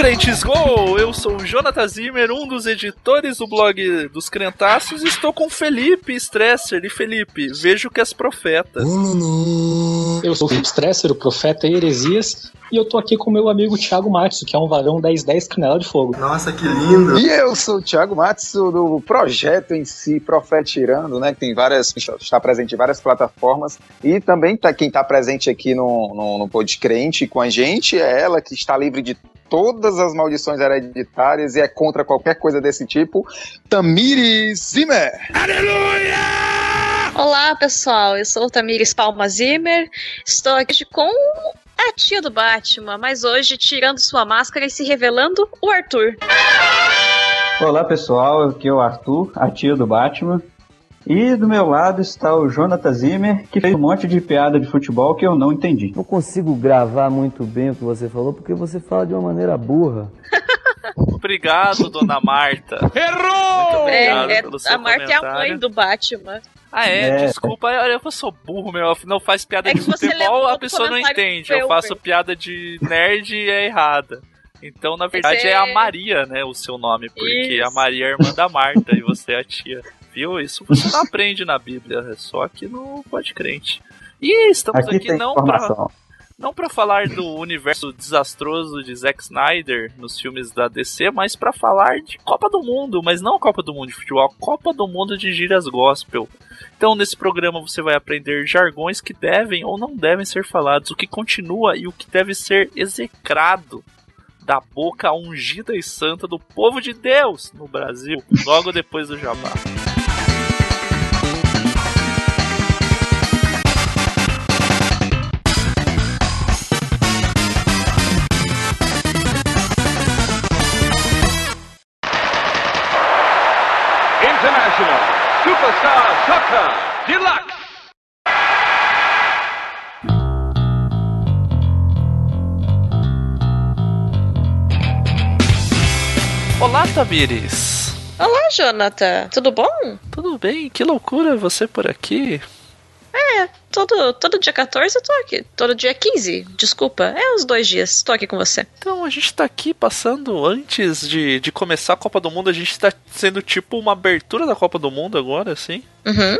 Crentes Go! Eu sou o Jonathan Zimmer, um dos editores do blog dos Crentaços, e estou com Felipe Stresser. E Felipe, vejo que és profeta. Eu sou o Felipe Stresser, o profeta Heresias, e eu tô aqui com meu amigo Thiago Matsu, que é um varão 1010 canela de fogo. Nossa, que lindo! E eu sou o Thiago Matsu, do projeto em si, Profeta Tirando, né? Que tem várias. está presente em várias plataformas. E também tá, quem está presente aqui no, no, no Podcrente com a gente é ela, que está livre de todas as maldições hereditárias e é contra qualquer coisa desse tipo, Tamires Zimmer. Olá, pessoal. Eu sou Tamires Palma Zimmer. Estou aqui com a tia do Batman, mas hoje tirando sua máscara e se revelando o Arthur. Olá, pessoal. Aqui é o Arthur, a tia do Batman. E do meu lado está o Jonathan Zimmer, que fez um monte de piada de futebol que eu não entendi. Não consigo gravar muito bem o que você falou, porque você fala de uma maneira burra. Obrigado, dona Marta. Errou! Muito obrigado É, pelo é, seu a Marta é a comentário. mãe do Batman. Ah, é? É. Desculpa, eu, eu sou burro, meu. Não faz piada É de que você futebol, a pessoa não entende. Eu faço piada de nerd e é errada. Então, na verdade, é... é- a Maria, né? O seu nome. Porque Isso. a Maria é a irmã da Marta e você é a tia. Viu? Isso você não aprende na Bíblia, é só aqui no Pode Crente. E estamos Aqui aqui, tem não pra, informação. Não pra falar do universo desastroso de Zack Snyder nos filmes da DC, mas pra falar de Copa do Mundo, mas não Copa do Mundo de futebol, Copa do Mundo de gírias gospel. Então, nesse programa você vai aprender jargões que devem ou não devem ser falados, o que continua e o que deve ser execrado da boca ungida e santa do povo de Deus no Brasil, logo depois do Jabá. Superstar Soccer Deluxe. Olá, Tamires! Olá, Jonathan. Tudo bom? Tudo bem? Que loucura você por aqui? Todo, todo dia 14 eu tô aqui. Todo dia 15, desculpa. É uns dois dias. Tô aqui com você. Então, a gente tá aqui passando antes de, de começar a Copa do Mundo, a gente tá sendo tipo uma abertura da Copa do Mundo agora, assim? Uhum.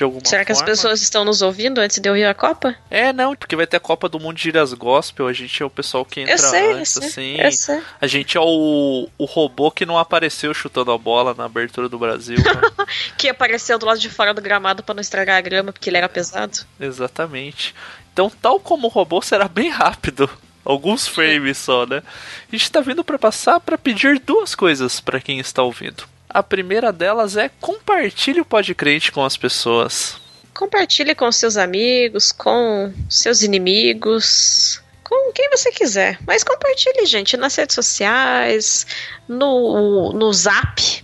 De alguma Será que as forma. pessoas estão nos ouvindo antes de eu ir à Copa? É, não, porque vai ter a Copa do Mundo de Gírias Gospel, a gente é o pessoal que entra eu sei, eu antes, sei. assim. Eu sei. A gente é o, o robô que não apareceu chutando a bola na abertura do Brasil. né? Que apareceu do lado de fora do gramado pra não estragar a grama porque ele era pesado. Exatamente. Então, tal como o robô, será bem rápido. Alguns frames só, né? A gente tá vindo pra passar pra pedir duas coisas pra quem está ouvindo. A primeira delas é compartilhe o Podcrente com as pessoas. Compartilhe com seus amigos, com seus inimigos, com quem você quiser. Mas compartilhe, gente, nas redes sociais, no, no zap,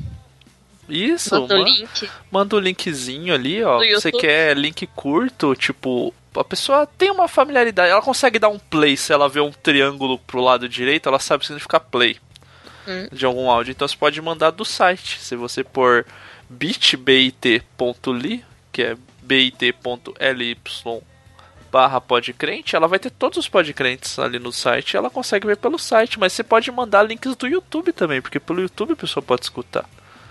Isso, manda o link. manda o linkzinho ali, ó. Você quer link curto, tipo, a pessoa tem uma familiaridade, ela consegue dar um play se ela vê um triângulo pro lado direito, ela sabe significar play Hum. de algum áudio. Então você pode mandar do site. Se você pôr bit.ly, que é bit.ly barra podcrente, ela vai ter todos os podcrentes ali no site ela consegue ver pelo site, mas você pode mandar links do YouTube também, porque pelo YouTube a pessoa pode escutar.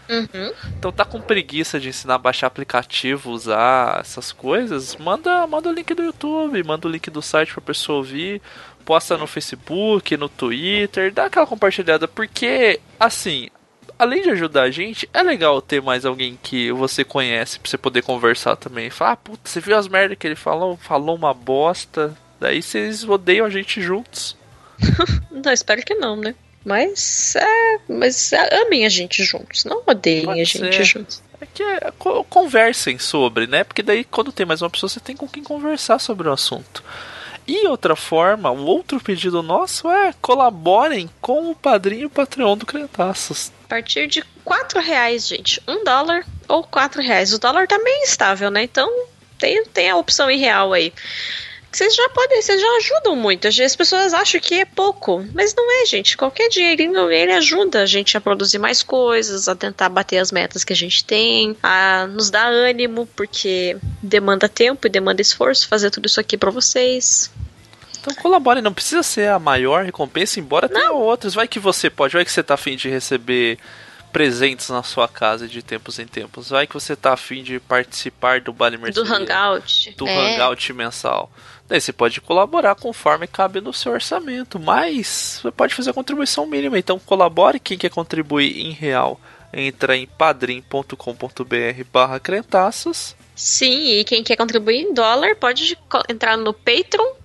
Uhum. Então tá com preguiça de ensinar a baixar aplicativo, usar essas coisas? Manda, manda o link do YouTube, manda o link do site pra pessoa ouvir, posta no Facebook, no Twitter, dá aquela compartilhada, porque assim, além de ajudar a gente, é legal ter mais alguém que você conhece pra você poder conversar também. Falar, ah, puta, você viu as merdas que ele falou? Falou uma bosta. Daí vocês odeiam a gente juntos. Não, espero que não, né? Mas, é, mas é, amem a gente juntos, não odeiem Pode a gente ser. juntos. É que é, co- conversem sobre, né? Porque daí quando tem mais uma pessoa, você tem com quem conversar sobre o assunto. E outra forma, o outro pedido nosso é colaborem com o padrinho Patreon do Crentaços. A partir de 4 reais, gente. Um dólar ou 4 reais. O dólar tá meio instável, né? Então tem, tem a opção em real aí. Vocês já podem, vocês já ajudam muito. As pessoas acham que é pouco, mas não é, gente. Qualquer dinheirinho ele ajuda a gente a produzir mais coisas, a tentar bater as metas que a gente tem, a nos dar ânimo, porque demanda tempo e demanda esforço fazer tudo isso aqui pra vocês. Então colabore, não precisa ser a maior recompensa, embora tenha outras. Vai que você pode, vai que você tá afim de receber presentes na sua casa de tempos em tempos. Vai que você tá afim de participar do Bale Do Mercenário. Hangout. do É. Hangout mensal. Daí você pode colaborar conforme cabe no seu orçamento, mas você pode fazer a contribuição mínima. Então colabore, quem quer contribuir em real, entra em padrim.com.br barra crentaços. Sim, e quem quer contribuir em dólar pode entrar no Patreon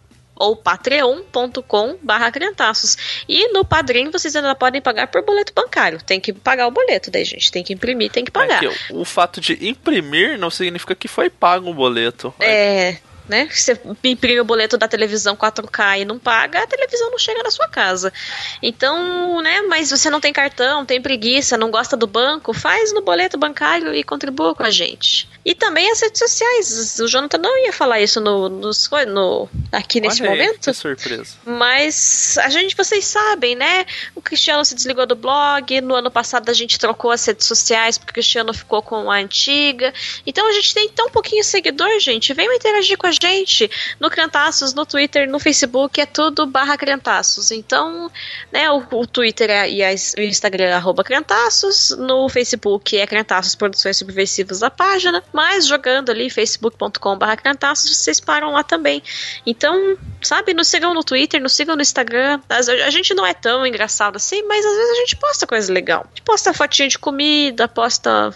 ou patreon.com barra crentaços. E no Padrim vocês ainda podem pagar por boleto bancário. Tem que pagar o boleto daí, gente. Tem que imprimir, tem que pagar. Aqui, o fato de imprimir não significa que foi pago o boleto. É, né? Você imprime o boleto da televisão 4K e não paga, a televisão não chega na sua casa. Então, né? Mas você não tem cartão, tem preguiça, não gosta do banco, faz no boleto bancário e contribua com a gente. E também as redes sociais. O Jonathan não ia falar isso no, co- no, aqui nesse Olha aí, momento. que surpresa. Mas a gente, vocês sabem, né? O Cristiano se desligou do blog. No ano passado a gente trocou as redes sociais porque o Cristiano ficou com a antiga. Então a gente tem tão pouquinho seguidor, gente. Venham interagir com a gente no Crentaços, no Twitter, no Facebook. É tudo barra Crentaços. Então, né? O, o Twitter é, e a- o Instagram é arroba Crentaços. No Facebook é Crentaços Produções Subversivas da página. Mas jogando ali facebook.com barra Crentaços, vocês param lá também. Então, sabe, nos sigam no Twitter, nos sigam no Instagram. Às- A gente não é tão engraçado assim, mas às vezes a gente posta coisa legal. A gente posta fotinha de comida, posta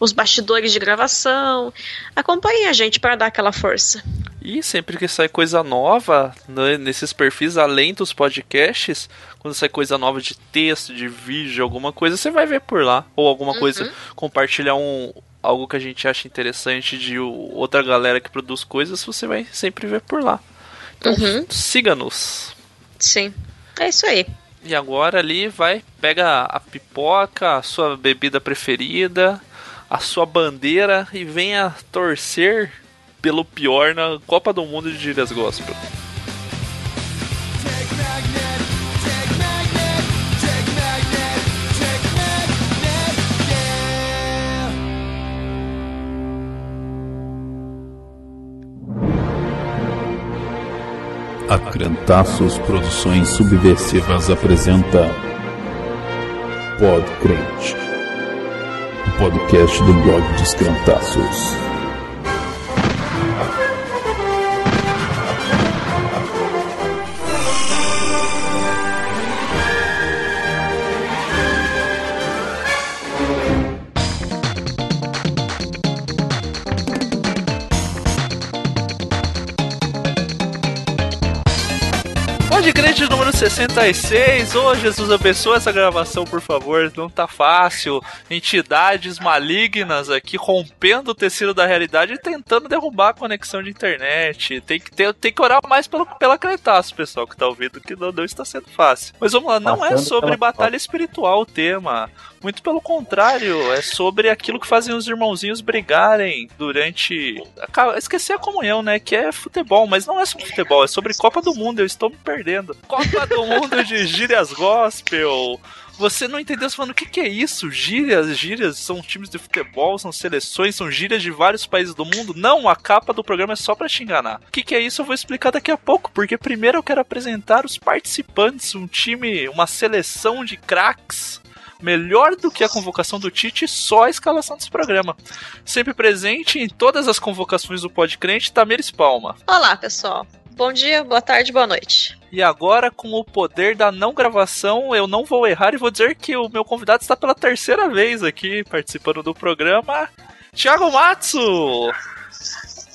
os bastidores de gravação. Acompanhem a gente para dar aquela força. E sempre que sai coisa nova né, nesses perfis, além dos podcasts, quando sai coisa nova de texto, de vídeo, alguma coisa, você vai ver por lá. Ou alguma coisa, compartilhar um, algo que a gente acha interessante de outra galera que produz coisas, você vai sempre ver por lá. Então, Uhum. siga-nos. Sim. É isso aí. E agora ali vai, pega a pipoca, a sua bebida preferida, a sua bandeira e venha torcer pelo pior na Copa do Mundo de Gírias Gospel. A Crentaços Produções Subversivas apresenta Pod Crente, o podcast do blog dos 66. Ô Jesus, abençoa essa gravação, por favor. Não tá fácil. Entidades malignas aqui rompendo o tecido da realidade e tentando derrubar a conexão de internet. Tem que, ter, tem que orar mais pelo, pela crentaço, pessoal, que tá ouvindo, que não, não está sendo fácil. Mas vamos lá, não é Passando sobre pela batalha espiritual o tema. Muito pelo contrário, é sobre aquilo que fazem os irmãozinhos brigarem durante. Esqueci a comunhão, né? Que é futebol, mas não é sobre futebol, é sobre Copa do Mundo, eu estou me perdendo. Copa do Mundo de gírias gospel. Você não entendeu? Você falando, o que, que é isso? Gírias, gírias são times de futebol, são seleções, são gírias de vários países do mundo. Não, a capa do programa é só pra te enganar. O que, que é isso? Eu vou explicar daqui a pouco, porque primeiro eu quero apresentar os participantes, um time, uma seleção de craques melhor do que a convocação do Tite, só a escalação desse programa. Sempre presente em todas as convocações do Podcrente, Tamires Palma. Olá, pessoal. Bom dia, boa tarde, boa noite. E agora, com o poder da não gravação, eu não vou errar e vou dizer que o meu convidado está pela terceira vez aqui participando do programa. Thiago Matsu!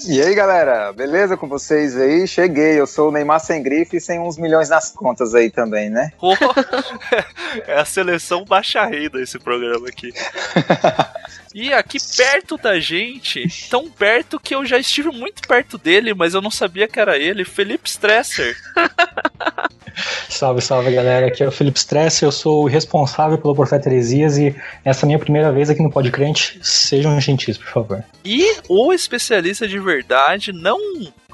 E aí, galera, beleza com vocês aí? Cheguei, eu sou o Neymar sem grife e sem uns milhões nas contas aí também, né? É a seleção baixa renda esse programa aqui. E aqui perto da gente, tão perto que eu já estive muito perto dele, mas eu não sabia que era ele, Felipe Stresser. Salve, salve galera. Aqui é o Felipe Stress, eu sou o responsável pelo Profeta Heresias e essa é a minha primeira vez aqui no Podcrente. Sejam gentis, por favor. E o especialista de verdade, não.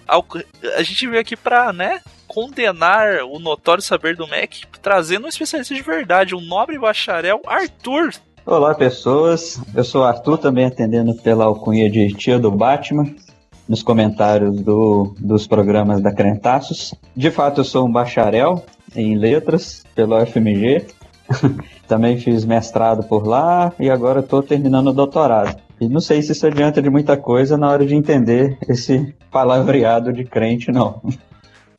A gente veio aqui pra, né? Condenar o notório saber do Mac, trazendo um especialista de verdade, um nobre bacharel, Arthur. Olá, pessoas. Eu sou o Arthur, também atendendo pela alcunha de tia do Batman. Nos comentários do, dos programas da Crentaços. De fato, eu sou um bacharel em letras pelo FMG. Também fiz mestrado por lá e agora estou terminando o doutorado. E não sei se isso adianta de muita coisa na hora de entender esse palavreado de crente, não.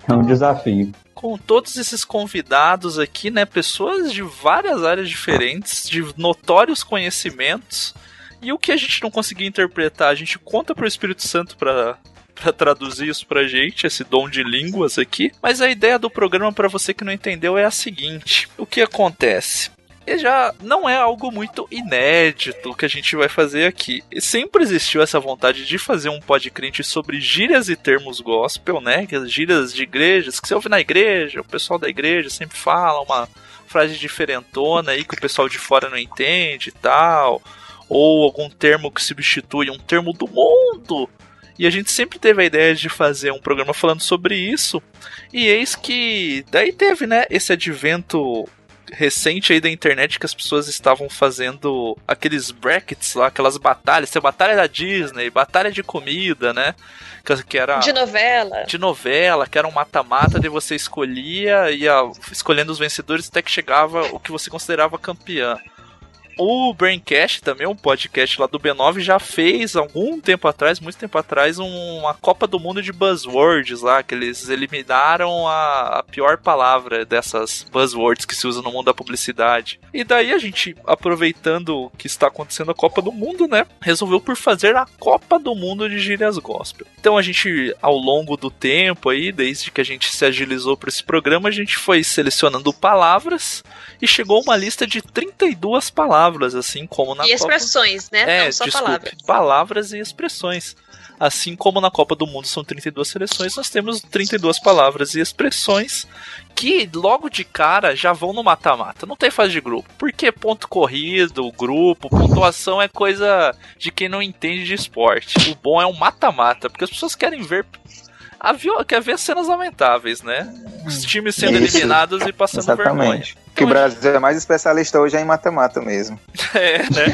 É um desafio. Com todos esses convidados aqui, né? Pessoas de várias áreas diferentes, de notórios conhecimentos. E o que a gente não conseguiu interpretar, a gente conta pro Espírito Santo para para traduzir isso pra gente, esse dom de línguas aqui. Mas a ideia do programa para você que não entendeu é a seguinte: o que acontece? E já não é algo muito inédito que a gente vai fazer aqui. E sempre existiu essa vontade de fazer um podcast sobre gírias e termos gospel, né? Gírias de igrejas, que você ouve na igreja, o pessoal da igreja sempre fala uma frase diferentona aí que o pessoal de fora não entende e tal. Ou algum termo que substitui um termo do mundo e a gente sempre teve a ideia de fazer um programa falando sobre isso. E eis que daí teve, né, esse advento recente aí da internet que as pessoas estavam fazendo aqueles brackets lá, aquelas batalhas, tem batalha da Disney, batalha de comida, né? Que era de novela. De novela, que era um mata-mata de você escolhia, ia escolhendo os vencedores até que chegava o que você considerava campeã. O Braincast também, um podcast lá do B9, já fez algum tempo atrás, muito tempo atrás, um, uma Copa do Mundo de Buzzwords lá, que eles eliminaram a, a, pior palavra dessas buzzwords que se usa no mundo da publicidade. E daí a gente, aproveitando que está acontecendo a Copa do Mundo, né, resolveu por fazer a Copa do Mundo de gírias gospel. Então a gente, ao longo do tempo aí, desde que a gente se agilizou para esse programa, a gente foi selecionando palavras e chegou uma lista de 32 palavras, assim como na E expressões, Copa... né? É, Não só desculpe, palavras. palavras e expressões. Assim como na Copa do Mundo são 32 seleções, nós temos 32 palavras e expressões que logo de cara já vão no mata-mata. Não tem fase de grupo. Porque ponto corrido, grupo, pontuação é coisa de quem não entende de esporte. O bom é um mata-mata, porque as pessoas querem ver a viol... quer ver cenas lamentáveis, né? Os times sendo Isso. eliminados e passando vergonha. Que o Brasil é mais especialista hoje é em mata-mata mesmo. É, né?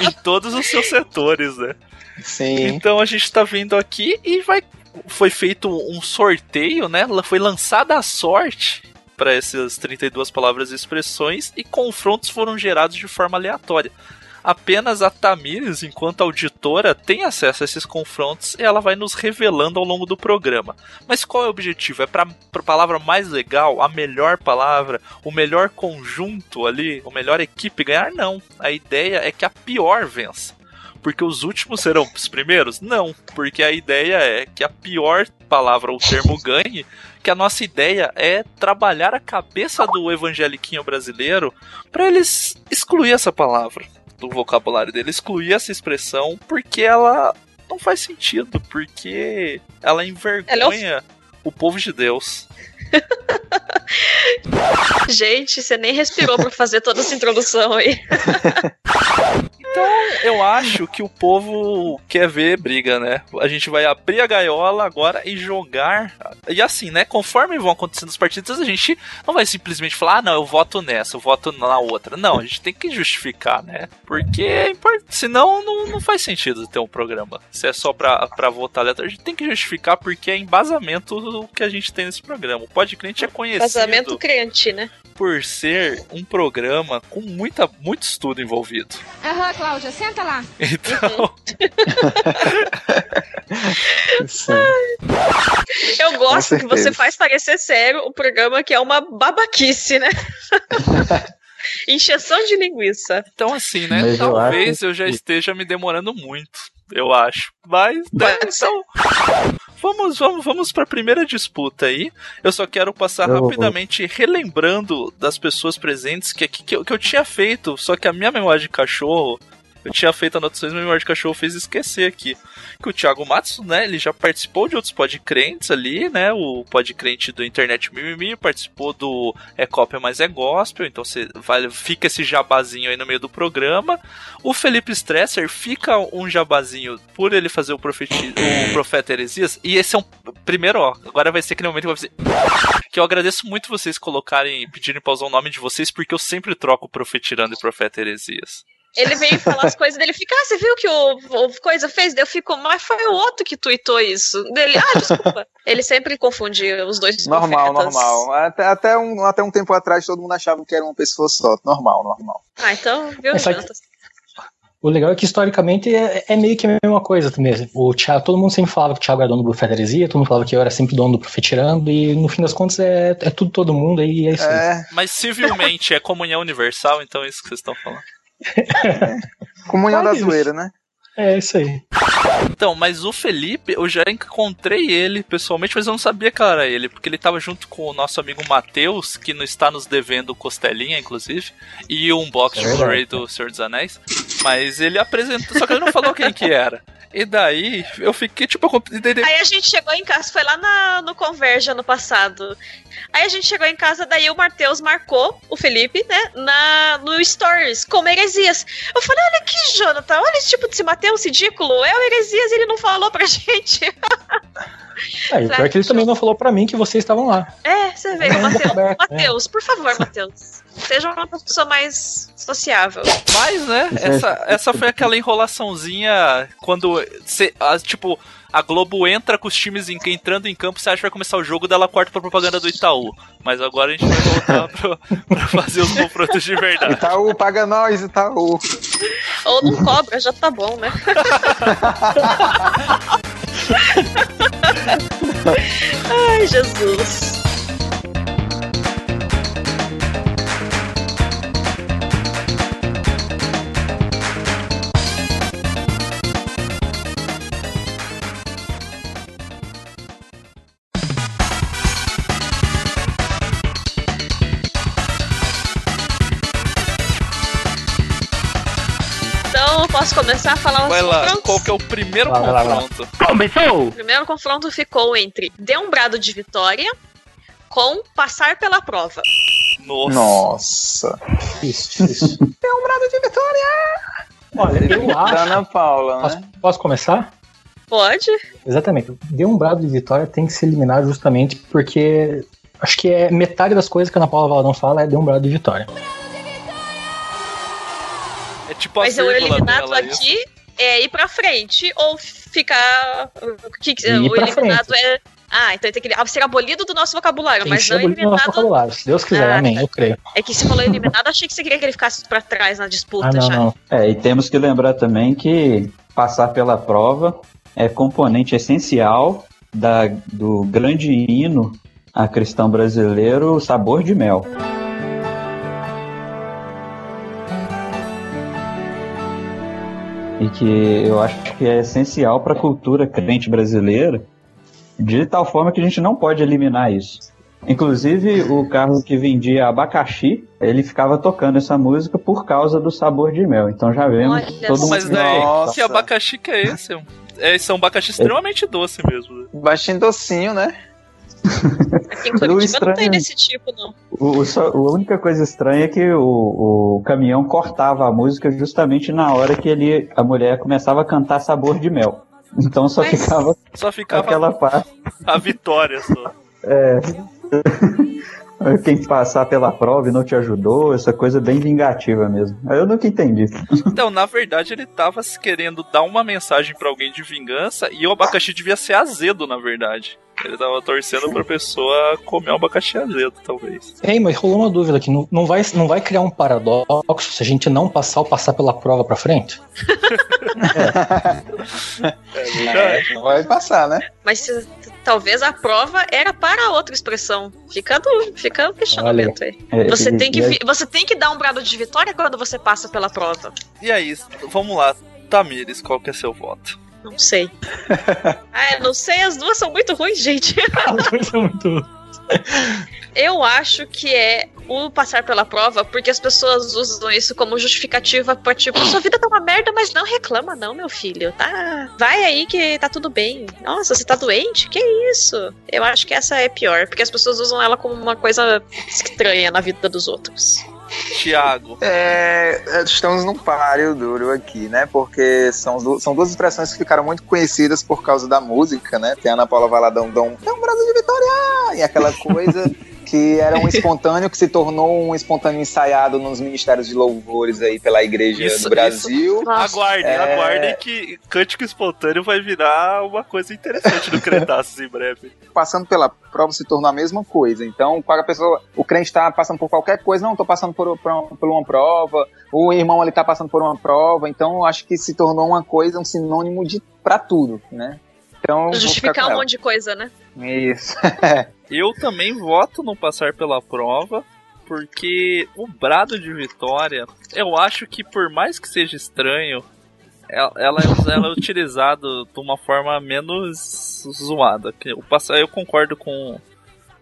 em todos os seus setores, né? Sim. Então a gente tá vindo aqui e vai. Foi feito um sorteio, né? Foi lançada a sorte para essas 32 palavras e expressões e confrontos foram gerados de forma aleatória. Apenas a Tamires, enquanto auditora, tem acesso a esses confrontos e ela vai nos revelando ao longo do programa. Mas qual é o objetivo? É para a palavra mais legal, a melhor palavra, o melhor conjunto ali, a melhor equipe ganhar? Não. A ideia é que a pior vença porque os últimos serão os primeiros? Não, porque a ideia é que a pior palavra ou termo ganhe, que a nossa ideia é trabalhar a cabeça do evangeliquinho brasileiro para eles excluir essa palavra do vocabulário dele, excluir essa expressão, porque ela não faz sentido, porque ela envergonha o povo de Deus. Gente, você nem respirou pra fazer toda essa introdução aí. Então, eu acho que o povo quer ver briga, né? A gente vai abrir a gaiola agora e jogar. E assim, né? Conforme vão acontecendo as partidas, a gente não vai simplesmente falar, ah, não, eu voto nessa, eu voto na outra. Não, a gente tem que justificar, né? Porque é. Senão, não, não faz sentido ter um programa. Se é só pra, pra votar letra, a gente tem que justificar porque é embasamento do que a gente tem nesse programa. O Podcrente é conhecido Casamento crente, né? por ser um programa com muita, muito estudo envolvido. Aham, Cláudia, senta lá. Então. Eu gosto que você faz parecer sério o programa que é uma babaquice, né? Encheção de linguiça. então assim, né? Mas eu Talvez acho eu já que- esteja me demorando muito, eu acho. Mas, né, então, vamos, vamos, vamos para a primeira disputa aí. Eu só quero passar Eu vou- rapidamente relembrando das pessoas presentes que, que, que eu tinha feito, só que a minha memória de cachorro Eu tinha feito anotações, mas memória de cachorro fez esquecer aqui. Que o Thiago Matos, né, ele já participou de outros podcrentes ali, né? O podcrente do Internet Mimimi, participou do É Cópia Mas É Gospel, então você vai, fica esse jabazinho aí no meio do programa. O Felipe Stresser fica um jabazinho por ele fazer o, profeti, o Profeta Heresias, e esse é um. Primeiro, ó, agora vai ser aquele momento que vou dizer. Que eu agradeço muito vocês colocarem, pedirem pra usar o nome de vocês, porque eu sempre troco Profetirando e Profeta Heresias. Ele vem falar as coisas dele, fica, ah, você viu que o, o coisa fez? Eu fico, mas foi o outro que tweetou isso. Dele, ah, desculpa. ele sempre confunde os dois Normal, profetas. normal. Até, até, um, até um tempo atrás todo mundo achava que era uma pessoa só. Normal, normal. Ah, então, viu, É? O legal é que historicamente é, é meio que a mesma coisa também. O Thiago, todo mundo sempre falava que o Thiago era dono do Profeta Heresia, todo mundo falava que eu era sempre dono do Profetirando, e no fim das contas é, é tudo todo mundo aí, é isso aí. É, Mas civilmente é comunhão universal, então é isso que vocês estão falando. comunhão da zoeira, né? É isso aí. Então, mas o Felipe, eu já encontrei ele pessoalmente, mas eu não sabia que era ele, porque ele tava junto com o nosso amigo Matheus, que não está nos devendo costelinha, inclusive, e um box de É. Blu-ray do Senhor dos Anéis. Mas ele apresentou, só que ele não falou quem que era. E daí, eu fiquei tipo. Aí a gente chegou em casa, foi lá na- no Converge ano passado. Aí a gente chegou em casa, daí o Matheus marcou o Felipe, né, na, no Stories, como heresias. Eu falei, olha aqui, Jonathan, olha esse tipo de Matheus ridículo, é o heresias e ele não falou pra gente. Ah, e o pior é que ele também não falou pra mim que vocês estavam lá. É, você vê, É, Matheus. aberta, Matheus, por favor, Matheus. Seja uma pessoa mais sociável. Mas, né, é- essa, essa foi aquela enrolaçãozinha quando. cê- a- tipo, a Globo entra com os times em- entrando em campo, você acha que vai começar o jogo, dela corta pra propaganda do Itaú. Mas agora a gente vai voltar pro, pra fazer os confrontos de verdade. Itaú, paga nós, Itaú. Ou não cobra, já tá bom, né? Ai, Jesus. Posso começar a falar os Vai lá, confrontos? qual que é o primeiro Vai lá, vai lá. confronto? O primeiro confronto ficou entre dê um brado de vitória com passar pela prova. Nossa. Nossa. Isso. Tem um brado de vitória! Olha, eu acho. Ana Paula, Posso, né? posso começar? Pode? Exatamente. Deu um brado de vitória tem que ser eliminado justamente porque acho que é metade das coisas que a Ana Paula Valadão fala é deu um brado de vitória. É tipo Mas o vírgula eliminado dela, isso. aqui é ir pra frente ou ficar. O, que, o eliminado é. Ah, então tem que ser abolido do nosso vocabulário, Tem mas não eliminado. vocabulário. Se Deus quiser, Ah, amém, tá. eu creio. É que se falou eliminado, achei que você queria que ele ficasse pra trás na disputa Ah, não, já. não. É, e temos que lembrar também que passar pela prova é componente essencial da, do grande hino a cristão brasileiro, Sabor de Mel. E que eu acho que é essencial para a cultura crente brasileira, de tal forma que a gente não pode eliminar isso. Inclusive, o carro que vendia abacaxi, ele ficava tocando essa música por causa do sabor de mel. Então já vemos Olha todo mundo. Mas daí, Nossa. que abacaxi que é esse? É, esse é um abacaxi extremamente doce mesmo. né? Baixinho docinho, né? Aqui em Curitiba não estranho- tem desse tipo, não. O, o só- a única coisa estranha é que o, o caminhão cortava a música justamente na hora que ele, a mulher começava a cantar sabor de mel. Então só Mas- ficava Só ficava aquela parte. a vitória só. É, quem passar pela prova e não te ajudou, essa coisa bem vingativa mesmo. Aí Eu nunca entendi. Então, na verdade, ele tava querendo dar uma mensagem pra alguém de vingança e o abacaxi devia ser azedo, na verdade. Ele tava torcendo pra pessoa comer um abacaxi azedo, talvez. Ei, mas rolou uma dúvida aqui. Não, não, vai, não vai criar um paradoxo se a gente não passar ou passar pela prova pra frente? É. É, vai passar, né? Mas se- talvez a prova era para outra expressão. Fica, do, fica o questionamento aí. É, Você e- tem, que, vi- você tem que dar um brado de vitória quando você passa pela prova. E aí, vamos lá. Tamires, qual que é seu voto? Não sei. ah, não sei, as duas são muito ruins, gente. Isso é muito. Eu acho que é o passar pela prova, porque as pessoas usam isso como justificativa pra tipo, sua vida tá uma merda, mas não reclama não, meu filho. Tá, vai aí que tá tudo bem. Nossa, você tá doente? Que isso? Eu acho que essa é pior, porque as pessoas usam ela como uma coisa estranha na vida dos outros. Tiago. É, estamos num páreo duro aqui, né? Porque são, são duas expressões que ficaram muito conhecidas por causa da música, né? Tem a Ana Paula Valadão, dão, é um brado de vitória! E aquela coisa que era um espontâneo que se tornou um espontâneo ensaiado nos ministérios de louvores aí pela igreja Isso- do Brasil. aguardem, É. aguardem que cântico espontâneo vai virar uma coisa interessante do Cretaços em breve. Passando pela prova se tornou a mesma coisa. Então, quando a pessoa, o crente está passando por qualquer coisa, não, tô passando por, por, por uma prova, o irmão ali tá passando por uma prova, então eu acho que se tornou uma coisa, um sinônimo de para tudo, né? Então, Justificar um monte de coisa, né? Isso. Eu também voto no passar pela prova, porque o brado de vitória, eu acho que por mais que seja estranho, ela, ela é, ela é utilizado de uma forma menos zoada. Que o passar, eu concordo com,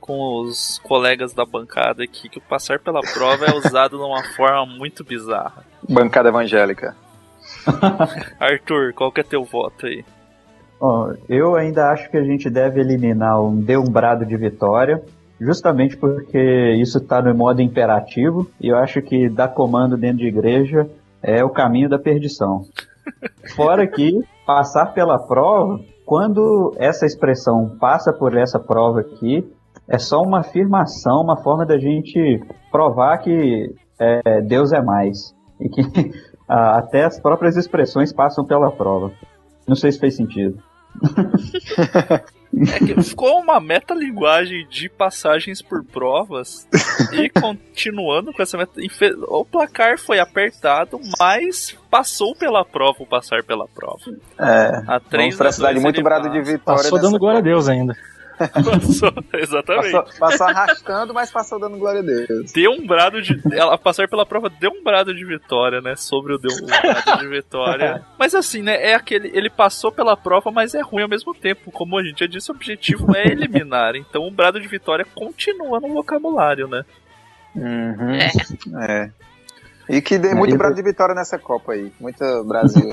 com os colegas da bancada aqui que o passar pela prova é usado de uma forma muito bizarra. Bancada evangélica. Arthur, qual que é teu voto aí? Ó, eu ainda acho que a gente deve eliminar um dê um brado de vitória, justamente porque isso está no modo imperativo, e eu acho que dar comando dentro de igreja é o caminho da perdição. Fora que passar pela prova, quando essa expressão passa por essa prova aqui, é só uma afirmação, uma forma da gente provar que é, Deus é mais. E que até as próprias expressões passam pela prova. Não sei se fez sentido. É que ficou uma metalinguagem de passagens por provas e continuando com essa meta. O placar foi apertado, mas passou pela prova o passar pela prova. É. A três Vamos precisar a de dois muito brado de vitória. Passou dando glória a Deus ainda. Passou, exatamente. Passou, passou arrastando, mas passou dando glória a Deus. Deu um brado de. Ela passar pela prova deu um brado de vitória, né? Sobre o deu um brado de vitória. Mas assim, né? É aquele. Ele passou pela prova, mas é ruim ao mesmo tempo. Como a gente já disse, o objetivo é eliminar. Então o brado de vitória continua no vocabulário, né? Uhum. É. É. E que dê Aí muito brado de vitória nessa Copa aí. Muita Brasil.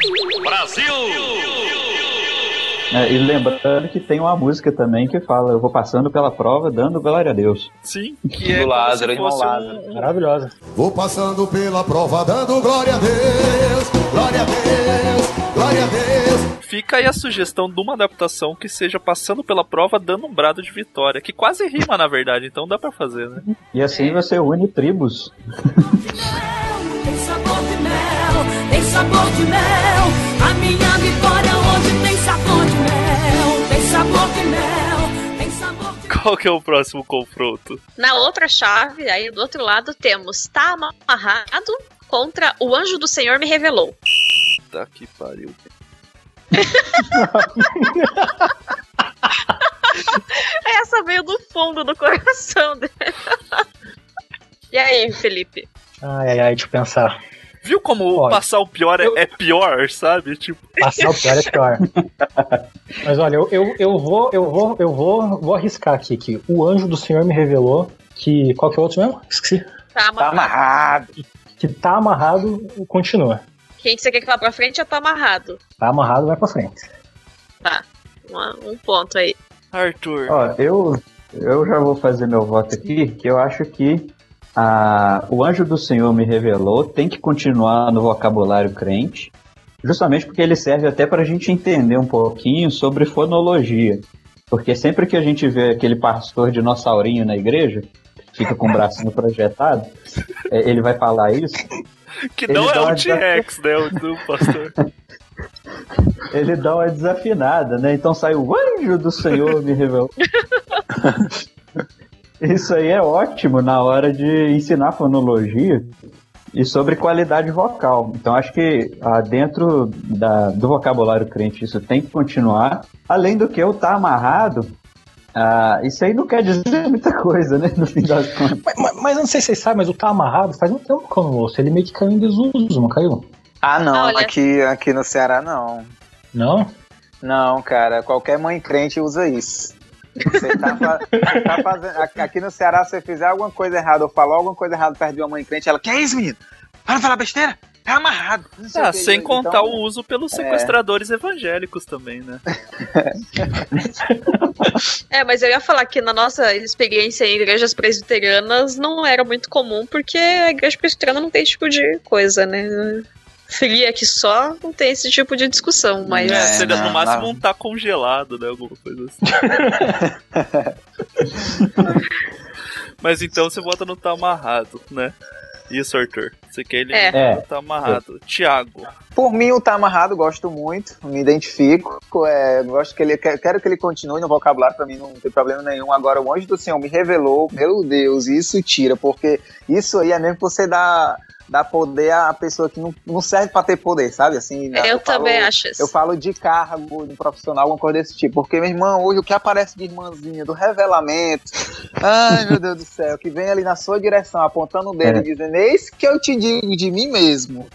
É, e lembrando que tem uma música também que fala: Eu vou passando pela prova dando glória a Deus. Sim, que é Do Lázaro, um, Maravilhosa. Vou passando pela prova dando glória a Deus, glória a Deus, glória a Deus. Fica aí a sugestão de uma adaptação que seja passando pela prova dando um brado de vitória, que quase rima na verdade, então dá pra fazer, né? E assim você une tribos. Tem sabor de mel, tem sabor de mel. A minha vitória hoje tem sabor de mel. Tem sabor de mel, tem sabor de Qual que é o próximo confronto? Na outra chave, aí do outro lado, temos Tá amarrado contra O Anjo do Senhor me revelou. Tá que pariu. Essa veio do fundo do coração dele. E aí, Felipe? Ai, ai, ai, deixa eu pensar. Viu como Olha, passar o pior é, é pior, sabe? Tipo, Passar o pior é pior. Mas olha, eu, eu, eu vou, eu vou, eu vou, vou arriscar aqui que o anjo do Senhor me revelou que. Qual que é o outro mesmo? Esqueci. Tá Tá amarrado. amarrado. Que tá amarrado, continua. Quem que você quer que vá pra frente já tá amarrado. Tá amarrado, vai pra frente. Tá. Uma- um ponto aí. Arthur. Ó, eu, eu já vou fazer meu voto aqui, que eu acho que a, o anjo do Senhor me revelou tem que continuar no vocabulário crente, justamente porque ele serve até para a gente entender um pouquinho sobre fonologia. Porque sempre que a gente vê aquele pastor dinossaurinho na igreja, fica com o bracinho projetado, é, ele vai falar isso, que não é o T-Rex, né? O do pastor. ele dá uma desafinada, né? Então sai o anjo do Senhor me revelou. Isso aí é ótimo na hora de ensinar fonologia e sobre qualidade vocal. Então acho que ah, dentro da- do vocabulário crente isso tem que continuar. Além do que eu tá amarrado, ah, isso aí não quer dizer muita coisa, né? No fim das contas. Mas, mas- mas eu não sei se vocês sabem, mas o tá amarrado faz um tempo que eu não ouço. Ele meio que caiu em desuso, não caiu? Ah, não. Olha. Aqui, aqui no Ceará, não. Não? Não, cara. Qualquer mãe crente usa isso. Você tá, você tá fazendo. aqui- no Ceará, se você fizer alguma coisa errada ou falar alguma coisa errada perto de uma mãe crente, ela, que é isso, menino? Para falar besteira? Tá amarrado. Ah, sem Então, contar o uso pelos é. sequestradores evangélicos também, né? É, mas eu ia falar que na nossa experiência em igrejas presbiterianas não era muito comum, porque a igreja presbiteriana não tem esse tipo de coisa, né? Fria aqui só não tem esse tipo de discussão, mas. É, É, seria não, no máximo não. um tá congelado, né? Alguma coisa assim. Mas então você bota no tá amarrado, né? Isso, Arthur. Você quer ele É. no tá amarrado. Tiago. Por mim, o Tá Amarrado, gosto muito, me identifico. É, gosto que ele, que- quero que ele continue no vocabulário, pra mim não tem problema nenhum. Agora, o Anjo do Senhor me revelou, meu Deus, isso tira, porque isso aí é mesmo que você dá, dá poder à pessoa que não, não serve pra ter poder, sabe? Assim, Eu falo- também acho isso. Eu falo de cargo, de profissional, alguma coisa desse tipo. Porque, meu irmão, hoje o que aparece de irmãzinha, do revelamento, ai meu Deus do céu, que vem ali na sua direção, apontando o dedo É. e dizendo: Eis que eu te digo de mim mesmo.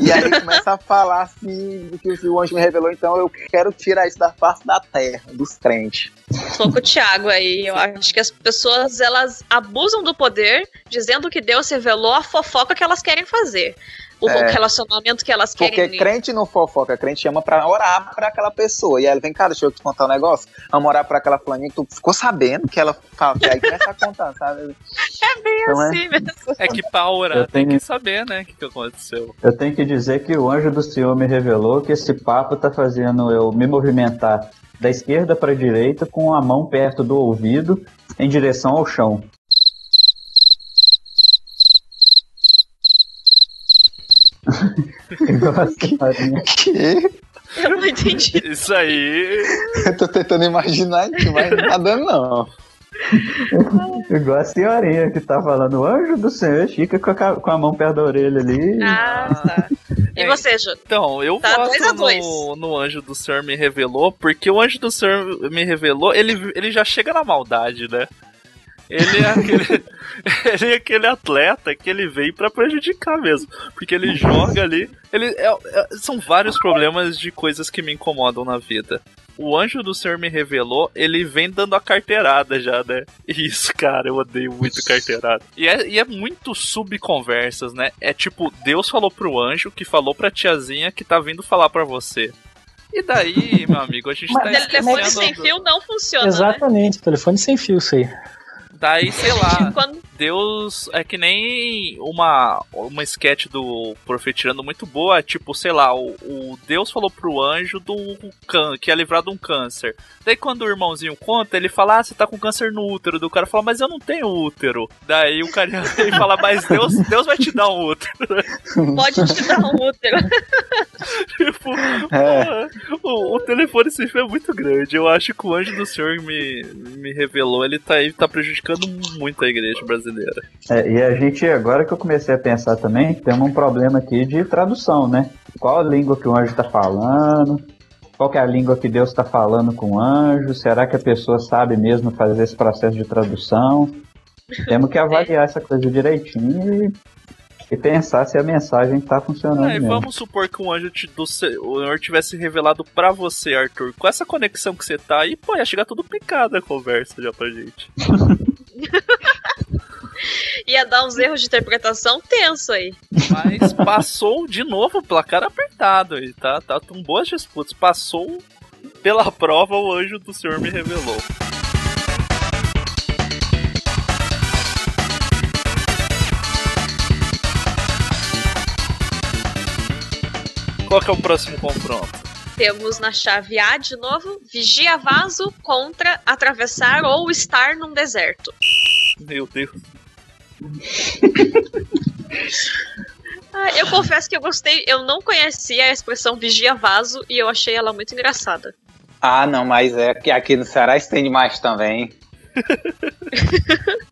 E aí começa a falar assim do que o anjo me revelou, então eu quero tirar isso da face da terra, dos crentes. Tô com o Thiago aí. Eu acho que as pessoas elas abusam do poder, dizendo que Deus revelou a fofoca que elas querem fazer. O É. relacionamento que elas Porque querem. crente não fofoca, crente chama pra orar pra aquela pessoa. E aí ele vem, cara, deixa eu te contar um negócio. Vamos orar pra aquela flaninha que tu ficou sabendo que ela fala. E aí começa a contar, sabe? É bem Então é- assim mesmo. É que pra orar Eu tem tenho- que saber, né? O que, que aconteceu. Eu tenho que dizer que o anjo do Senhor me revelou que esse papo tá fazendo eu me movimentar da esquerda para a direita com a mão perto do ouvido em direção ao chão. Que? Eu não entendi. Isso aí. Eu tô tentando imaginar aqui, mas não dando, não. Igual a senhorinha que tá falando, o anjo do Senhor fica com a, com a mão perto da orelha ali. Ah, tá. E você, Ju? Então, eu Tá dois a voto dois. no, no Anjo do Senhor me revelou, porque o Anjo do Senhor me revelou, ele, ele já chega na maldade, né? Ele é aquele, ele é aquele atleta que ele veio pra prejudicar mesmo. Porque ele joga ali. Ele, é- é- são vários problemas de coisas que me incomodam na vida. O anjo do Senhor me revelou, ele vem dando a carteirada já, né? Isso, cara, eu odeio muito carteirada. E é, e é muito subconversas, né? É tipo, Deus falou pro anjo que falou pra tiazinha que tá vindo falar pra você. E daí, meu amigo, a gente Mas tá O telefone esquecendo. sem fio não funciona, né? Exatamente, telefone sem fio, isso aí. Daí, sei lá, Quando- Deus é que nem uma uma sketch do Profetirando muito boa, tipo, sei lá, o, o Deus falou pro anjo do can, que ia livrar de um câncer. Daí quando o irmãozinho conta, ele fala: "Ah, você tá com câncer no útero". Do cara fala: "Mas eu não tenho útero". Daí o cara ele fala: "Mas Deus, Deus vai te dar um útero". Pode te dar um útero. tipo, É. o, o telefone fio é muito grande. Eu acho que o anjo do Senhor me, me revelou, ele tá aí tá prejudicando muito a igreja brasileira. É, e a gente, agora que eu comecei a pensar também, temos um problema aqui de tradução, né? Qual a língua que o anjo está falando? Qual que é a língua que Deus está falando com o anjo? Será que a pessoa sabe mesmo fazer esse processo de tradução? Temos que avaliar essa coisa direitinho e, e pensar se a mensagem está funcionando e mesmo. vamos supor que um anjo te- do o Senhor tivesse revelado pra você, Arthur. Com essa conexão que você tá aí, pô, ia chegar tudo picado a conversa já pra gente. Ia dar uns erros de interpretação tenso aí. Mas passou de novo o placar apertado aí, tá? Tá com boas disputas. Passou pela prova, o anjo do Senhor me revelou. Qual que é o próximo confronto? Temos na chave A de novo, vigia vaso contra atravessar ou estar num deserto. Meu Deus. Ah, eu confesso que eu gostei, eu não conhecia a expressão vigia vaso e eu achei ela muito engraçada. Ah, não, mas é que aqui no Ceará estende mais também.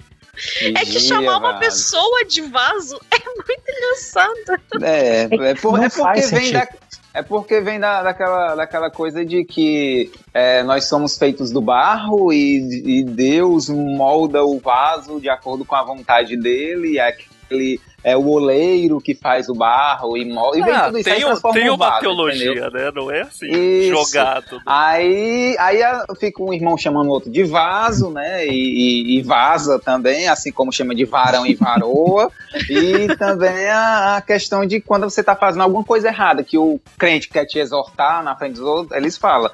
É que chamar uma vaso. pessoa de vaso é muito engraçado. É, é, por- Não é porque vem da. É porque vem da, daquela, daquela coisa de que é, nós somos feitos do barro e, e Deus molda o vaso de acordo com a vontade dele, e aquele é o oleiro que faz o barro e molda. E vem Ah, aí tem, um- tem um uma vaso, teologia, entendeu? né? Não é assim, Isso. jogado. Aí, aí a- fica um irmão chamando o outro de vaso, né? E, e- e vaza também, assim como chama de varão e varoa. e também a, a questão de quando você tá fazendo alguma coisa errada, que o crente quer te exortar na frente dos outros, eles falam.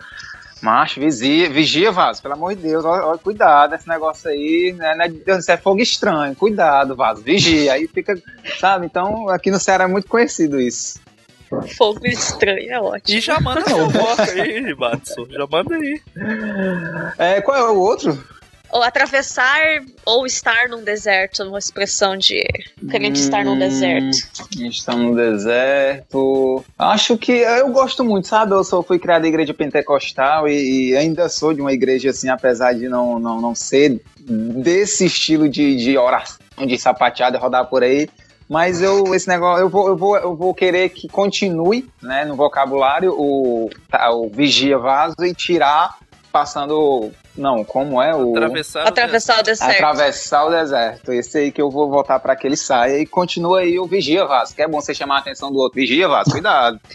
Macho, vigia, vigia, vaso, pelo amor de Deus, olha, olha, cuidado, esse negócio aí, né, é isso é fogo estranho, cuidado, vaso, vigia, aí fica, sabe, então aqui no Ceará é muito conhecido isso. Fogo estranho, é ótimo. E já manda seu voto aí, Batson. Já manda aí. É, qual é o outro? Ou atravessar ou estar num deserto, uma expressão de crente estar num deserto. Está no deserto. Acho que eu gosto muito, sabe? Eu sou, fui criado em igreja pentecostal e, e ainda sou de uma igreja assim, apesar de não, não, não ser desse estilo de, de oração, de sapateada, rodar por aí. Mas eu, esse negócio, eu vou, eu vou, eu vou querer que continue, né, no vocabulário o, tá, o vigia vaso e tirar passando. Não, como é o. Atravessar, Atravessar o deserto. Atravessar o deserto. Esse aí que eu vou voltar para que ele saia e continua aí o Vigia Vasco. Que é bom você chamar a atenção do outro. Vigia Vasco, cuidado.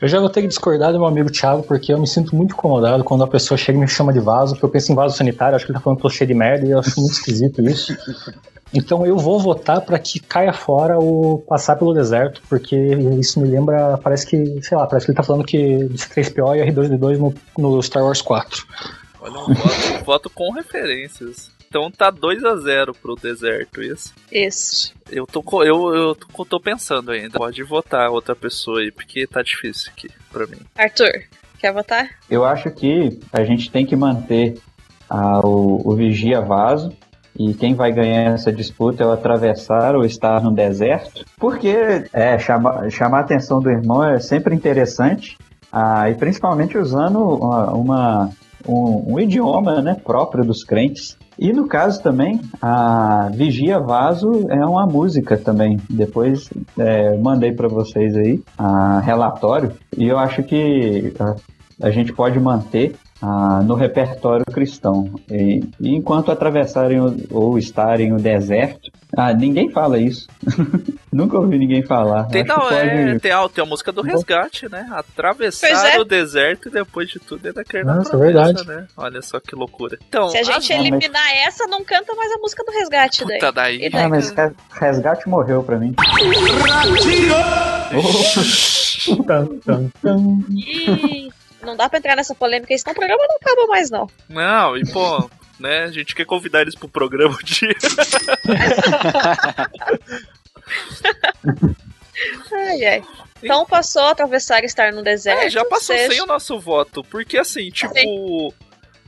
Eu já vou ter que discordar do meu amigo Thiago, porque eu me sinto muito incomodado quando a pessoa chega e me chama de vaso, porque eu penso em vaso sanitário, acho que ele tá falando que eu tô cheio de merda e eu acho muito esquisito isso. Então eu vou votar para que caia fora o passar pelo deserto, porque isso me lembra, parece que, sei lá, parece que ele tá falando que de C3PO e R2D2 no, no Star Wars 4. Olha, um voto, um voto com referências. Então tá 2 a 0 pro deserto, isso. Isso. Eu tô, eu, eu tô, tô pensando ainda. Pode votar outra pessoa aí, porque tá difícil aqui pra mim. Arthur, quer votar? Eu acho que a gente tem que manter ah, o, o vigia vaso e quem vai ganhar essa disputa é o atravessar ou estar no deserto, porque é, chama, chamar a atenção do irmão é sempre interessante ah, e principalmente usando uma, uma- um, um idioma né, próprio dos crentes. E no caso também, a Vigia Vaso é uma música também. Depois é, mandei para vocês aí a relatório e eu acho que ah, a gente pode manter ah, no repertório cristão. E, e enquanto atravessarem o- ou estarem o deserto, ah, ninguém fala isso. Nunca ouvi ninguém falar. Tem, não, pode- é, tem, a, tem a música do resgate, né? Atravessar é. o deserto e depois de tudo ainda querer na Nossa, promessa, verdade. né? Olha só que loucura. Então, Se a gente mas- eliminar essa, não canta mais a música do resgate daí. puta daí. E daí? Ah, mas Res- resgate morreu pra mim. Tan. Ih, não dá pra entrar nessa polêmica, senão o programa não acaba mais, não. Não, e pô, né? A gente quer convidar eles pro programa um dia. Ai, ai. Então passou a atravessar e estar no deserto. É, já passou seja- sem o nosso voto. Porque assim, tipo.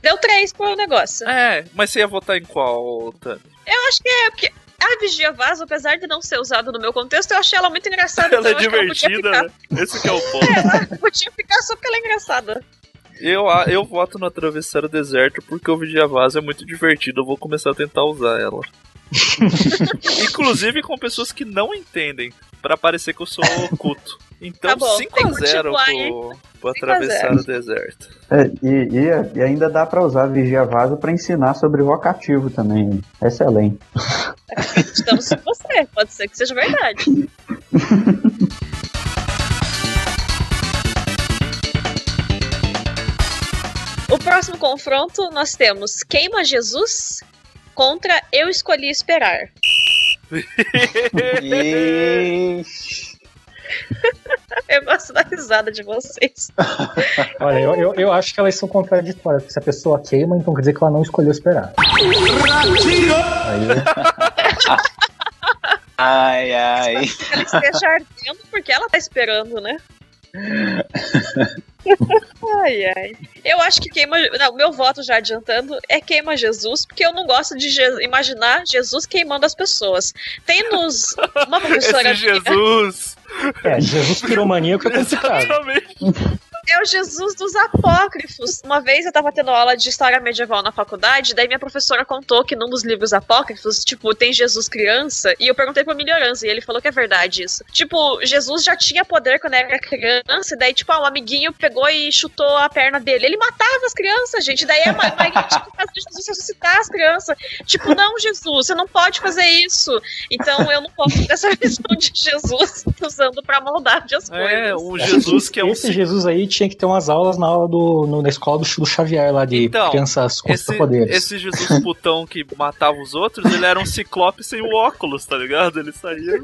Deu três pro negócio. É, mas você ia votar em qual, Tami? Eu acho que é porque a Vigia Vaso, apesar de não ser usada no meu contexto, eu achei ela muito engraçada. Ela é então eu acho que ela divertida, né? Esse que é o ponto. ficar- Ela podia ficar só porque ela é engraçada. Eu, eu voto no Atravessar o Deserto porque o Vigia Vaso é muito divertido. Eu vou começar a tentar usar ela. Inclusive com pessoas que não entendem, pra parecer que eu sou oculto. Então Tá bom, 5 tem a que 0 continuar pro, pro 5 a Atravessar 0. o Deserto. É, e, e- e ainda dá pra usar Vigia Vaso pra ensinar sobre vocativo também. Excelente. Estamos com você, pode ser que seja verdade. O próximo confronto nós temos Queima Jesus contra Eu Escolhi Esperar. E... Eu gosto da risada de vocês. Olha, eu, eu, eu acho que elas são contraditórias, porque se a pessoa queima, então quer dizer que ela não escolheu esperar. Aí, Ai, ai. Ela esteja ardendo porque ela tá esperando, né? Ai, ai. Eu acho que queima. Não, meu voto já adiantando é queima Jesus, porque eu não gosto de Je- imaginar Jesus queimando as pessoas. Tem nos. Uma professora. Esse minha- Jesus! É, Jesus piromaníaco é complicado. Exatamente. É o Jesus dos apócrifos. Uma vez eu tava tendo aula de história medieval na faculdade, daí minha professora contou que num dos livros apócrifos, tipo, tem Jesus criança, e eu perguntei pra melhorança, e ele falou que é verdade isso. Tipo, Jesus já tinha poder quando era criança, e daí, tipo, ah, um amiguinho pegou e chutou a perna dele. Ele matava as crianças, gente, daí a mãe tinha que fazer Jesus ressuscitar as crianças. Tipo, não, Jesus, você não pode fazer isso. Então eu não posso ter essa visão de Jesus usando pra maldade as coisas. É, um Jesus que é um Esse Jesus aí tinha que ter umas aulas na aula do, no- na escola do, do Xavier lá de Então, crianças com esse, superpoderes. esse Jesus putão que matava os outros, ele era um ciclope sem o óculos, tá ligado? Ele saía.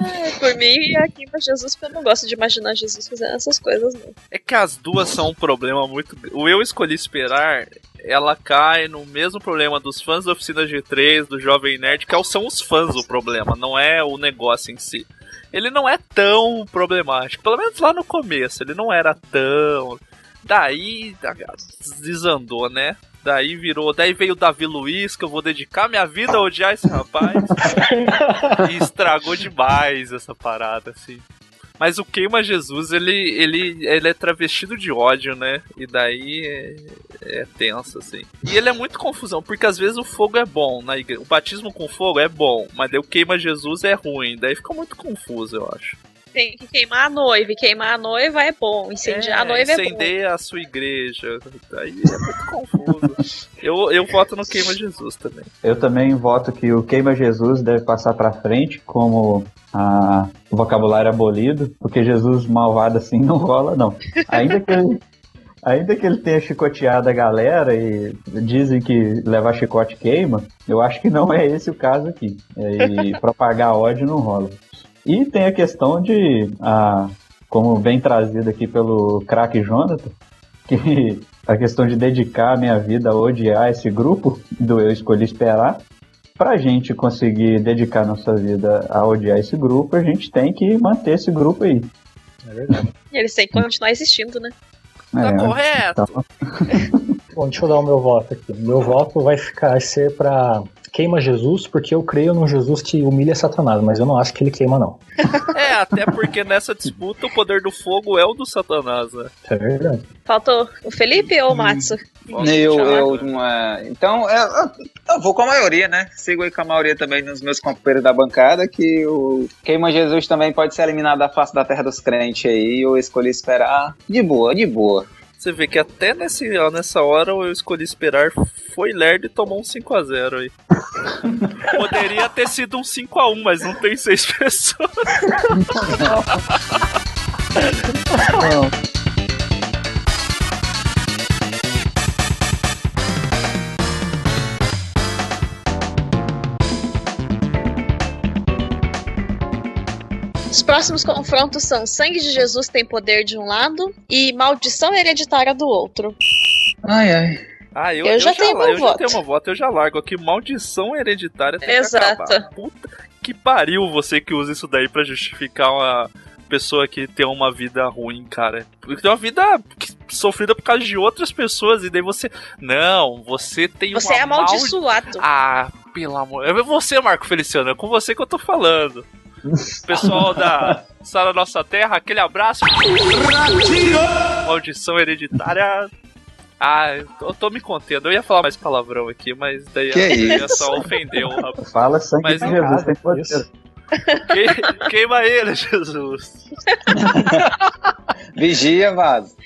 É, por mim, aqui pra Jesus, porque eu não gosto de imaginar Jesus fazendo essas coisas, não. É que as duas são um problema muito. O Eu Escolhi Esperar, ela cai no mesmo problema dos fãs da Oficina G3, do Jovem Nerd, que é são os fãs o problema, não é o negócio em si. Ele não é tão problemático, pelo menos lá no começo, ele não era tão. Daí desandou, né? Daí virou, daí veio o Davi Luiz, que eu vou dedicar minha vida a odiar esse rapaz. e estragou demais essa parada, assim. Mas o Queima Jesus, ele, ele, ele é travestido de ódio, né? E daí é, é tenso, assim. E ele é muito confusão, porque às vezes o fogo é bom na igreja. O batismo com fogo é bom, mas daí o Queima Jesus é ruim. Daí fica muito confuso, eu acho. Tem que queimar a noiva. E queimar a noiva é bom. Incendiar a noiva é bom. Incendeia a sua igreja. Daí é muito confuso. eu, eu voto no Queima Jesus também. Eu também voto que o Queima Jesus deve passar pra frente como a, o vocabulário abolido, porque Jesus malvado assim não rola, não. Ainda que ele, ainda que ele tenha chicoteado a galera e dizem que levar chicote queima, eu acho que não é esse o caso aqui. E propagar ódio não rola. E tem a questão de, a, como bem trazido aqui pelo craque Jonathan, que a questão de dedicar a minha vida a odiar esse grupo do Eu Escolhi Esperar, para a gente conseguir dedicar nossa vida a odiar esse grupo, a gente tem que manter esse grupo aí. É verdade. E eles têm que continuar existindo, né? Tá É, correto. então, Bom, deixa eu dar o meu voto aqui. Meu voto vai ficar ser pra queima Jesus, porque eu creio num Jesus que humilha Satanás, mas eu não acho que ele queima, não. É, até porque nessa disputa o poder do fogo é o do Satanás, né? É verdade. Faltou o Felipe ou o Matsu? Eu, eu, uma- então, eu, eu- eu vou com a maioria, né? Sigo aí com a maioria também nos meus companheiros da bancada, que o Queima Jesus também pode ser eliminado da face da terra dos crentes aí. Eu escolhi esperar de boa, de boa. Você vê que até nesse, ó, nessa hora eu escolhi esperar, foi lerdo e tomou um 5x0 aí. Poderia ter sido um 5x1, mas não tem seis pessoas. Os próximos confrontos são Sangue de Jesus tem poder de um lado e Maldição hereditária do outro. Ai, ai. Ah, eu, Eu já tenho meu eu voto. já tenho meu voto, eu já largo aqui. Maldição hereditária tem Exato. que acabar. Puta que pariu você que usa isso daí pra justificar uma pessoa que tem uma vida ruim, cara. Porque tem uma vida sofrida por causa de outras pessoas e daí você... Não, você tem Você uma é amaldiçoado. Ah, pelo amor... É você, Marco Feliciano, é com você que eu tô falando. Pessoal da Sala Nossa Terra, aquele abraço. Maldição hereditária. Ah, eu tô, eu tô me contendo. Eu ia falar mais palavrão aqui, mas daí Que ia isso? só ofender o rapaz. fala sangue Mas de não, Jesus, tem poder. Que- queima ele, Jesus. Vigia, vaso.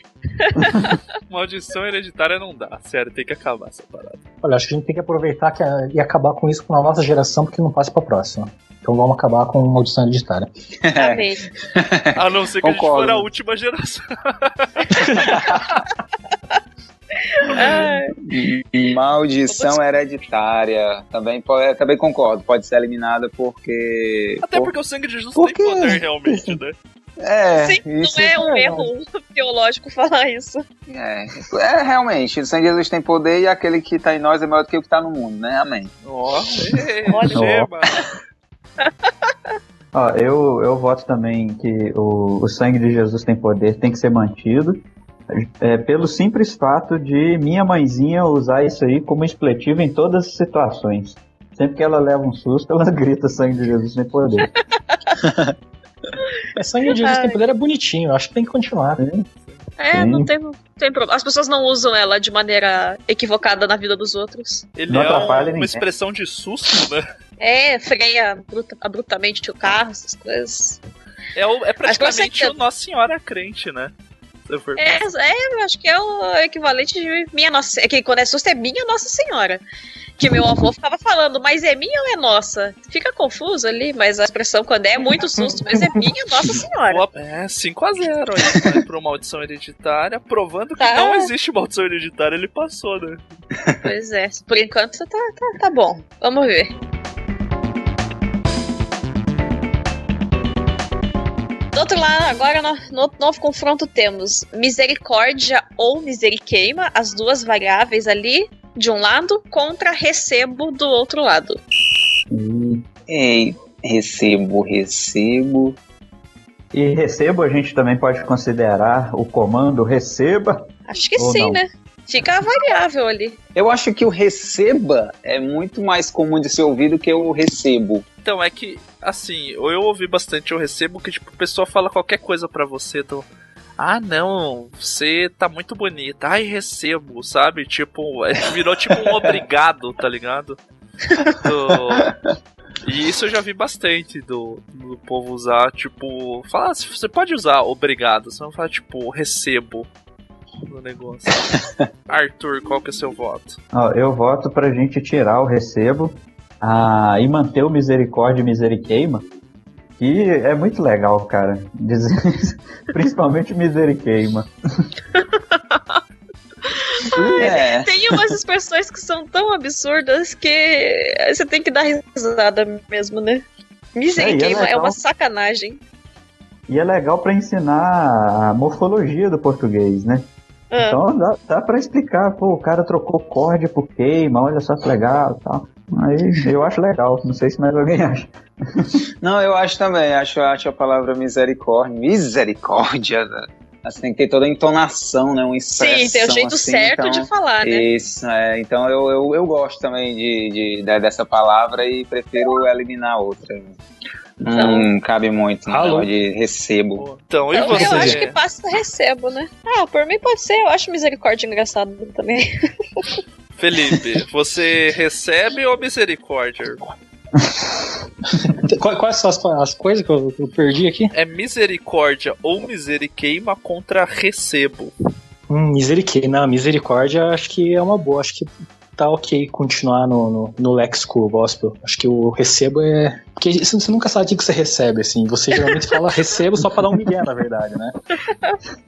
Maldição hereditária não dá. Sério, tem que acabar essa parada. Olha, acho que a gente tem que aproveitar que a- e acabar com isso na nossa geração, porque não passa pra próxima. Então vamos acabar com maldição hereditária. Amém. A não ser que a gente Concordo. for a última geração. Ai, Maldição hereditária. Também, pode, também concordo. Pode ser eliminada porque. Até por- porque o sangue de Jesus Por tem poder realmente, né? É, Sim, isso não é um erro teológico falar isso. É, é realmente, o Sangue de Jesus tem poder e aquele que tá em nós é maior do que o que tá no mundo, né? Amém. Ó, ei, Olha. gema. Ó, eu, eu voto também que o, o sangue de Jesus tem poder, tem que ser mantido. É, pelo simples fato de minha mãezinha usar isso aí como expletivo em todas as situações. Sempre que ela leva um susto, ela grita sangue de Jesus tem poder. É, sangue de Jesus tem poder é bonitinho, acho que tem que continuar. É, Sim. não tem, não tem problema. As pessoas não usam ela de maneira equivocada na vida dos outros. Ele Não é um- atrapalha uma ninguém. expressão de susto, né? É, freia bruta- abruptamente o carro, essas coisas. É, o- é praticamente o Nossa Senhora crente, né? É, é, eu acho que é o equivalente de minha nossa. É que quando é susto é minha Nossa Senhora. Que meu avô ficava falando, mas é minha ou é nossa? Fica confuso ali, mas a expressão quando é muito susto, mas é minha Nossa Senhora. É, 5x0 aí, vai pro maldição hereditária, provando que Tá. não existe maldição hereditária, ele passou, né? Pois é, por enquanto tá, tá, tá bom. Vamos ver. Do outro lado, agora no, no novo confronto temos misericórdia ou miseriqueima, as duas variáveis ali, de um lado, contra recebo do outro lado. E, Ei, recebo, recebo. e recebo, a gente também pode considerar o comando receba Acho que sim, não? né? Fica variável ali. Eu acho que o receba é muito mais comum de ser ouvido que o recebo. Então, é que, assim, eu ouvi bastante, eu recebo que, tipo, a pessoa fala qualquer coisa pra você, então. Ah, não, você tá muito bonita. Ai, recebo, sabe? Tipo, é, virou tipo um obrigado, tá ligado? Do- E isso eu já vi bastante do, do povo usar, tipo, falar, você pode usar obrigado, você não fala, tipo, recebo no negócio. Arthur, qual que é seu voto? Ó, eu voto pra gente tirar o recebo ah, e manter o misericórdia e miseriqueima, que é muito legal, cara. Dizer, principalmente miseriqueima. É. Tem umas expressões que são tão absurdas que você tem que dar risada mesmo, né? Misericórdia É, é é, uma sacanagem. E é legal pra ensinar a morfologia do português, né? Ah. Então dá, dá pra explicar, pô, o cara trocou corda por queima, olha só que legal e tal. Aí eu acho legal, não sei se mais alguém acha. Não, eu acho também. Acho, acho a palavra misericórdia. Misericórdia. né? Assim, tem que ter toda a entonação, né? Uma expressão, Sim, tem o jeito assim, certo então- de falar, né? Isso, é. Então eu, eu, eu gosto também de, de- de- dessa palavra e prefiro eliminar a outra. Não cabe muito no Alô? negócio de recebo. Então, e Eu, você? eu acho que passa recebo, né? Ah, por mim pode ser. Eu acho misericórdia engraçado também. Felipe, você recebe ou misericórdia? Quais, quais são as, as coisas que eu, eu perdi aqui? É misericórdia ou miseriqueima contra recebo. Hum, misericórdia. Não, misericórdia acho que é uma boa. Acho que tá ok continuar no, no, no léxico gospel. Acho que o recebo é. Porque você nunca sabe o que você recebe, assim. Você geralmente fala recebo só pra dar um migué, na verdade, né?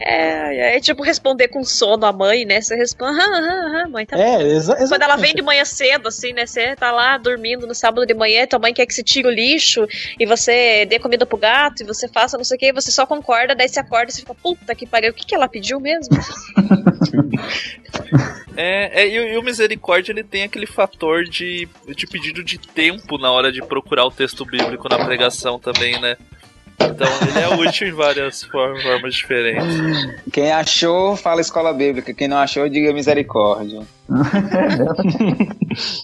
É, é tipo responder com sono a mãe, né? Você responde, aham, aham, aham, mãe, tá É, exa Quando ela vem de manhã cedo, assim, né? Você tá lá dormindo no sábado de manhã, tua mãe quer que você tire o lixo e você dê comida pro gato e você faça não sei o que, você só concorda, daí você acorda e você fica, puta que pariu, o que, que ela pediu mesmo? É, é, e, o- e o misericórdia ele tem aquele fator de, de pedido de tempo na hora de procurar o texto bíblico na pregação também, né? Então ele é útil em várias for- formas diferentes. Quem achou, fala escola bíblica. Quem não achou, diga misericórdia.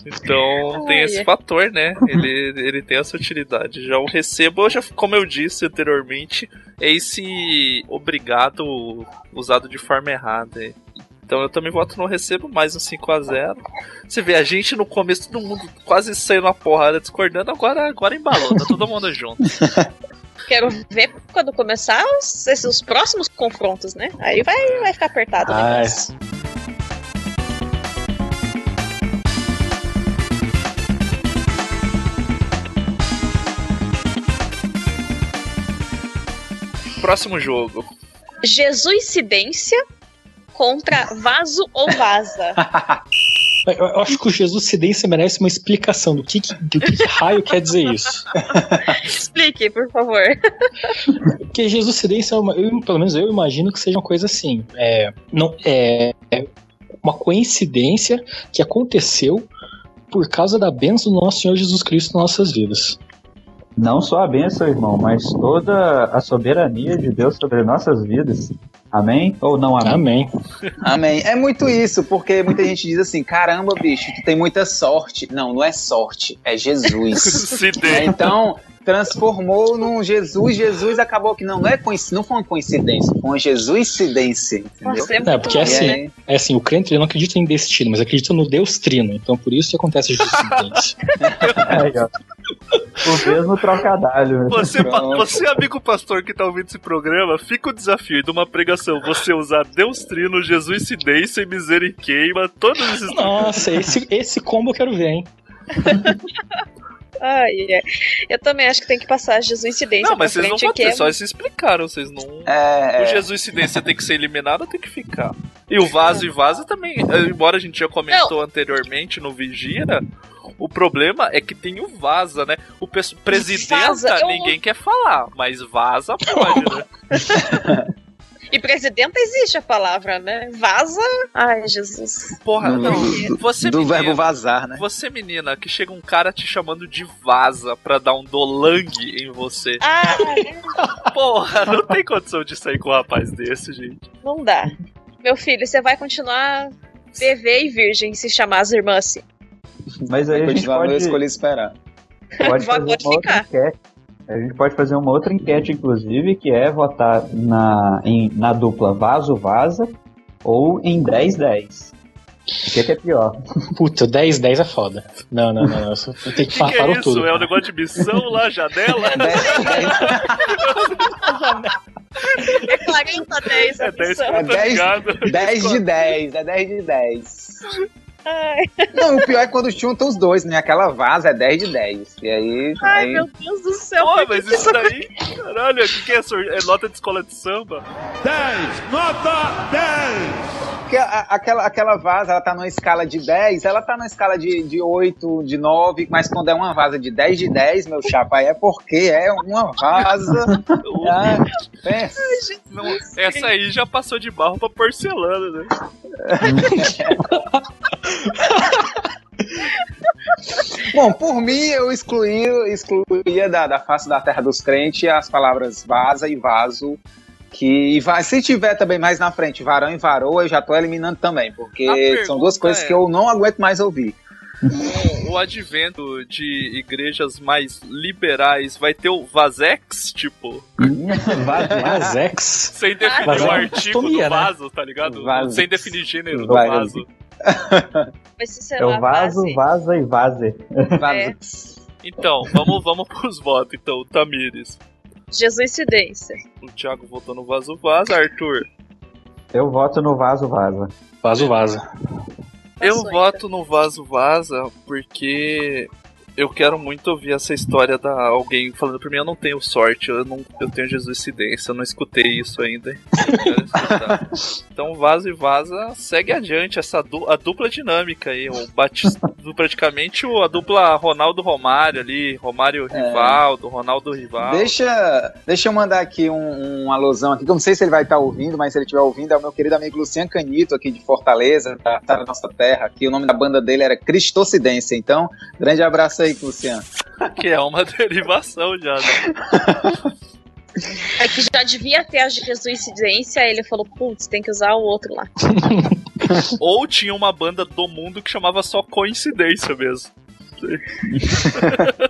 Então tem esse é. fator, né? Ele, ele tem essa utilidade. Já o recebo, já, como eu disse anteriormente, é esse obrigado usado de forma errada. Então eu também voto no recebo, mais um 5x0. Você vê, a gente no começo todo mundo quase saiu na porrada discordando, agora, agora embalou, tá todo mundo junto. Quero ver quando começar os, esses, os próximos confrontos, né? Aí vai, vai ficar apertado o negócio. Próximo jogo. Jesuicidência contra vaso ou vaza. Eu, acho que o Jesus Cidência merece uma explicação do que, do que, que raio quer dizer isso. Explique, por favor. Porque Jesus Cidência, é uma- eu, pelo menos eu imagino que seja uma coisa assim. É, não, é, é uma coincidência que aconteceu por causa da bênção do nosso Senhor Jesus Cristo nas nossas vidas. Não só a bênção, irmão, mas toda a soberania de Deus sobre nossas vidas. Amém? Ou não amém? Amém. Amém. É muito isso, porque muita gente diz assim: caramba, bicho, tu tem muita sorte. Não, não é sorte, é Jesus. Se É, então, transformou num Jesus. Jesus acabou que não, não, é coinc- não foi uma coincidência, foi uma Jesuicidência. Entendeu? É É, porque bom, assim, né? é assim, o crente ele não acredita em destino, mas acredita no Deus Trino. Então por isso que acontece a Jesus Cidência. Aí, ó. O mesmo trocadilho. Você, pa- Pronto. você, amigo pastor que tá ouvindo esse programa, fica o desafio de uma pregação você usar Deus Trino, Jesus Cidência e Miseriqueima, todos esses. Nossa, esse, esse combo eu quero ver, hein? Ai, é. Eu também acho que tem que passar a Jesuicidência Não, mas vocês não ter, é só se explicaram, vocês não. É, O é, Jesus Cidência tem que ser eliminado, tem que ficar. E o vaso e vaza também, eh, embora a gente já comentou anteriormente no Vigira, o problema é que tem o vaza, né? O presidenta Vaza, eu- ninguém quer falar, mas vaza pode, né? E presidenta existe a palavra, né? Vaza. Ai, Jesus. Porra, não. Você do menina, verbo vazar, né? Você, menina, que chega um cara te chamando de vaza pra dar um dolangue em você. Ah, Porra, não tem condição de sair com um rapaz desse, gente. não dá. Meu filho, você vai continuar bebê e virgem se chamar as irmãs assim. Mas aí a gente pode, eu escolhi esperar. pode fazer pode outra ficar. enquete. A gente pode fazer uma outra enquete, inclusive, que é votar na, em- na dupla Vaso Vaza ou em 10-10. O que, que é pior? Puta, 10-10 é foda. Não, não, não. não. Eu tenho que O que, falar que é isso? tudo. É um negócio de missão lá, janela? É 40 10 É 10 a É tá 10, ligado? 10 de 10, é 10 de 10. Ai, Não, o pior é quando juntam os dois, né? Aquela vaza é 10 de 10. E aí. ai aí... meu Deus do céu. Pô, mas isso daí, caralho, o que, que é? É nota de escola de samba? 10, nota 10. Porque a- aquela, aquela vaza, ela tá numa escala de 10, ela tá numa escala de, de 8, de 9, mas quando é uma vaza de 10 de 10, meu chapa, aí é porque é uma vaza. ah, pensa. Não, essa aí já passou de barro pra porcelana, né? Bom, por mim, eu excluí, excluía da, da face da terra dos crentes as palavras vaza e vaso. Que se tiver também mais na frente varão e varoa, eu já tô eliminando também, porque pergunta são duas coisas é- que eu não aguento mais ouvir. Com o advento de igrejas mais liberais, vai ter o Vazex, tipo, Vazex. sem definir Vazex o é artigo do né? vaso, tá ligado? Vazex. Sem definir gênero do vaso. Vai ser, sei É lá, o vaso, vaza e vaze. É. Então, vamos, vamos pros votos, então. O Tamires. Jesuicidência. O Thiago votou no vaso vaza, Arthur. Eu voto no vaso vaza. Vaso vaza. Eu Passou, voto no Vaso Vaza porque eu quero muito ouvir essa história da alguém falando pra mim, eu não tenho sorte, eu não eu tenho jesuicidência, eu não escutei isso ainda. Então Vaso e Vaza segue adiante essa du a dupla dinâmica aí, o Batista, praticamente o- a dupla Ronaldo Romário ali, Romário Rivaldo, Ronaldo Rivaldo. Deixa, deixa eu mandar aqui um, um alusão aqui, que eu não sei se ele vai estar ouvindo, mas se ele estiver ouvindo, é o meu querido amigo Luciano Canito, aqui de Fortaleza, tá, tá na nossa terra aqui. O nome da banda dele era Cristocidência. Então, grande abraço aí, Luciano. que é uma derivação já, né? É que já devia ter a jesuicidência, aí ele falou, putz, tem que usar o outro lá. Ou tinha uma banda do mundo que chamava só Coincidência mesmo.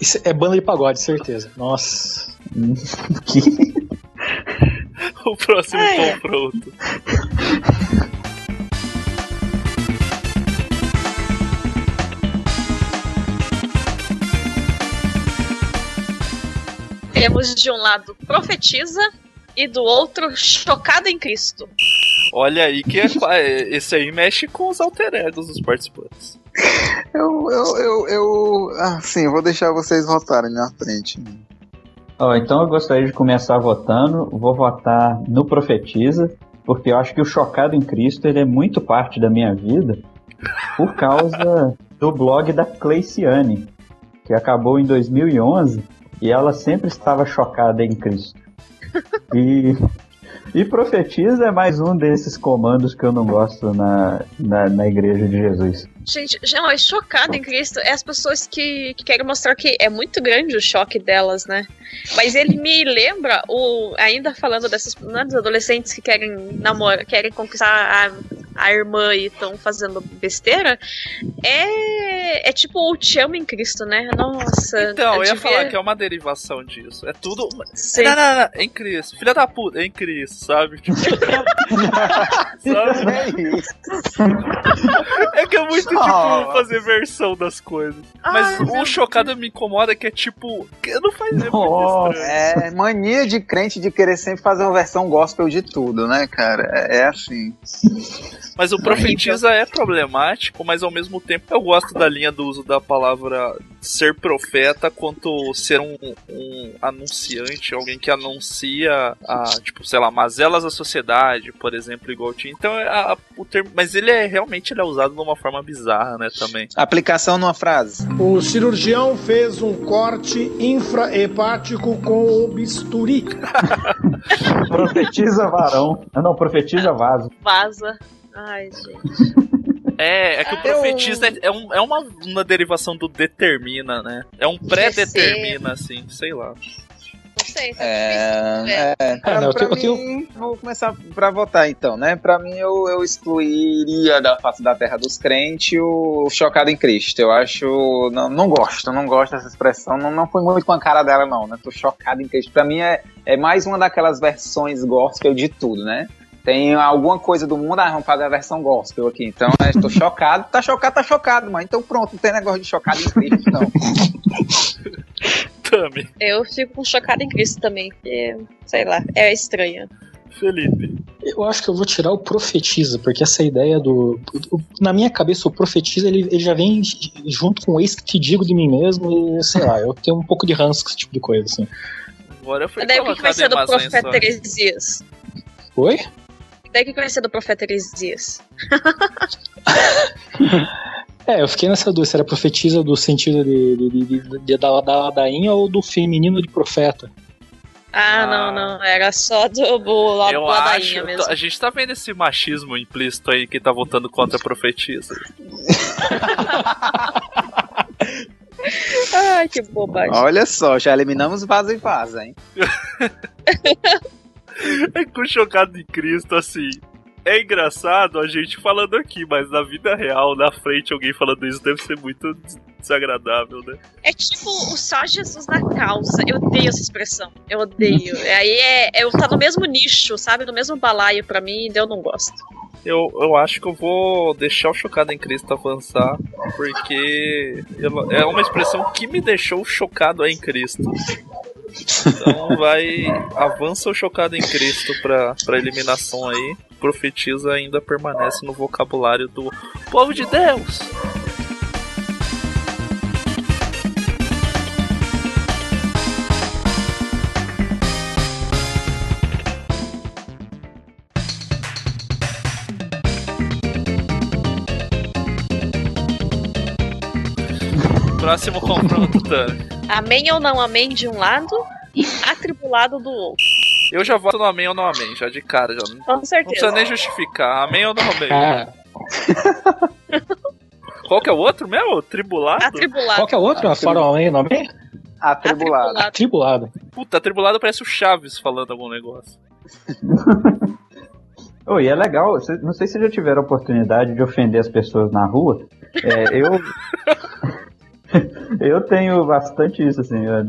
Isso é banda de pagode, certeza. Nossa. O próximo confronto. Temos de um lado profetiza e do outro chocada em Cristo. Olha aí que é, é- esse aí mexe com os alter egos dos participantes. Eu, eu, eu, eu ah, sim, eu vou deixar vocês votarem na frente. Ó, então eu gostaria de começar votando. Vou votar no Profetiza, porque eu acho que o Chocado em Cristo ele é muito parte da minha vida por causa do blog da Cleiciane, que acabou em 2011 e ela sempre estava chocada em Cristo. E, e Profetiza é mais um desses comandos que eu não gosto na, na, na Igreja de Jesus. Gente, já, mas chocada em Cristo é as pessoas que, que querem mostrar que é muito grande o choque delas, né? Mas ele me lembra, o, ainda falando dessas né, dos adolescentes que querem namorar, querem conquistar a, a irmã e estão fazendo besteira, é, é tipo o te amo em Cristo, né? Nossa. Então, eu ia devia- falar que é uma derivação disso. É tudo. Sim. Não, não, não, é em Cristo. Filha da puta, é em Cristo, sabe? Sabe? É isso. É que é muito tipo Nossa. fazer versão das coisas. Mas Ai, o chocado me incomoda que é tipo. que Não faz. É estranho. É mania de crente de querer sempre fazer uma versão gospel de tudo, né, cara? É, é assim. Mas o profetiza é problemático, mas ao mesmo tempo eu gosto da linha do uso da palavra ser profeta quanto ser um, um anunciante, alguém que anuncia, a, tipo, sei lá, mazelas da sociedade, por exemplo, igual tinha. Então, é a- o termo, mas ele é realmente ele é usado de uma forma bizarra, né, também. Aplicação numa frase. O cirurgião fez um corte infrahepático com o bisturi. Profetiza varão. Ah, não, profetiza vaso. Vaza. Ai, gente. É, é que o profetiza é, é, um- é uma, uma derivação do determina, né? É um pré-determina, assim, sei lá. Não sei, tá É, difícil. É. é, pra, não, eu pra eu mim, vou começar pra votar então, né? Pra mim, eu, eu excluiria da face da terra dos crentes o chocado em Cristo. Eu acho. Não, não gosto, não gosto dessa expressão. Não, não foi muito com a cara dela, não, né? Tô chocado em Cristo. Pra mim, é, é mais uma daquelas versões gospel de tudo, né? Tem alguma coisa do mundo, ah, vamos fazer a versão gospel aqui. Então, é, tô chocado. Tá chocado, tá chocado, mas então pronto, não tem negócio de chocado em Cristo, não. Tami. Eu fico chocada em Cristo também, porque, sei lá, é estranha. Felipe. Eu acho que eu vou tirar o profetiza, porque essa ideia do. Na minha cabeça, o profetiza ele, ele já vem junto com o ex que te digo de mim mesmo, e sei lá, eu tenho um pouco de ranço com esse tipo de coisa, assim. Agora eu fui Daí o que, que vai ser do profeta só. Heresias? Oi? Daí o que, vai ser do profeta Heresias? É, eu fiquei nessa dúvida, se era profetiza do sentido de, de, de, de- de- da, da ladainha ou do feminino de profeta. Ah, Ah. não, não. Era só do, do lado Eu ladainha acho. mesmo. A gente tá vendo esse machismo implícito aí que tá votando contra a profetisa. Ai, que bobagem. Olha só, já eliminamos vaza e vaza, hein? É com chocado em Cristo, assim. É engraçado a gente falando aqui, mas na vida real, na frente, alguém falando isso deve ser muito des- desagradável, né? É tipo o só Jesus na causa. Eu odeio essa expressão. Eu odeio. Aí é, eu tá no mesmo nicho, sabe? No mesmo balaio pra mim, e eu não gosto. Eu, eu acho que eu vou deixar o chocado em Cristo avançar, porque é uma expressão que me deixou chocado em Cristo. Então vai. Avança o chocado em Cristo pra, pra eliminação aí. Profetiza ainda permanece no vocabulário do povo de Deus. Próximo confronto, Tami. Amém ou não amém de um lado, atribulado do outro. Eu já voto no amém ou não amém, já de cara. Já. Não, Com não certeza. precisa nem justificar. Amém ou não amém? Cara, Qual que é o outro mesmo? Tribulado? Atribulado. qual que é o outro? Fora o além, não é? Atribulado. Tribulado. Puta, atribulado parece o Chaves falando algum negócio. Oi, é legal. Não sei se já tiveram a oportunidade de ofender as pessoas na rua. É, eu. eu tenho bastante isso, assim. eu-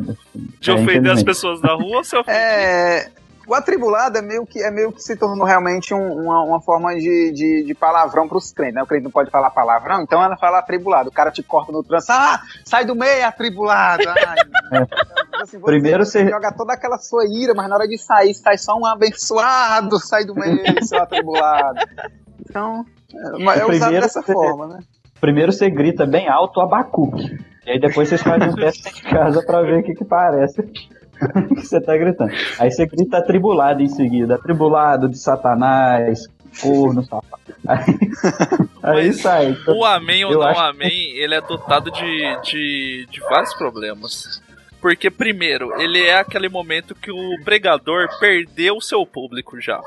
De é, ofender as pessoas na rua ou se ofende? É, o atribulado é meio que, é meio que se tornou realmente um- uma, uma forma de, de, de palavrão pros crentes, né? O crente não pode falar palavrão, então ela fala atribulado. O cara te corta no trânsito, ah, sai do meio, atribulado. Ai, então, assim, você Primeiro você- joga toda aquela sua ira, mas na hora de sair, sai só um abençoado, sai do meio, seu atribulado. Então, é, mas é usado dessa você- forma, né? Primeiro você grita bem alto abacuque. E aí depois vocês fazem um teste em casa pra ver o que, que parece que você tá gritando. Aí você grita atribulado em seguida. Atribulado de Satanás, corno, safado. Aí, aí sai. O amém ou não acho- amém, ele é dotado de, de, de vários problemas. Porque, primeiro, ele é aquele momento que o pregador perdeu o seu público já.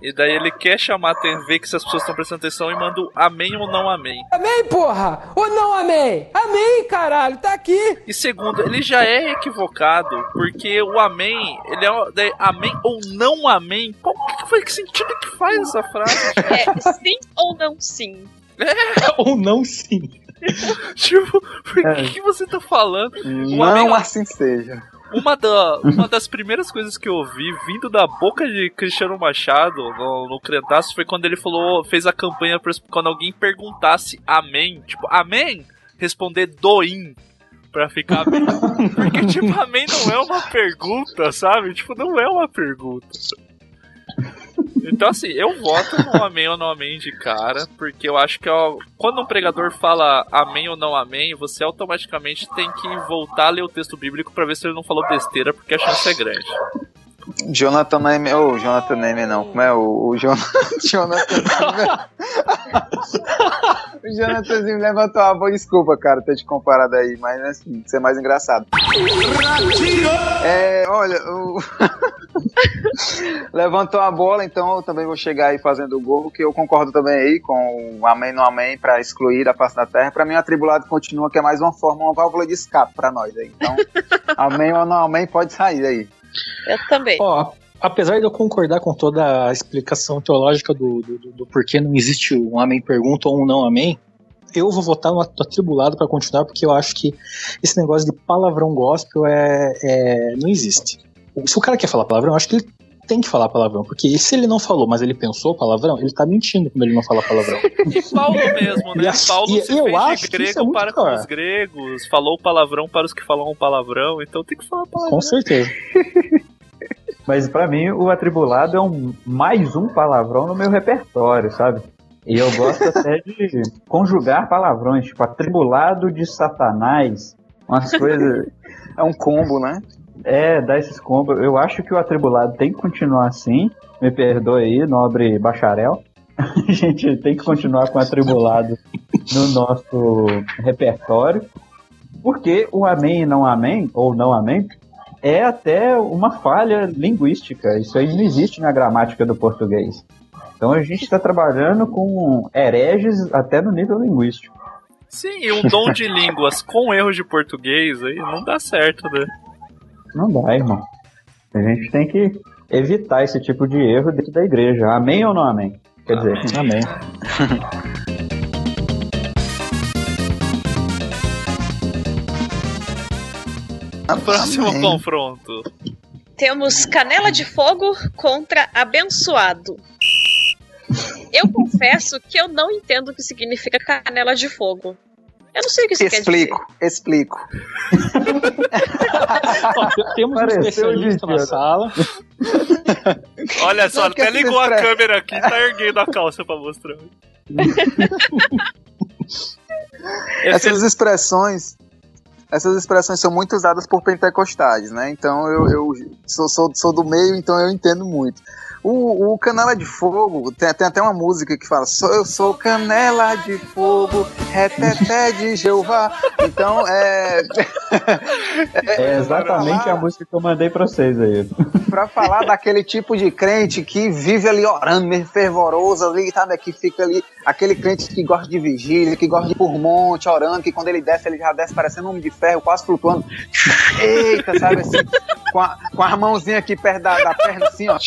E daí ele quer chamar ver que se as pessoas estão prestando atenção e manda o amém ou não amém. Amém, porra! Ou não amém? Amém, caralho, tá aqui! E segundo, ele já é equivocado, porque o amém, ele é daí, amém ou não amém. Qual que, foi, que sentido que faz essa frase? É sim ou não sim. Ou não, sim. tipo, por que, que você tá falando? O Não amém- assim seja. Uma, da, uma das primeiras coisas que eu ouvi vindo da boca de Cristiano Machado no, no Crentaço foi quando ele falou, fez a campanha pra quando alguém perguntasse amém, tipo, amém? Responder doim pra ficar bem. Porque, tipo, amém não é uma pergunta, sabe? Tipo, não é uma pergunta. Então, assim, eu voto no amém ou não amém de cara, porque eu acho que ó, quando um pregador fala amém ou não amém, você automaticamente tem que voltar a ler o texto bíblico pra ver se ele não falou besteira, porque a chance é grande. Jonathan Neme, ô, Jonathan Neme não, como é o, o Jon- Jonathan O Jonathanzinho levantou a boa desculpa, cara, ter te comparado aí, mas assim, ser mais engraçado. É, olha, o... levantou a bola, então eu também vou chegar aí fazendo o gol, que eu concordo também aí com o amém no amém pra excluir da face da terra. Pra mim, o atribulado continua, que é mais uma forma, uma válvula de escape pra nós aí. Então, amém ou não amém, pode sair aí. Eu também. Ó, apesar de eu concordar com toda a explicação teológica do, do, do- do porquê não existe um amém pergunta ou um não amém, eu vou votar no atribulado pra continuar, porque eu acho que esse negócio de palavrão gospel é, é- não existe. Se o cara quer falar palavrão, eu acho que ele tem que falar palavrão, porque se ele não falou, mas ele pensou palavrão, ele tá mentindo quando ele não fala palavrão. E Paulo mesmo, E né? a- Paulo e se eu fez acho é grego muito para pior. os gregos, falou palavrão para os que falam palavrão, então tem que falar palavrão. Com certeza. Mas pra mim, o atribulado é um, mais um palavrão no meu repertório, sabe? E eu gosto até de conjugar palavrões, tipo atribulado de satanás, umas coisas. É um combo, né? É, dá esses combos. Eu acho que o atribulado tem que continuar assim. Me perdoe aí, nobre bacharel. A gente tem que continuar com o atribulado no nosso repertório. Porque o amém e não amém, ou não amém, é até uma falha linguística. Isso aí não existe na gramática do português. Então a gente está trabalhando com hereges até no nível linguístico. Sim, e um dom de línguas com erros de português aí não dá certo, né? Não dá, irmão. A gente tem que evitar esse tipo de erro dentro da igreja. Amém ou não amém? Quer dizer, amém. Próximo Amém. confronto. Temos Canela de Fogo contra Abençoado. Eu confesso que eu não entendo o que significa canela de fogo. Eu não sei o que isso Explico, explico. Ó, te- temos um Pareceu especialista na sala. Olha só, até essa ligou a câmera aqui e tá erguendo a calça pra mostrar. Essas expressões. Essas expressões são muito usadas por pentecostais, né? Então eu, eu sou, sou, sou do meio, então eu entendo muito. O, o Canela de Fogo, tem, tem até uma música que fala: sou, Eu sou canela de fogo, reteté de Jeová. Então é. é exatamente a música que eu mandei pra vocês aí. pra falar daquele tipo de crente que vive ali orando, meio fervoroso ali, sabe? Que fica ali, aquele crente que gosta de vigília, que gosta de ir por monte, orando, que quando ele desce, ele já desce parecendo um homem de ferro, quase flutuando. Eita, sabe assim? Com a, com a mãozinha aqui perto da, da perna, assim, ó.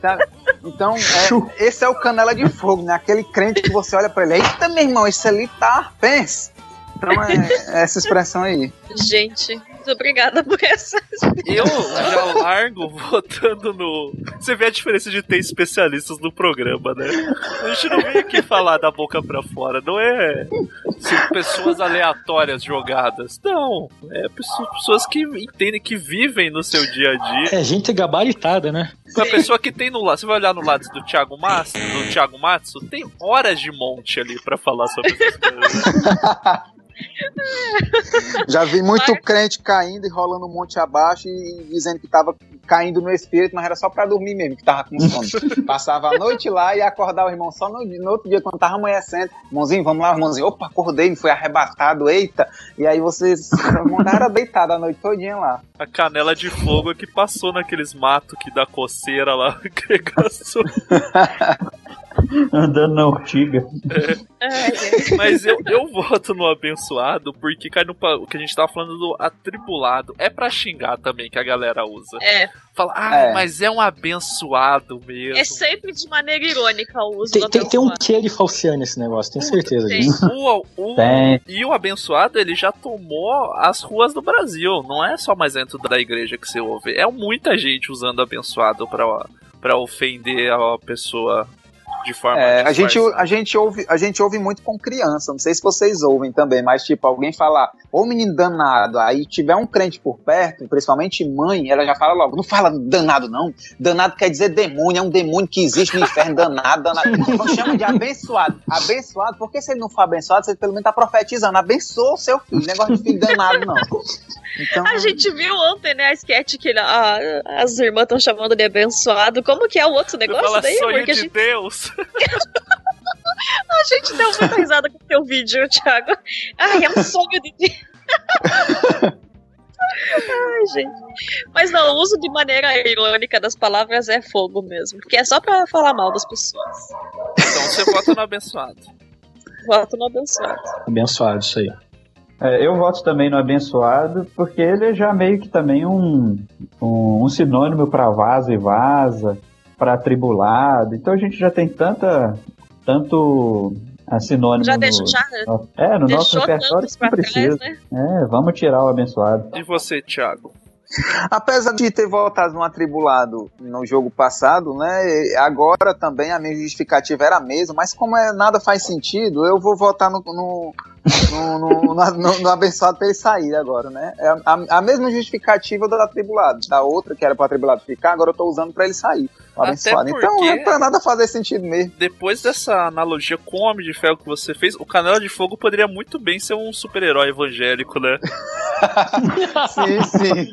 Sabe? Então, é, esse é o canela de fogo, né? Aquele crente que você olha pra ele, eita, meu irmão, esse ali tá, pensa. Então é, é essa expressão aí. Gente, muito obrigada por essa. Eu já largo votando no. Você vê a diferença de ter especialistas no programa, né? A gente não vem aqui falar da boca pra fora, não é pessoas aleatórias jogadas. Não, é pessoas, que entendem, que vivem no seu dia a dia. É gente gabaritada, né? Uma pessoa que tem no lado, você vai olhar no lado do Thiago Matsu, do Thiago Matsu, tem horas de monte ali pra falar sobre essas coisas. Já vi muito crente caindo e rolando um monte abaixo e dizendo que tava caindo no espírito, mas era só pra dormir mesmo, que tava com sono. Passava a noite lá e ia acordar o irmão só no, no outro dia, quando tava amanhecendo. Irmãozinho, vamos lá, irmãozinho. Opa, acordei, fui arrebatado, eita. E aí vocês. Era deitado a noite todinha lá. A canela de fogo é que passou naqueles matos que dá coceira lá, agregação. Andando na ortiga. Mas eu, eu voto no abençoado porque cai no o que a gente tava falando do atribulado. É pra xingar também que a galera usa. É. Fala, ah, É. mas é um abençoado mesmo. É sempre de maneira irônica o uso Tem, do tem, tem um quê de falciane nesse negócio, tenho certeza tem. disso. O, o- Tem. e o abençoado, ele já tomou as ruas do Brasil. Não é só mais dentro da igreja que você ouve. É muita gente usando abençoado pra, pra ofender a pessoa de forma É, a, gente, a, gente ouve, a gente ouve muito com criança, não sei se vocês ouvem também, mas tipo, alguém falar, ô menino danado, aí tiver um crente por perto, principalmente mãe, ela já fala logo, não fala danado não, danado quer dizer demônio, é um demônio que existe no inferno, danado, danado, não chama de abençoado, abençoado, porque se ele não for abençoado, você pelo menos tá profetizando, abençoa o seu filho, negócio de filho danado não. Então, A gente viu ontem, né, a sketch que ah, as irmãs estão chamando de abençoado. Como que é o outro negócio fala daí? sonho Porque a de gente, Deus. a gente deu muita risada com o teu vídeo, Thiago. Ai, é um sonho de. Ai, gente. Mas não, o uso de maneira irônica das palavras é fogo mesmo. Porque é só pra falar mal das pessoas. Então você vota no abençoado. Voto no abençoado. Abençoado isso aí. É, eu voto também no abençoado, porque ele é já meio que também um, um, um sinônimo para vaza e vaza, para atribulado. Então a gente já tem tanta, tanto a sinônimo. Já no, deixa- já, né? no- é, no nosso Deixou repertório que trás, precisa. né? É, vamos tirar o abençoado. E você, Thiago? Apesar de ter votado no atribulado no jogo passado, né? Agora também a minha justificativa era a mesma, mas como é, nada faz sentido, eu vou votar no, no, no, no, no- no- no abençoado pra ele sair agora, né? É a, a mesma justificativa do atribulado. Da outra, que era pro atribulado ficar, agora eu tô usando pra ele sair. Abençoado. Então porque- é pra nada fazer sentido mesmo. Depois dessa analogia com o Homem de Ferro que você fez, o Canela de Fogo poderia muito bem ser um super-herói evangélico, né? sim, sim.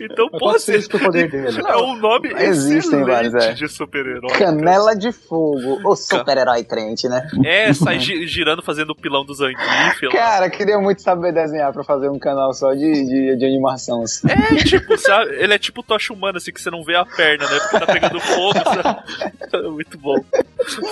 Então, pode ser isso é o poder dele. é um nome Existem excelente vários, é. de super-herói. Canela de fogo. O super-herói crente, né? É, sai gi- girando fazendo o pilão do Zangief. Lá. Cara, queria muito saber desenhar pra fazer um canal só de, de, de animação. assim. É, tipo, sabe? Ele é tipo tocha humana, assim, que você não vê a perna, né? Porque tá pegando fogo, sabe? Muito bom.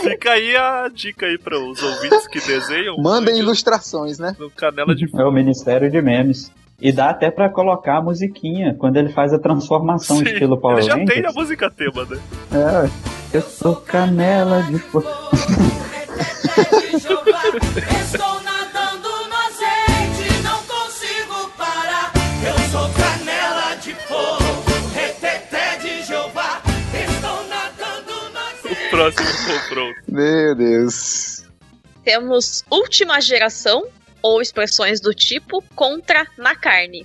Fica aí a dica aí para os ouvintes que desenham. Mandem ilustrações, né? No Canela de É o Ministério de Memes. E dá até pra colocar a musiquinha quando ele faz a transformação Sim, estilo Power Ele já Rangers. tem a música tema, né? É, eu sou canela de fogo. Estou nadando próximo confronto. Meu Deus. Temos última geração, ou expressões do tipo, contra na carne.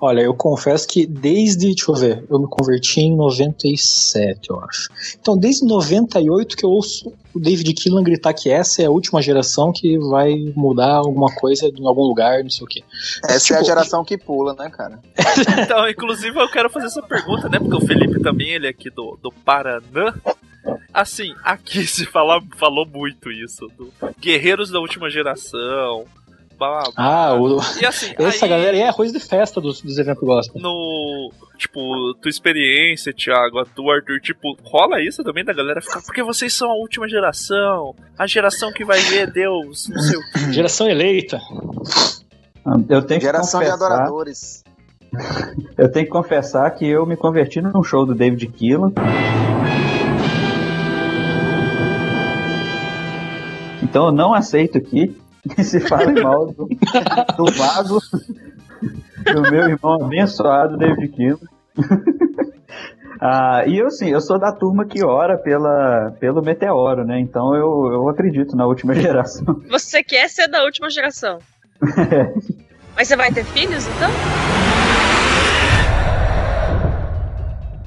Olha, eu confesso que desde, deixa eu ver, eu me converti em 97, eu acho. Então, desde 98 que eu ouço o David Keelan gritar que essa é a última geração que vai mudar alguma coisa em algum lugar, não sei o quê. Essa é a Tipo, geração que pula, né, cara? Então, inclusive, eu quero fazer essa pergunta, né? Porque o Felipe também, ele é aqui do, do Paraná. Assim, aqui se fala, falou muito isso. Do Guerreiros da última geração. blá, blá. Ah, o, E assim, essa aí- galera aí é arroz de festa dos, dos eventos gospel. no. Tipo, tua experiência, Thiago, a tua, Arthur, tipo, rola isso também da galera ficar, porque vocês são a última geração, a geração que vai ver Deus, não sei o quê. Geração eleita. Eu tenho que Geração de confessar, adoradores. eu tenho que confessar que eu me converti num show do David Keelan. Então eu não aceito aqui que se fale mal do, do vaso do meu irmão abençoado David Keelan. Ah, e eu sim, eu sou da turma que ora pela, pelo meteoro, né? Então eu, eu acredito na última geração. Você quer ser da última geração. Mas você vai ter filhos, então?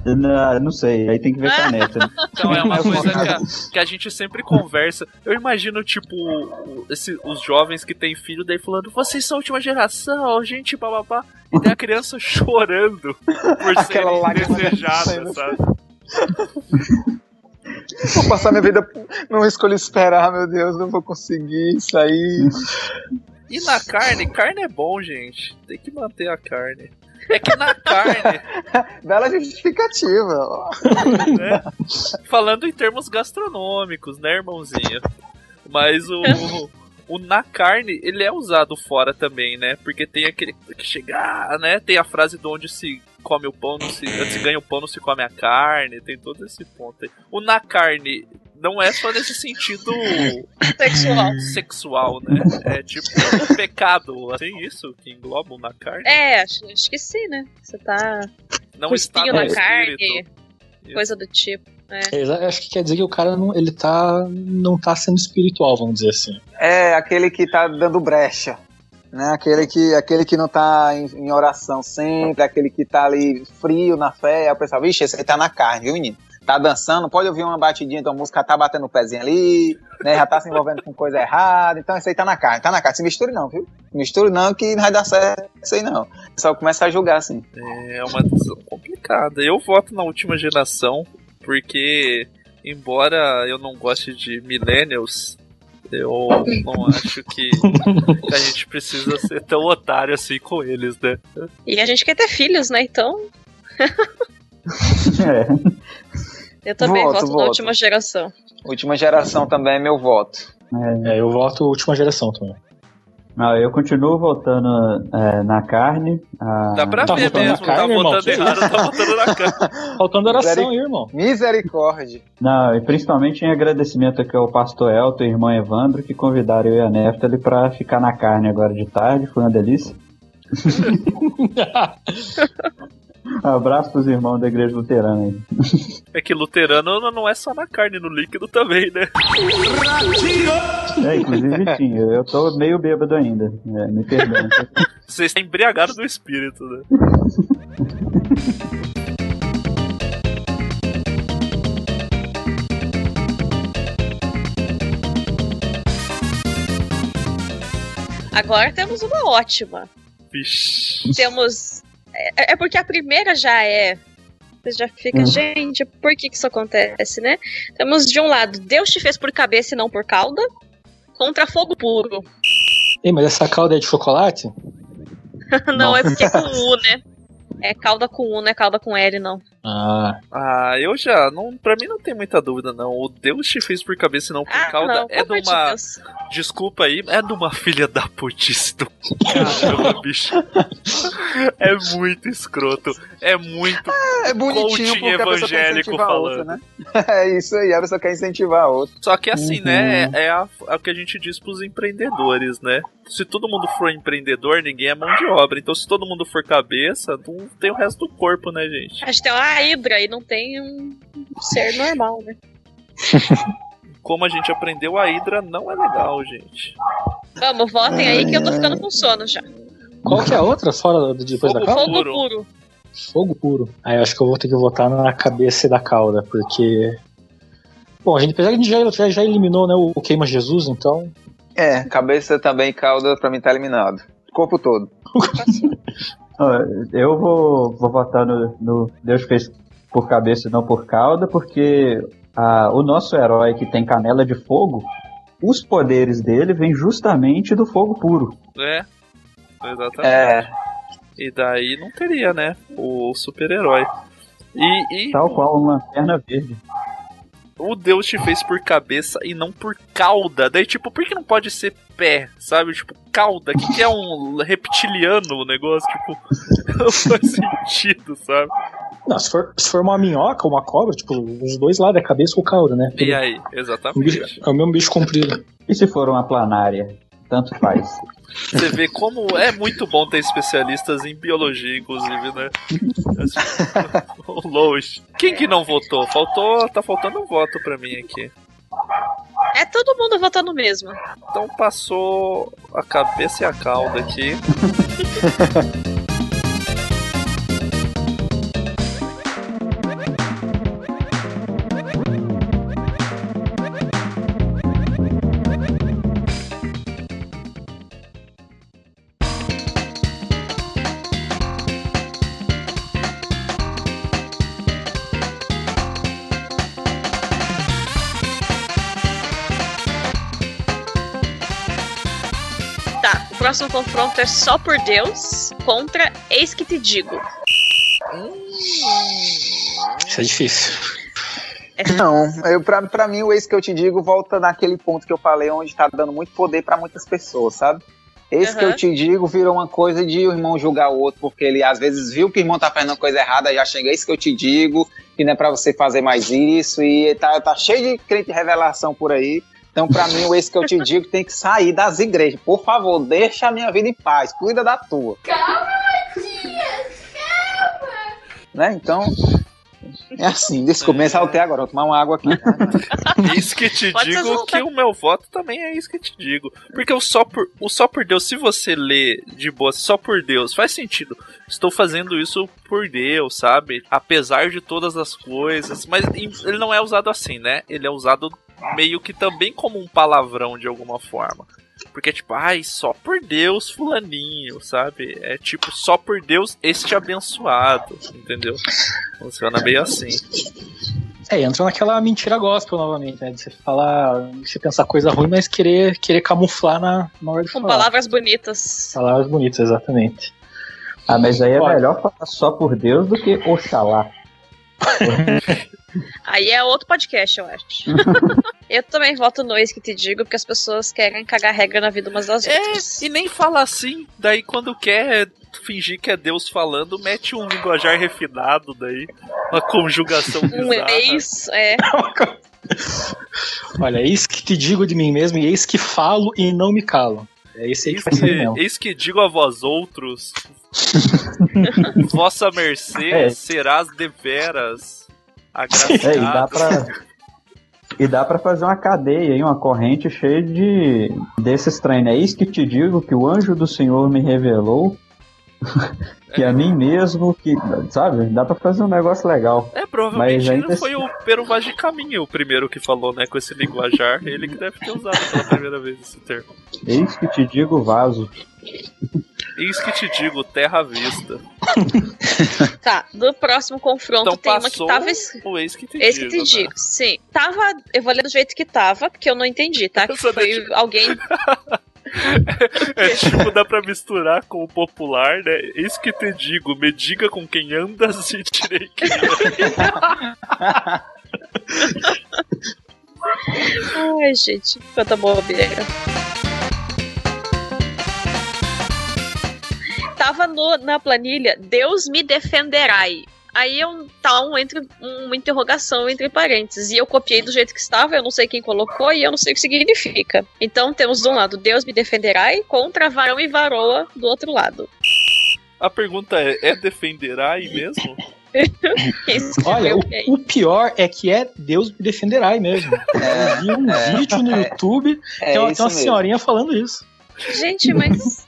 Não, não sei, aí tem que ver com a neta. né? Então é uma coisa que a, que a gente sempre conversa. Eu imagino, tipo, esse- os jovens que têm filho daí falando, vocês são a última geração, gente, papapá. E tem a criança chorando por Aquela serem lágrima desejadas, saindo. sabe? Vou passar minha vida. Não escolho esperar, meu Deus, não vou conseguir sair. E na carne, carne é bom, gente. Tem que manter a carne. É que na carne, Bela justificativa. né? Falando em termos gastronômicos, né, irmãozinho? Mas o, o na carne, ele é usado fora também, né? Porque tem aquele que chegar, né? Tem a frase de onde se come o pão, não se, se ganha o pão, não se come a carne. Tem todo esse ponto aí. O na carne não é só nesse sentido Sexual. sexual, né? É tipo pecado, assim, isso que engloba o na carne. É, acho, que sim, né? Você tá não está na carne, coisa do tipo. É. É, exa- acho que quer dizer que o cara não, ele tá, não tá sendo espiritual, vamos dizer assim. É aquele que tá dando brecha. Né? Aquele, que, aquele que não tá em, em oração sempre, aquele que tá ali frio na fé. Aí o pessoal, vixe, esse aí tá na carne, viu, menino? Tá dançando, pode ouvir uma batidinha da música, tá batendo o pezinho ali, né? Já tá se envolvendo com coisa errada. Então esse aí tá na carne, tá na carne. Se misture não, viu? Misture não, que não vai dar certo isso aí não. Pessoal começa a julgar assim. É uma decisão complicada. Eu voto na última geração, porque, embora eu não goste de millennials, eu não acho que, que a gente precisa ser tão otário assim com eles, né? E a gente quer ter filhos, né? Então, É. eu também Voto, voto, na voto. última geração. Última geração também é meu voto. É, eu voto última geração também. Não, eu continuo voltando é, na carne. a- Dá pra Tá ver na mesmo, carne, tá irmão? botando Que errado, tá botando na cara. Faltando oração, Miseric- aí, irmão. Misericórdia. Não, e principalmente em agradecimento aqui ao pastor Elton e irmão Evandro que convidaram eu e a Neftali pra ficar na carne agora de tarde, foi uma delícia. Abraço pros irmãos da igreja luterana aí. É que luterano não é só na carne, no líquido também, né? É, inclusive tinha, eu tô meio bêbado ainda, é, me perdoe. Você está embriagado do espírito, né? Agora temos uma ótima. Vixe. Temos. É, é porque a primeira já é. Você já fica, Hum. gente, por que, que isso acontece, né? Temos de um lado, Deus te fez por cabeça e não por cauda. Contra fogo puro. Ei, mas essa calda é de chocolate? não, é porque é com U, né? É cauda com U, não é cauda com L, não. Ah, Ah, eu já. Não, pra mim não tem muita dúvida, não. O Deus te fez por cabeça e não por Ah, cauda. não, é de uma. Deus. Desculpa aí, é de uma filha da putice do caramba, bicho. É muito escroto. É muito. É bonitinho porque a pessoa quer evangélico a outra, falando. né? É isso aí, a pessoa quer incentivar a outra. Só que assim, né? Uhum. É, a- é o que a gente diz pros empreendedores, né? Se todo mundo for empreendedor, ninguém é mão de obra. Então, se todo mundo for cabeça, não tem o resto do corpo, né, gente? A gente hidra e não tem um ser normal, né? Como a gente aprendeu, a Hydra não é legal, gente. Vamos, votem aí que eu tô ficando com sono já. qual que é a outra fora do depois da calda? Fogo puro. Fogo puro. Aí eu acho que eu vou ter que votar na cabeça da cauda, porque. Bom, a gente, apesar que a gente já, já, já eliminou né, o, o Queima Jesus, então. É, cabeça também, cauda pra mim tá eliminado. Corpo todo. Eu vou, vou votar no, no Deus fez por cabeça e não por cauda, porque ah, o nosso herói que tem canela de fogo, os poderes dele vêm justamente do fogo puro. É. Exatamente. É. E daí não teria, né? O super-herói. E, e Tal qual uma perna verde. O Deus te fez por cabeça e não por cauda. Daí, tipo, por que não pode ser pé, sabe? Tipo, cauda. O que, que é um reptiliano o negócio? Tipo, não faz sentido, sabe? Não, se for, se for uma minhoca ou uma cobra, tipo, os dois lados é cabeça ou cauda, né? E aí? O Exatamente. bicho- é o mesmo bicho comprido. E se for uma planária? Tanto faz. Você vê como é muito bom ter especialistas em biologia, inclusive, né? O Lois. Quem que não votou? Faltou. Tá faltando um voto pra mim aqui. É todo mundo votando mesmo. Então passou a cabeça e a cauda aqui. próximo confronto é só por Deus contra Eis que te digo. Isso é difícil. Não, eu, pra, pra mim o ex que eu te digo volta naquele ponto que eu falei, onde tá dando muito poder pra muitas pessoas, sabe? Esse que Aham. eu te digo virou uma coisa de o irmão julgar o outro, porque ele às vezes viu que o irmão tá fazendo coisa errada, já chega, esse que eu te digo, que não é pra você fazer mais isso, e tá, tá cheio de crente de revelação por aí. Então, pra mim, o esse que eu te digo tem que sair das igrejas. Por favor, deixa a minha vida em paz, cuida da tua. Calma, Matias, calma. Né? Então, é assim, desculpa, me saltei agora, vou tomar uma água aqui. Isso que te Pode digo que o meu voto também é isso que te digo. Porque o só por, o só por Deus, se você lê de boa, só por Deus, faz sentido. Estou fazendo isso por Deus, sabe? Apesar de todas as coisas. Mas ele não é usado assim, né? Ele é usado meio que também como um palavrão de alguma forma. Porque, tipo, ai, só por Deus, fulaninho, sabe? É tipo, só por Deus, este abençoado, entendeu? Funciona meio assim. É, entra naquela mentira gospel novamente, né? De você falar, de você pensar coisa ruim, mas querer, querer camuflar na, na hora de Com falar. palavras bonitas. Palavras bonitas, exatamente. Ah, mas aí é Olha. melhor falar só por Deus do que Oxalá. Aí é outro podcast, eu acho. eu também voto no ex que te digo, porque as pessoas querem cagar regra na vida umas das outras. É, e nem fala assim. Daí quando quer fingir que é Deus falando, mete um linguajar refinado daí. Uma conjugação Um bizarra. ex, é. Olha, eis que te digo de mim mesmo e eis que falo e não me calo. É esse aí que Eis faz que, reunião. eis que digo a vós outros, vossa mercê É. serás deveras É, e dá pra. E dá pra fazer uma cadeia aí, uma corrente cheia de desses treinos. É isso que te digo que o anjo do Senhor me revelou. que a mim mesmo, que. Sabe? Dá pra fazer um negócio legal. É, provavelmente Mas ainda foi o Pero Vaz de Caminho o primeiro que falou, né, com esse linguajar. Ele que deve ter usado pela primeira vez esse termo. Eis que te digo vaso. Eis que te digo, terra à vista. Tá, do próximo confronto Então tem uma que tava. o eis que te que digo. te né? digo, sim. Tava. Eu vou ler do jeito que tava, porque eu não entendi, tá? Que foi alguém. É tipo, dá pra misturar com o popular, né? Eis que te digo, me diga com quem andas e tirei quem Ai, gente, quanta bobeira. Tava no- na planilha, Deus me defenderai. Aí é um tá um entre uma interrogação entre parênteses. E eu copiei do jeito que estava, eu não sei quem colocou e eu não sei o que significa. Então temos de um lado Deus me defenderai contra varão e varoa do outro lado. A pergunta é, é defenderai mesmo? Olha, o, o pior é que é Deus me defenderá mesmo. Eu vi um é, vídeo no YouTube, é tem uma, isso tem uma mesmo. senhorinha falando isso. Gente, mas.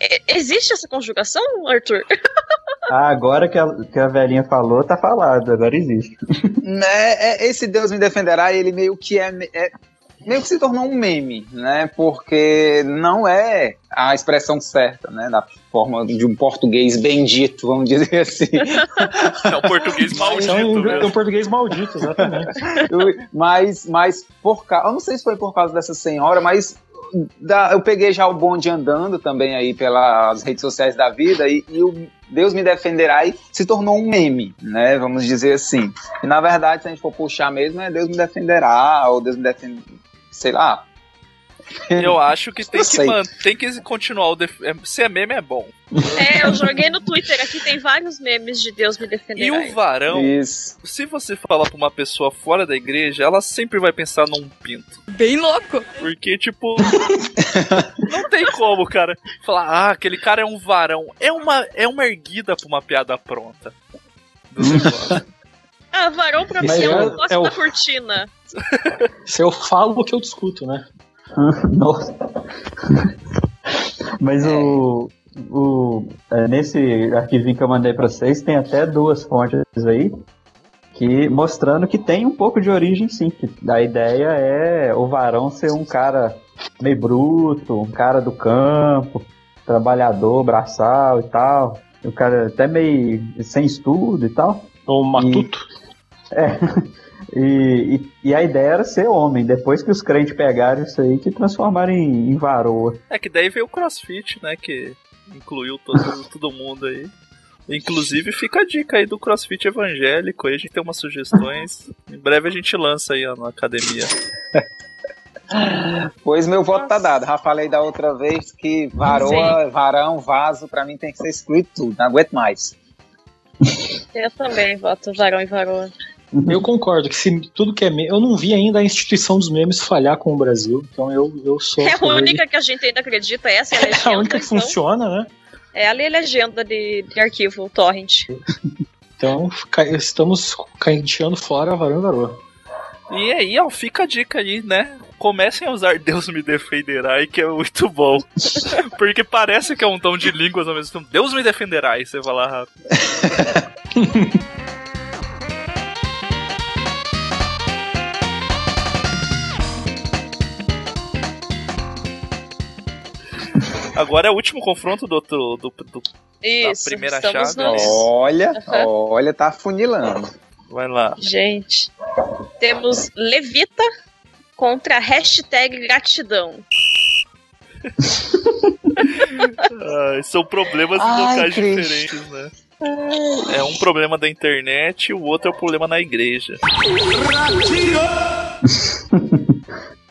E- Existe essa conjugação, Arthur? Ah, agora que a, que a velhinha falou, tá falado, agora existe. né, é, esse Deus me defenderá, ele meio que é, é- meio que se tornou um meme, né? Porque não é a expressão certa, né? Da forma de um português bendito, vamos dizer assim. É o português maldito É um, é mesmo. um português maldito, exatamente. Mas, mas por causa, eu não sei se foi por causa dessa senhora, mas da- eu peguei já o bonde andando também aí pelas redes sociais da vida e, e o Deus me defenderá e se tornou um meme, né? Vamos dizer assim. E na verdade, se a gente for puxar mesmo, é Deus me defenderá, ou Deus me defenderá, sei lá. Eu acho que tem que, man- tem que continuar o. Def... é, Se é meme, é bom. É, eu joguei no Twitter aqui, tem vários memes de Deus me E defenderai. o varão, Isso. se você falar pra uma pessoa fora da igreja, ela sempre vai pensar num pinto. Bem louco. Porque, tipo. não tem como, cara. Falar, ah, aquele cara é um varão. É uma, é uma erguida pra uma piada pronta. Ah, varão pra mim é é- negócio é o- da cortina. Se eu falo o que eu discuto, né? Nossa. Mas o. o é, nesse arquivinho que eu mandei pra vocês, tem até duas fontes aí. Que, mostrando que tem um pouco de origem sim. Que a ideia é o varão ser um cara meio bruto, um cara do campo, trabalhador, braçal e tal. O cara até meio sem estudo e tal. O matuto. É. E, e, e a ideia era ser homem. Depois que os crentes pegaram isso aí, que transformaram em, em varoa. É que daí veio o crossfit, né? Que incluiu todo, todo mundo aí. Inclusive, fica a dica aí do crossfit evangélico. Aí a gente tem umas sugestões. Em breve a gente lança aí ó, na academia. Pois meu voto tá dado. Já falei da outra vez que varoa, varão, vaso, pra mim tem que ser excluído tudo. Não aguento mais. Eu também voto varão e varoa. Eu concordo que se tudo que é meme. Eu não vi ainda a instituição dos memes falhar com o Brasil, então eu, eu sou. É a única que a gente ainda acredita, essa é a É legenda. a única que então, funciona, né? É ali a legenda de, de arquivo, torrent. Então ca- estamos canteando fora a varão e varoa. E aí, ó, fica a dica aí, né? Comecem a usar Deus me defenderá, que é muito bom. Porque parece que é um tom de línguas ao mesmo tempo. Deus me defenderá, e você vai lá rápido. Agora é o último confronto do, do, do, do- Isso, da primeira chave. no- Olha, Aham. olha, tá funilando. Vai lá. Gente, temos Levita contra hashtag gratidão. Ai, são problemas em Ai, locais diferentes, né? É um problema da internet e o outro é o problema na igreja.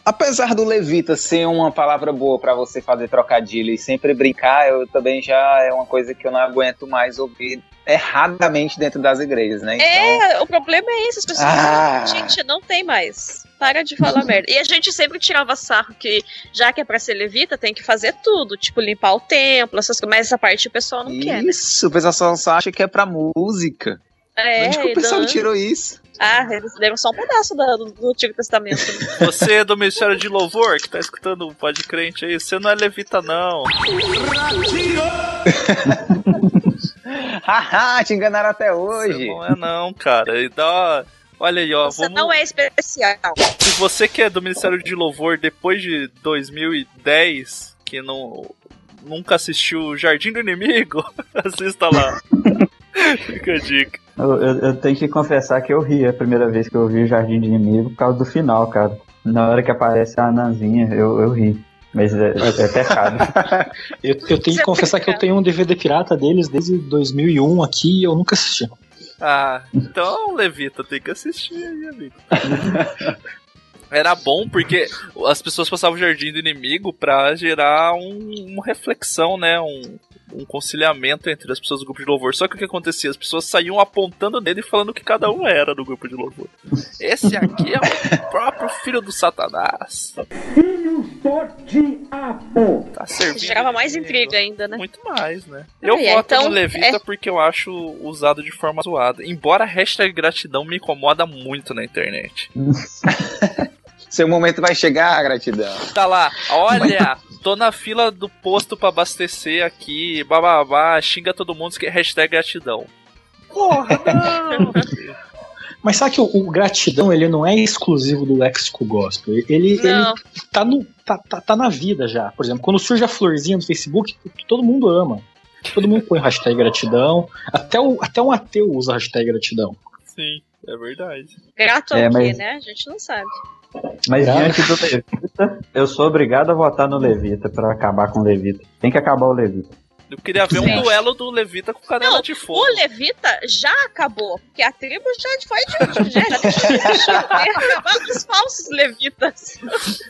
Apesar do levita ser uma palavra boa pra você fazer trocadilho e sempre brincar, eu também já é uma coisa que eu não aguento mais ouvir erradamente dentro das igrejas, né? Então, É, o problema é esse, as pessoas Ah. gente, não tem mais. Para de falar merda. E a gente sempre tirava sarro que, já que é pra ser levita, tem que fazer tudo, tipo limpar o templo, essas coisas, mas essa parte o pessoal não quer, né? Isso, o pessoal só acha que é pra música. É, Onde que o pessoal tirou isso? Ah, eles deram só um pedaço da- do, do Antigo Testamento. Você é do Ministério de Louvor que tá escutando o Pode Crente aí, você não é levita, não. Haha, te enganaram até hoje. Não é não, cara. E dá. Olha aí, ó. Você vamos... não é especial. Se você que é do Ministério de Louvor depois de 2010, que não nunca assistiu Jardim do Inimigo, assista lá. Fica a dica. Eu, eu- eu tenho que confessar que eu ri a primeira vez que eu vi o Jardim de Inimigo por causa do final, cara. Na hora que aparece a Ananzinha, eu, eu ri. Mas é, é pecado. Eu, eu tenho que confessar que eu tenho um DVD pirata deles desde 2001 aqui e eu nunca assisti. Ah, então, Levita, tem que assistir aí, amigo. Era bom porque as pessoas passavam o Jardim do Inimigo pra gerar um, uma reflexão, né? Um, um conciliamento entre as pessoas do grupo de louvor. Só que o que acontecia? As pessoas saíam apontando nele e falando que cada um era do grupo de louvor. Esse aqui é o próprio filho do Satanás. Tá servindo. Gerava mais intriga ainda, né? Muito mais, né? Eu Ah, é, voto então, no Levita é- porque eu acho usado de forma zoada. Embora a hashtag gratidão me incomoda muito na internet. Seu momento vai chegar, gratidão. Tá lá, olha, tô na fila do posto pra abastecer aqui, bababá, xinga todo mundo, que é hashtag gratidão. Porra, não! Mas sabe que o, o gratidão ele não é exclusivo do léxico gospel. Ele, ele tá, no, tá, tá, tá na vida já. Por exemplo, quando surge a florzinha no Facebook, todo mundo ama. Todo mundo põe hashtag gratidão. Até, o, até um ateu usa hashtag gratidão. Sim, é verdade. Grato É, quê, mas- né? A gente não sabe. Mas diante do Levita, eu sou obrigado a votar no Levita pra acabar com o Levita. Tem que acabar o Levita. Eu queria ver um duelo do Levita com canela Não, de fogo. o Levita já acabou, porque a tribo já foi de já, já falsos levitas.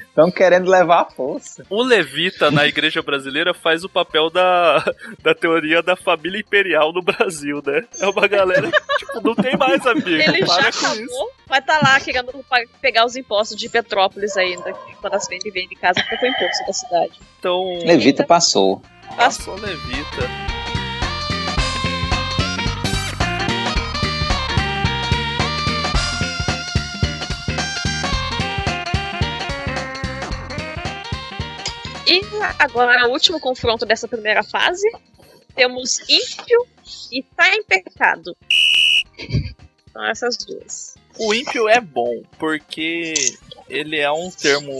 Estão querendo levar a força. O Levita na igreja brasileira faz o papel da, da teoria da família imperial no Brasil, né? É uma galera que, tipo, não tem mais amigo. Ele já com isso. acabou, vai estar lá querendo pegar os impostos de Petrópolis ainda, que quando as vendem, vem de casa, porque foi imposto da cidade. Então, Levita passou. Passou Levita. E agora, o último confronto dessa primeira fase, temos ímpio e tá em pecado. São essas duas. O ímpio é bom, porque ele é um termo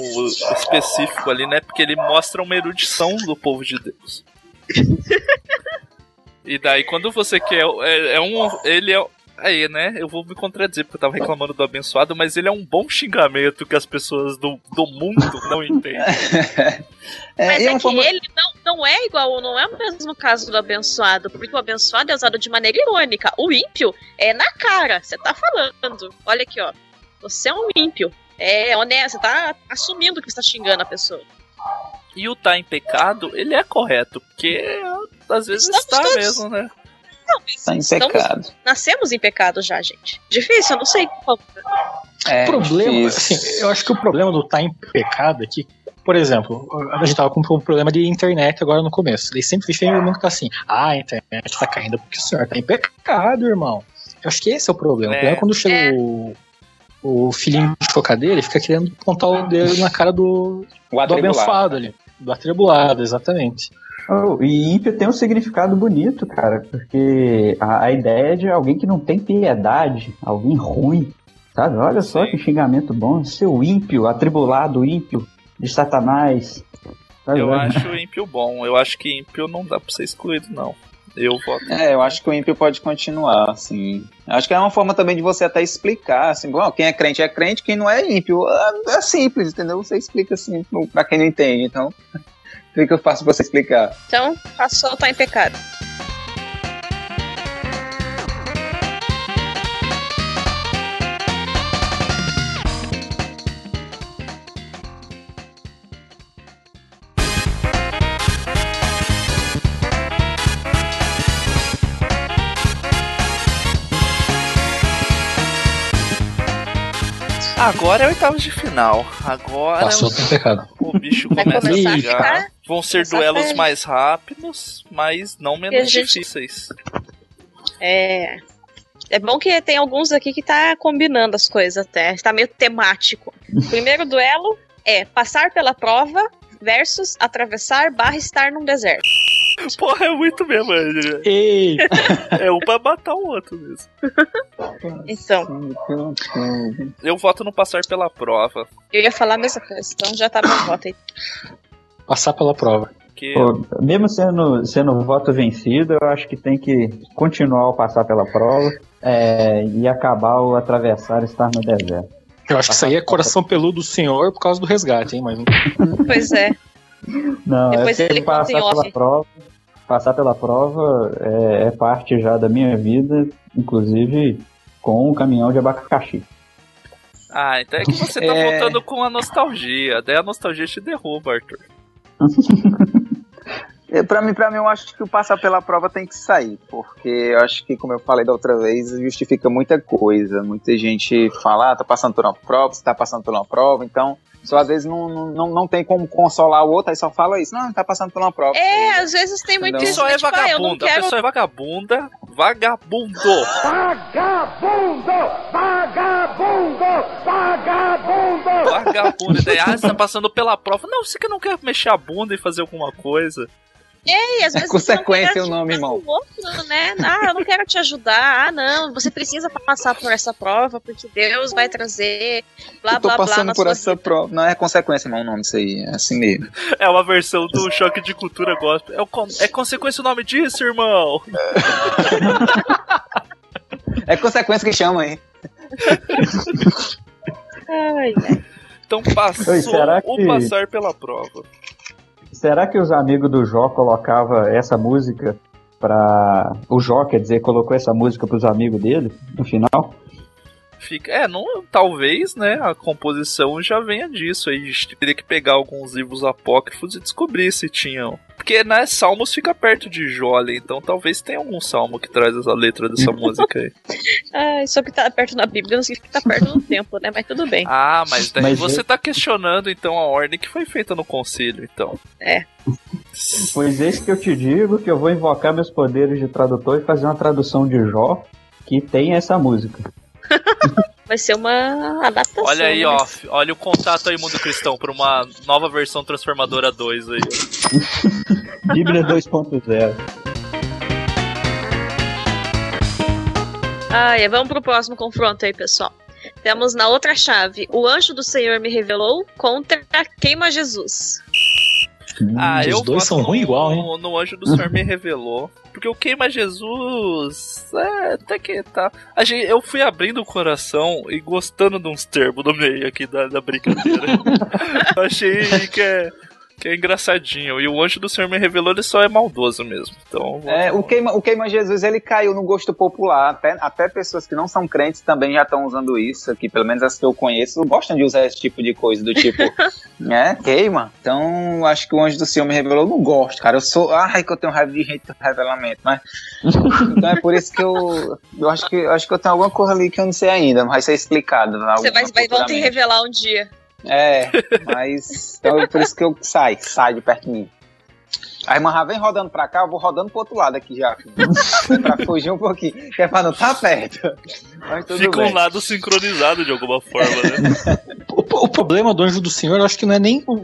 específico ali, né? Porque ele mostra uma erudição do povo de Deus. e daí, quando você quer. É, é um. Ele é. Aí, né? Eu vou me contradizer porque eu tava reclamando do abençoado, mas ele é um bom xingamento que as pessoas do, do mundo não entendem. É, Mas é, uma que forma- ele não, não é igual, não é o mesmo caso do abençoado, porque o abençoado é usado de maneira irônica. O ímpio é na cara, você tá falando. Olha aqui, ó. Você é um ímpio. É honesto, você tá assumindo que você tá xingando a pessoa. E o tá em pecado, ele é correto, porque às vezes Estamos está todos. mesmo, né? Não, Tá em estamos- pecado. nascemos em pecado já, gente. Difícil, eu não sei qual. É, o problema, assim, eu acho que o problema do tá em pecado é que, por exemplo, a gente tava com um problema de internet agora no começo. Daí sempre tem um que tá assim, ah, a internet tá caindo porque o senhor tá em pecado, irmão. Eu acho que esse é o problema. É. O problema é quando chega o, o filhinho de chocadeira, ele fica querendo apontar o dedo na cara do, O do abençoado ali. Do atribulado, exatamente. Oh, e ímpio tem um significado bonito, cara, porque a, a ideia é de alguém que não tem piedade, alguém ruim, sabe? Olha só Sim. que xingamento bom, seu ímpio, atribulado ímpio de Satanás. Sabe? Eu acho o ímpio bom. Eu acho que ímpio não dá pra ser excluído, não. Eu voto. É, eu acho que o ímpio pode continuar, assim. Acho que é uma forma também de você até explicar, assim, bom, quem é crente é crente, quem não é ímpio. É, é simples, entendeu? Você explica assim pra quem não entende, então fica fácil pra você explicar. Então, passou, tá em pecado. Agora é oitavos de final. Agora Passou o, sem pecado. o bicho começa a ficar- Vão ser duelos mais rápidos, mas não menos gente- difíceis. É. É bom que tem alguns aqui que tá combinando as coisas até. Tá meio temático. O primeiro duelo é passar pela prova versus atravessar barra estar num deserto. Porra, é muito mesmo. é- Ei! É um pra matar o outro mesmo. Então, Eu voto no passar pela prova. eu ia falar a mesma coisa, então já tá meu voto aí. Passar pela prova. Que Pô, mesmo sendo, sendo um voto vencido, eu acho que tem que continuar o passar pela prova é, e acabar o atravessar e estar no deserto. Eu acho que isso aí é coração peludo do senhor por causa do resgate, hein? Mas Pois é. Não, Depois é ele passar pela off. prova, passar pela prova é, é parte já da minha vida, inclusive com o caminhão de abacaxi. Ah, então é que você tá É. voltando com a nostalgia. Daí a nostalgia te derruba, Arthur. É, Pra mim, pra mim, eu acho que o passar pela prova tem que sair, porque eu acho que, como eu falei da outra vez, justifica muita coisa. Muita gente fala, ah, tá passando por uma prova, você tá passando por uma prova, então, só às vezes não, não- não, não tem como consolar o outro, aí só fala isso, não, tá passando por uma prova. É, às vezes tem muito isso. Né? é Tipo, ah, vagabunda. A quero. pessoa é vagabunda. Vagabundo. Vagabundo! Vagabundo! Vagabundo! Vagabundo. Daí, ah, você tá passando pela prova. Não, você que não quer mexer a bunda e fazer alguma coisa. É, às vezes consequência você não o nome, irmão. o outro, né? Ah, eu não quero te ajudar. Ah, não, você precisa passar por essa prova porque Deus vai trazer blá eu tô blá blá passando por essa vida. prova. Não é consequência, irmão, o nome disso aí, é assim mesmo. É uma versão do choque de cultura gospel. É, o con- é consequência o nome disso, irmão. É consequência que chama aí. Ai, ai. Então passou Oi, será o que- passar pela prova. Será que os amigos do Jó colocava essa música pra. O Jó, quer dizer, colocou essa música pros amigos dele no final? Fica, é, não, talvez, né, a composição já venha disso. Aí a gente teria que pegar alguns livros apócrifos e descobrir se tinham. Porque, né, Salmos fica perto de Jó ali, então talvez tenha algum salmo que traz essa letra dessa música aí. Ai, só que tá perto na Bíblia não significa que tá perto no tempo, né? Mas tudo bem. Ah, mas daí Mas você eu- tá questionando então a ordem que foi feita no concílio, então. É. Pois é isso que eu te digo, que eu vou invocar meus poderes de tradutor e fazer uma tradução de Jó que tem essa música. Vai ser uma adaptação. Olha aí, né? ó, olha o contato aí, Mundo Cristão, pra uma nova versão Transformadora 2 aí. Bíblia 2.0. Ai, vamos pro próximo confronto aí, pessoal. Temos na outra chave, o anjo do Senhor me revelou contra Queima Jesus. Ah, os dois são ruins igual, hein? No Anjo do Senhor me revelou. Porque o Queima Jesus. É, até que tá. A gente, eu fui abrindo o coração e gostando de uns termos no meio aqui da, da brincadeira. Achei que é, que é engraçadinho. E o Anjo do Senhor me revelou, ele só é maldoso mesmo. Então. É, o, queima, o Queima Jesus ele caiu no gosto popular. Até, até pessoas que não são crentes também já estão usando isso aqui. Pelo menos as que eu conheço gostam de usar esse tipo de coisa, do tipo, né? Queima. Então, acho que o anjo do Senhor me revelou. Eu não gosto, cara. Eu sou. Ai, que eu tenho raiva de gente do revelamento, mas. Então é por isso que eu. Eu acho que, eu acho que eu tenho alguma coisa ali que eu não sei ainda, mas vai ser explicado. Você vai, vai vão te revelar um dia. É, mas. Então é por isso que eu saio, saio de perto de mim. A irmã já vem rodando pra cá, eu vou rodando pro outro lado aqui já. pra fugir um pouquinho, que é pra não estar perto. Fica bem. um lado sincronizado de alguma forma, né? O, o problema do anjo do Senhor, eu acho que não é nem o-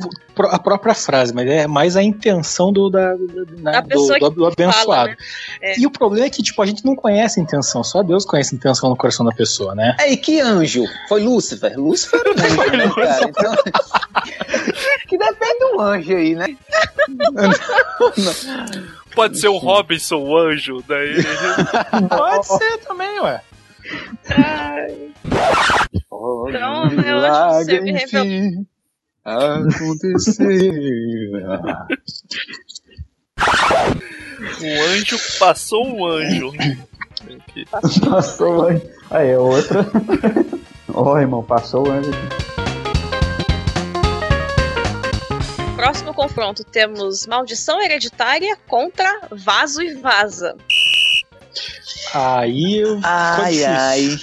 a própria frase, mas é mais a intenção do, da, do, né, Da do- do- do abençoado. fala, né? É. E o problema é que, tipo, a gente não conhece a intenção, só Deus conhece a intenção no coração da pessoa, né? É, e que anjo? Foi Lúcifer? Lúcifer era um anjo, né, cara? Então, que depende do anjo aí, né? Pode ser o Robinson, o anjo, daí. Pode ser também, ué. Então, né, o anjo do Senhor me revelou. Aconteceu. O anjo passou um anjo. Passou o anjo. Aí, é outra. Ó, irmão, passou o anjo Próximo confronto temos Maldição Hereditária contra Vaso e Vaza. Aí eu. Ai, ai.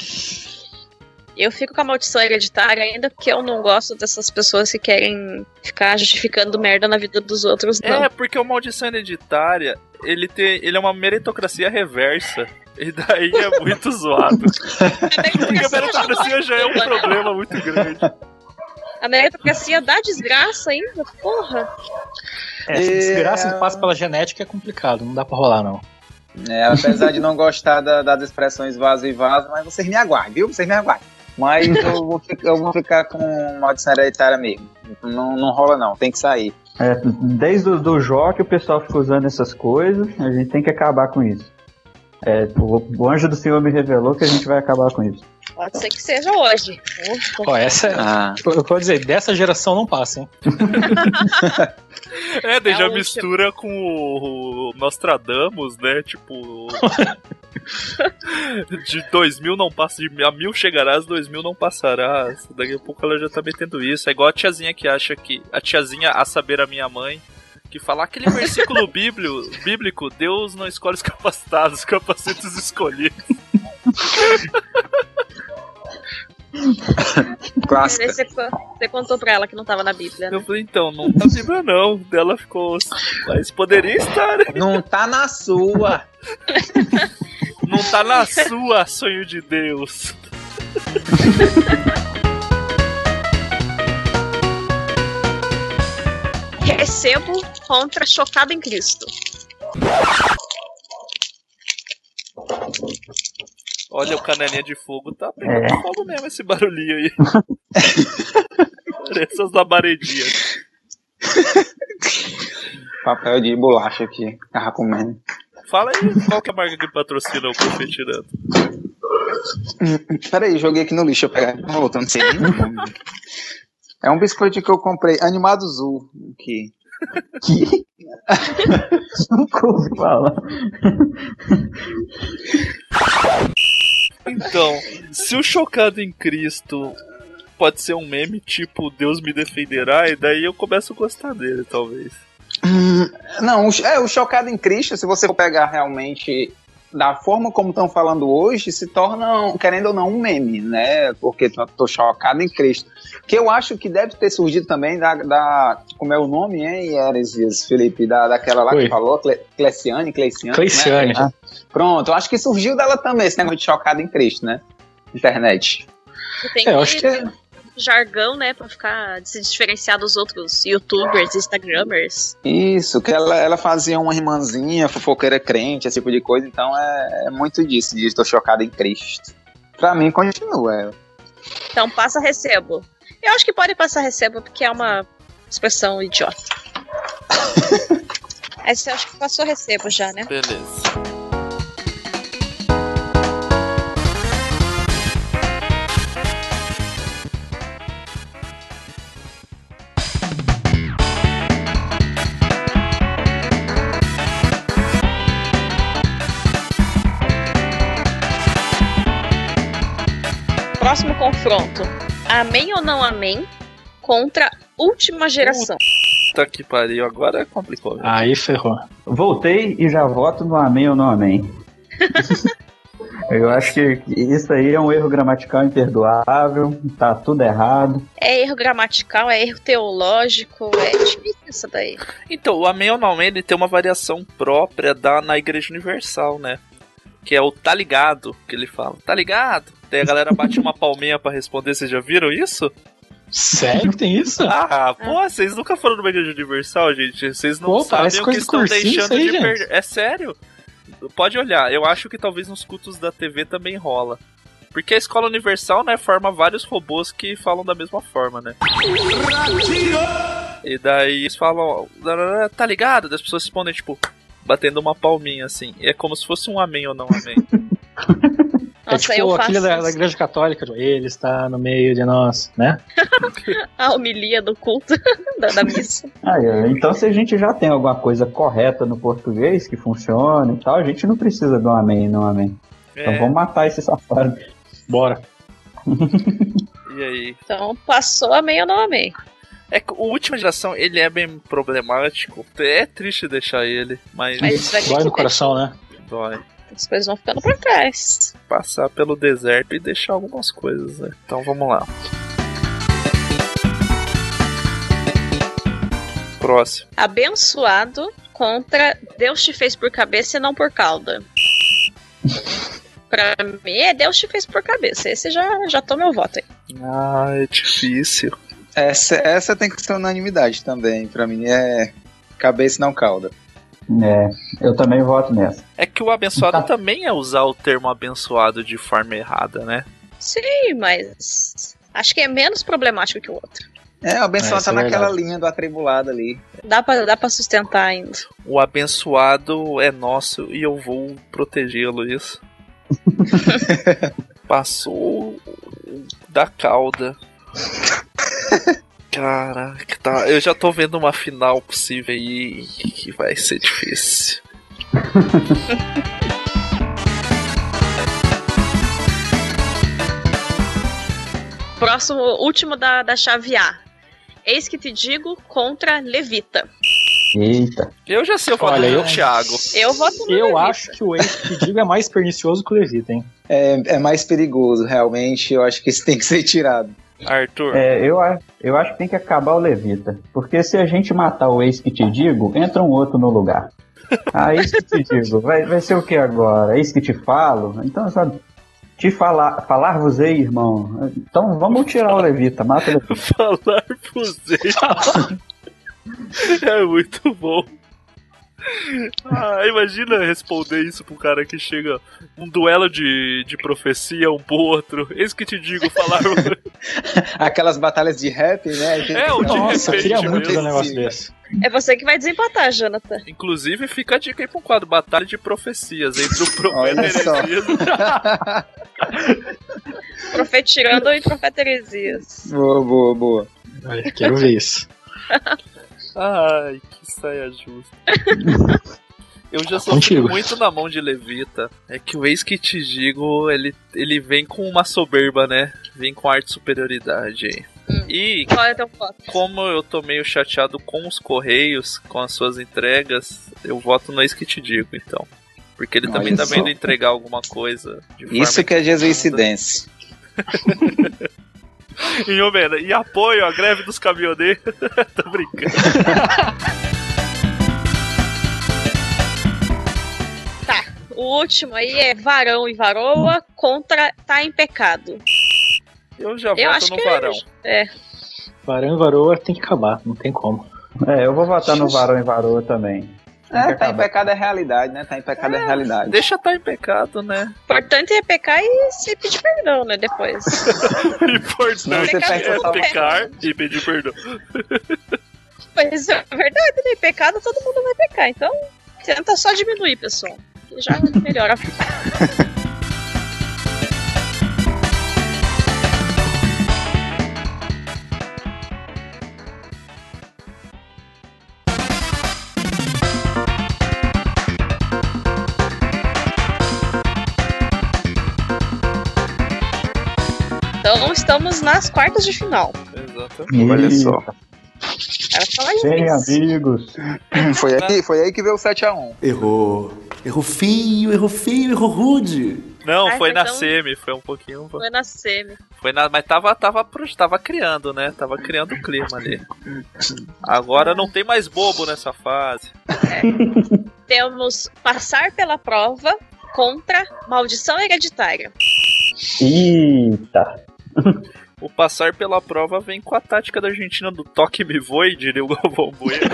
Eu fico com a maldição hereditária ainda porque eu não gosto dessas pessoas que querem ficar justificando merda na vida dos outros, não. É, porque o Maldição Hereditária, ele, tem, ele é uma meritocracia reversa. E daí é muito zoado. Porque a meritocracia já é um problema muito grande. A meritocracia dá desgraça ainda, porra. É, se desgraça que passa pela genética é complicado, não dá pra rolar, não. É, apesar de não gostar da- das expressões vaso e vaso, mas vocês me aguardem, viu? Vocês me aguardem. Mas eu vou, ficar, eu vou ficar com maldição hereditária mesmo. Não, não rola não, tem que sair. É, desde o do Jó que o pessoal fica usando essas coisas, a gente tem que acabar com isso. É, o, o anjo do Senhor me revelou que a gente vai acabar com isso. Pode ser que seja hoje. Ó, essa é. Ah. Eu, eu vou dizer, dessa geração não passa, hein? É, daí É já mistura com o Nostradamus, né? Tipo. de 2000 não passa, de a mil chegarás, 2000 não passarás. Daqui a pouco ela já tá metendo isso. É igual a tiazinha que acha que. A tiazinha, a saber a minha mãe, que fala aquele versículo bíblio, bíblico: Deus não escolhe os capacitados, os capacetes escolhidos. Clássica. Você, você contou pra ela que não tava na Bíblia. né? Eu falei, então, não tá Bíblia não. Ela ficou. Mas poderia estar, né? Não tá na sua. Não tá na sua, sonho de Deus. Recebo contra Chocado em Cristo. Olha, o canelinha de fogo tá pegando É. fogo mesmo esse barulhinho aí. Parece as labaredinhas. Papel de bolacha aqui. Tava comendo. Fala aí, qual que é a marca que patrocina o Confetirando? Hum, Peraí, joguei aqui no lixo. Eu pegar. Não, voltando, não sei nem. É um biscoito que eu comprei, Animado Zul. Aqui. Nunca ouvi falar. Então, se o Chocado em Cristo pode ser um meme tipo Deus me defenderá, e daí eu começo a gostar dele, talvez. Hum, Não, o- é o chocado em Cristo, se você for pegar realmente da forma como estão falando hoje, se torna, querendo ou não, um meme, né? Porque tô, tô chocado em Cristo. Que eu acho que deve ter surgido também da. da- como é o nome, hein, Heresias, Felipe? Da, daquela lá Oi. que falou, Cle, Cleciane, Cleciane. Cleiciane. né? Ah, pronto, eu acho que surgiu dela também, esse negócio de chocado em Cristo, né? Internet. Tem É, eu acho que é- jargão, né, pra ficar se diferenciar dos outros youtubers, instagramers. Isso, que ela, ela fazia uma irmãzinha, fofoqueira crente, esse tipo de coisa, então é, é muito disso, de estou chocado em Cristo. Pra mim, continua. Então passa recebo. Eu acho que pode passar recebo porque é uma expressão idiota. Essa eu acho que passou recebo já, né? Beleza. Confronto. Amém ou não amém? Contra última geração. Puta que pariu, agora complicou. viu? Aí ferrou. Voltei e já voto no amém ou não amém. Eu acho que isso aí é um erro gramatical imperdoável, tá tudo errado. É erro gramatical, é erro teológico, é difícil isso daí. Então, o Amém ou não Amém, ele tem uma variação própria da, na Igreja Universal, né? Que é o tá ligado, que ele fala. Tá ligado? Daí a galera bate uma palminha pra responder, vocês já viram isso? Sério que tem isso? Ah, pô, vocês nunca foram numa Igreja Universal, gente. Vocês não Pô, sabem o que estão cursinho deixando aí, de gente. perder. É sério? Pode olhar, eu acho que talvez nos cultos da TV também rola. Porque a escola universal, né, forma vários robôs que falam da mesma forma, né? E daí eles falam, tá ligado? Das pessoas respondem, tipo, batendo uma palminha assim. E é como se fosse um amém ou não amém. É Nossa, eu tipo aquele da, da igreja católica, tipo, ele está no meio de nós, né? A homilia do culto da, da missa. Ah, é, então se a gente já tem alguma coisa correta no português que funciona e tal, a gente não precisa do amém e não amém. Então É. vamos matar esse safado. Bora. E aí? Então passou amém ou não amém. É que o última geração, ele é bem problemático. É triste deixar ele, mas. Mas Dói que no coração, né? Dói. As coisas vão ficando pra trás. Passar pelo deserto e deixar algumas coisas, né? Então vamos lá. Próximo. Abençoado contra Deus te fez por cabeça e não por cauda. pra mim, é Deus te fez por cabeça. Esse já, já tô meu voto aí. Ah, é difícil. Essa, essa tem que ser unanimidade também. Pra mim é cabeça e não cauda. É, eu também voto nessa. É que o abençoado também é usar o termo abençoado de forma errada, né? Sim, mas acho que é menos problemático que o outro. É, o abençoado É, tá é naquela verdade. linha do atribulado ali. Dá pra, dá pra sustentar ainda. O abençoado é nosso e eu vou protegê-lo, isso. Passou da cauda. Caraca, tá. Eu já tô vendo uma final possível aí que vai ser difícil. Próximo, último da, da chave A. Eis que te digo contra Levita. Eita. Eu já sei o voto Olha, do eu- Thiago. Eu voto no Eu Levita. acho que o ex que digo é mais pernicioso que o Levita, hein? É, é mais perigoso, realmente. Eu acho que isso tem que ser tirado. Arthur. É, eu, eu acho que tem que acabar o Levita. Porque se a gente matar o ex que te digo, entra um outro no lugar. Ah, ex que te digo, vai, vai ser o que agora? Ex que te falo? Então, sabe? Te falar, falar-vos-ei, irmão. Então vamos tirar o Levita, mata o Levita. Falar pros É muito bom. Ah, imagina responder isso pra um cara que chega um duelo de, de profecia um pro outro. Eis que te digo, falar. Aquelas batalhas de rap, né? É, o de Nossa, eu repente queria muito um negócio desse. É você que vai desempatar, Jonathan. Inclusive, fica a dica aí pra um quadro: Batalha de Profecias entre o profeta. Heresias. Profetirando e Profeta Heresias. Boa, boa, boa. Olha, quero ver isso. Ai, que saia justa. Eu já sofri Contigo. muito na mão de Levita. É que o ex que te digo, ele, ele vem com uma soberba, né? Vem com arte de superioridade aí. E Qual é teu voto? como eu tô meio chateado com os Correios, com as suas entregas, eu voto no ex que te digo, então. Porque ele também Olha tá só. vendo entregar alguma coisa Isso que é jesuicidência. E, ô, mano, e apoio a greve dos caminhoneiros. Tô brincando. Tá. O último aí é varão e varoa contra tá em pecado. Eu já Eu voto acho no que varão. É. Varão e varoa tem que acabar, não tem como. É, eu vou votar no Varão e Varoa também. É, tá em pecado é realidade, né? Tá em pecado é, realidade. Deixa tá em pecado, né? Importante é pecar e se pedir perdão, né? Depois. Importante é pecar e pedir perdão. Mas é verdade, né? Pecado todo mundo vai pecar. Então, tenta só diminuir, pessoal. Que já melhora. Então estamos nas quartas de final. Exatamente. Olha só. Era falar isso. Sem amigos. Foi aí, foi aí que veio o 7x1. Errou. Errou feio, errou feio, errou rude. Não, Ai, foi na tão- semi, foi um pouquinho. Foi na semi. Foi na, mas tava, tava, tava criando, né? Tava criando o clima ali. Agora não tem mais bobo nessa fase. Temos passar pela prova contra maldição hereditária. Eita. O passar pela prova vem com a tática da Argentina do toque me voe, diria o Galvão Bueno.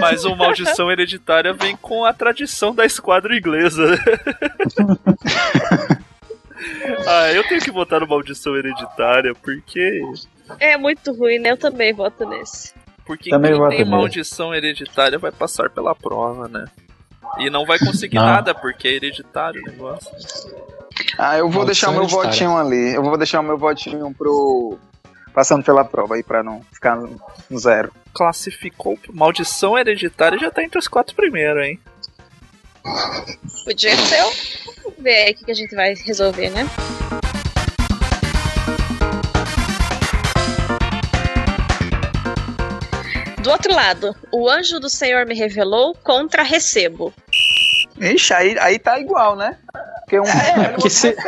Mas o Maldição Hereditária vem com a tradição da esquadra inglesa. ah, eu tenho que votar no Maldição Hereditária, porque. É muito ruim, né? Eu também voto nesse. Porque Também quem tem nele. maldição hereditária vai passar pela prova, né? E não vai conseguir Não. nada, porque é hereditário o negócio. Ah, eu vou deixar o meu votinho ali. Eu vou deixar o meu votinho pro. Passando pela prova aí pra não ficar no zero. Classificou maldição hereditária já tá entre os quatro primeiros, hein? Podia ser. Vamos ver aí o que a gente vai resolver, né? Do outro lado, o anjo do Senhor me revelou contra recebo. Ixi, aí, aí tá igual, né? Porque um É, porque se-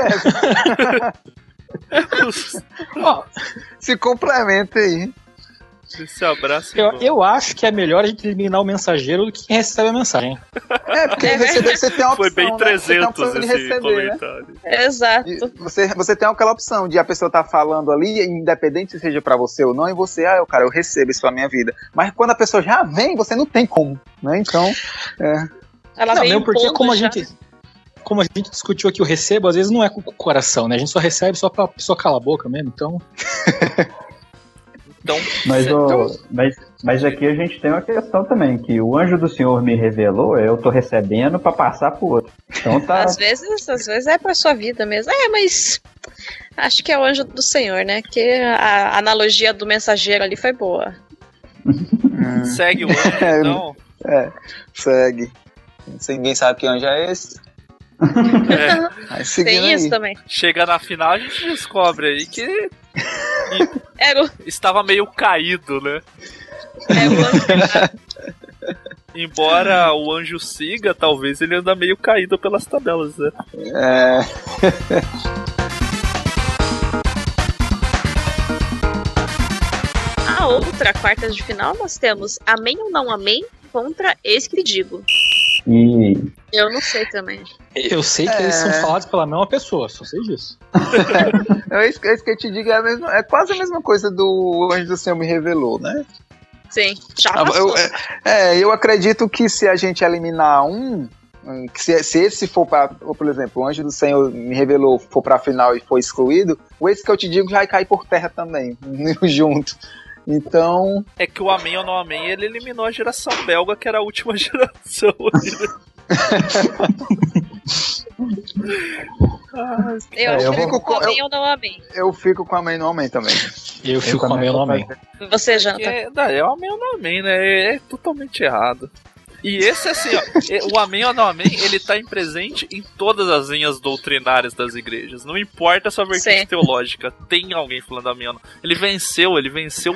se complementa aí. Esse abraço. eu, eu acho que é melhor a gente eliminar o mensageiro do que quem recebe a mensagem. É, porque receber você tem a opção. Foi bem né? Você tem a 300 opção de esse receber, né? comentário. Exato. E Você, você tem aquela opção de a pessoa tá falando ali, independente se seja pra você ou não, e você, ah, eu, cara, eu recebo isso pra minha vida. Mas quando a pessoa já vem, você não tem como, né? Então, é. Ela não, vem mesmo porque como a já. gente como a gente discutiu aqui o recebo, às vezes não é com o coração, né? A gente só recebe só pra pessoa calar a boca mesmo, então. Então, Mas, cê- o- mas, mas aqui a gente tem uma questão também, que o anjo do Senhor me revelou, eu tô recebendo pra passar pro outro. Então tá. Às vezes, às vezes é pra sua vida mesmo. É, mas acho que é o anjo do Senhor, né? Que a analogia do mensageiro ali foi boa. segue o anjo, É, então. É, segue. Se ninguém sabe que anjo é esse. É. Aí Tem isso aí. também. Chega na final, a gente descobre aí que Era o, estava meio caído, né? era o anjo Embora o anjo siga, talvez ele anda meio caído pelas tabelas, né? É. A outra quarta de final nós temos Amém ou Não Amém contra Eis que digo. E Eu não sei também. Eu sei que É. eles são falados pela mesma pessoa, só sei disso. É isso, que- é isso que eu te digo, é, a mesma- é quase a mesma coisa do Anjo do Senhor me revelou, né? Sim, já Ah, passou. eu, é, é, eu acredito que se a gente eliminar um, hum, que se, se esse for para, por exemplo, o Anjo do Senhor me revelou, for pra final e for excluído, o esse que eu te digo já vai cair por terra também, junto. Então, É que o Amém ou não Amém, ele eliminou a geração belga, que era a última geração. Eu, É, eu fico vou- com Amém ou Não Amém. eu fico com Amém no Amém também. Eu fico com a também meu vou nome. fazer. Você, Janta. É, não, é o Amém ou não Amém, né? É, é totalmente errado. E esse, assim, ó, é, o Amém ou não Amém, ele tá em presente em todas as linhas doutrinárias das igrejas. Não importa a sua vertente Sim. teológica, tem alguém falando Amém ou não. Ele venceu, ele venceu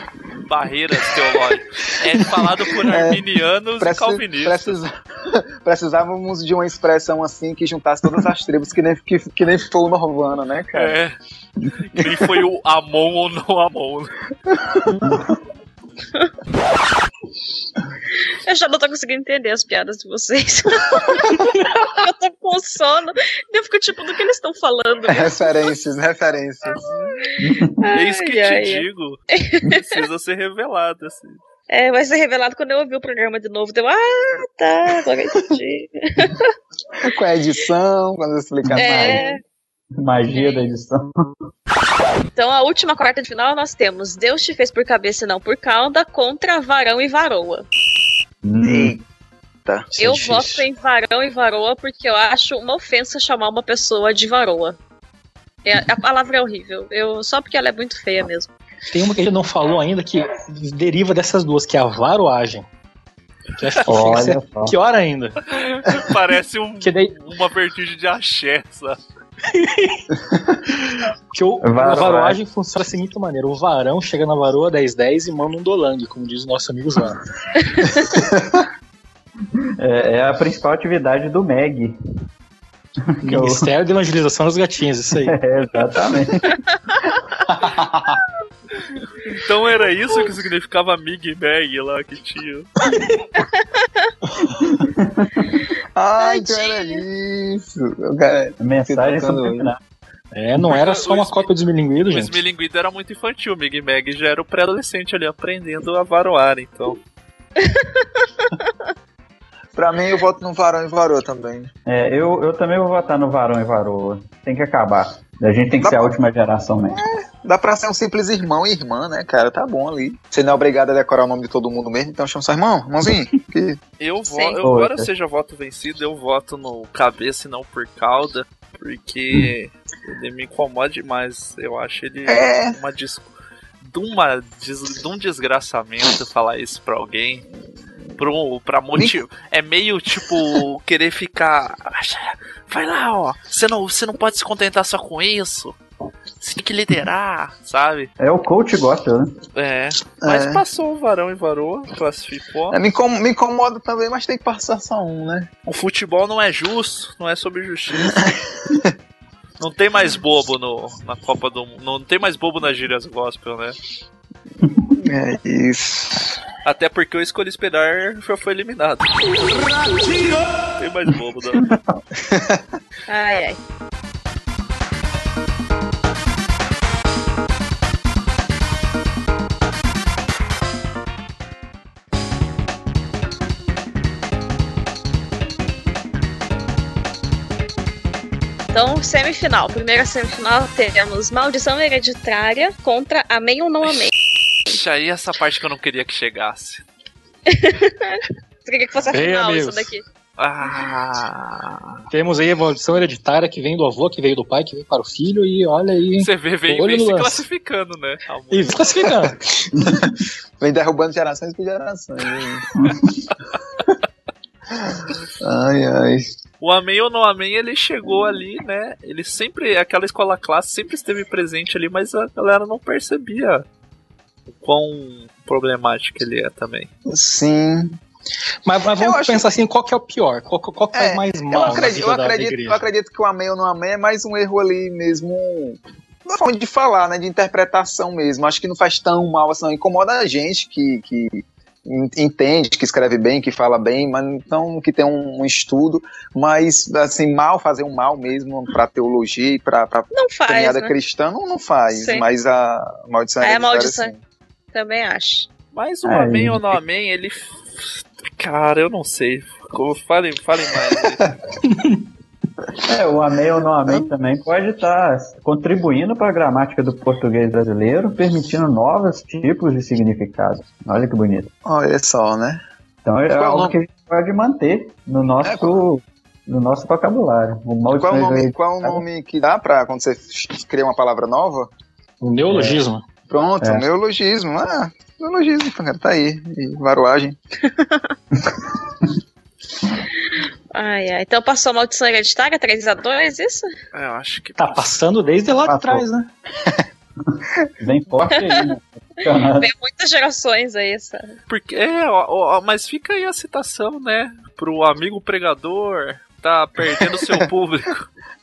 barreiras teológicas. É falado por É, arminianos e Preci- calvinistas. precisa- precisávamos de uma expressão assim que juntasse todas as tribos, que nem, que, que nem foi o Norvana, né, cara? É. Nem foi o Amon ou não Amon. Eu já não tô conseguindo entender as piadas de vocês. eu tô com sono. Eu fico tipo, do que eles estão falando? Referências, referências. Eis que Ai, te ai. digo. Precisa ser revelado, assim. É, vai ser revelado quando eu ouvir o programa de novo. Deu, ah, tá, agora eu entendi. Com a edição, quando eu explicar É. mais. Magia da edição. Então, a última quarta de final nós temos Deus te fez por cabeça e não por cauda contra Varão e Varoa. Eita. Isso é eu difícil. voto em Varão e Varoa porque eu acho uma ofensa chamar uma pessoa de Varoa. É, a palavra é horrível. Eu, só porque ela é muito feia mesmo. Tem uma que a gente não falou ainda que deriva dessas duas, que é a varoagem. Que eu que Olha só. pior ainda. Parece um, Que daí uma vertigem de axé, sabe? que o, a Varoagem. varoagem funciona da seguinte maneira: o varão chega na varoa 10-10 e manda um dolang, como diz o nosso amigo João. É, é a principal atividade do MEG. Ministério de Evangelização dos Gatinhos, isso aí. É, exatamente. Então era isso que significava Mig e Meg lá que tinha. Ai, então era isso. O cara- Mensagem subliminar. É, não era só uma cópia dos milinguidos, O gente. Smilinguido era muito infantil, Mig e Meg já era o pré-adolescente ali aprendendo a varoar, então. Pra mim, eu voto no Varão e Varô também. É, eu, eu também vou votar no Varão e Varoa. Tem que acabar. A gente tem que Dá ser a pra- última geração mesmo. Dá pra ser um simples irmão e irmã, né, cara? Tá bom ali. Você não é obrigado a decorar o nome de todo mundo mesmo, então chama seu irmão, irmãozinho. Que... Eu voto, eu, embora seja voto vencido, eu voto no cabeça e não por cauda, porque ele me incomoda demais. Eu acho ele É. uma dis... de, uma de um desgraçamento falar isso pra alguém. Pro, pra motivo. É meio tipo querer ficar. Vai lá, ó. Você não, você não pode se contentar só com isso. Você tem que liderar, sabe? É o coach gosta, né? É. Mas É. passou o Varão e Varou, classificou. É, me, incom- me incomoda também, mas tem que passar só um, né? O futebol não é justo, não é sobre justiça. não tem mais bobo no, na Copa do Mundo. Não tem mais bobo nas gírias gospel, né? É isso. Até porque eu escolhi esperar já foi eliminado. Tem mais bobo, não. Ai, ai. Então, semifinal. Primeira semifinal temos Maldição Hereditária contra Amém ou Não Amém. Ixi, aí essa parte que eu não queria que chegasse. Você queria que fosse a Ei, final amigos. isso daqui. Ah. Temos aí a maldição hereditária que vem do avô, que veio do pai, que veio para o filho, e olha aí. Você vê, vem, vem se lance. classificando, né? E classificando. Vem derrubando gerações por gerações. ai, ai. O Amém ou não Amém, ele chegou ali, né? Ele sempre, aquela escola classe sempre esteve presente ali, mas a galera não percebia o quão problemático ele é também. Sim. Mas, mas Eu vamos acho- pensar assim, qual que é o pior? Qual, qual que faz É, mais Eu mal na acredito, eu, da- da acredito, eu acredito que o amém ou não amém é mais um erro ali mesmo. Na forma de falar, né? De interpretação mesmo. Acho que não faz tão mal assim, não. Incomoda a gente que, que en- entende, que escreve bem, que fala bem, mas então que tem um, um estudo, mas assim, mal fazer um mal mesmo pra teologia e faz, caminhada né? cristã não, não faz. Sim. Mas a maldição É a hereditária, maldição. sim. Também acho. Mas o É, Amém ou não Amém, ele. Cara, eu não sei. Como- Falem, falem mais. aí. É, o amém ou não amém também pode estar contribuindo para a gramática do português brasileiro, permitindo novos tipos de significados. Olha que bonito. Olha só, né? Então é Qual é algo nome? que a gente pode manter no nosso, no nosso vocabulário. O Qual é o nome, qual é o nome que dá pra quando você cria uma palavra nova? O neologismo. Pronto, É. neologismo. Ah, neologismo, cara, tá aí. E varuagem. Ai, ai. Então passou a maldição hereditária 3x2, isso? É, eu acho que. Tá passando desde lá de trás, né? Bem forte aí, né? Vem muitas gerações aí, sabe? Porque, é, ó, ó, mas fica aí a citação, né? Pro amigo pregador tá perdendo seu público.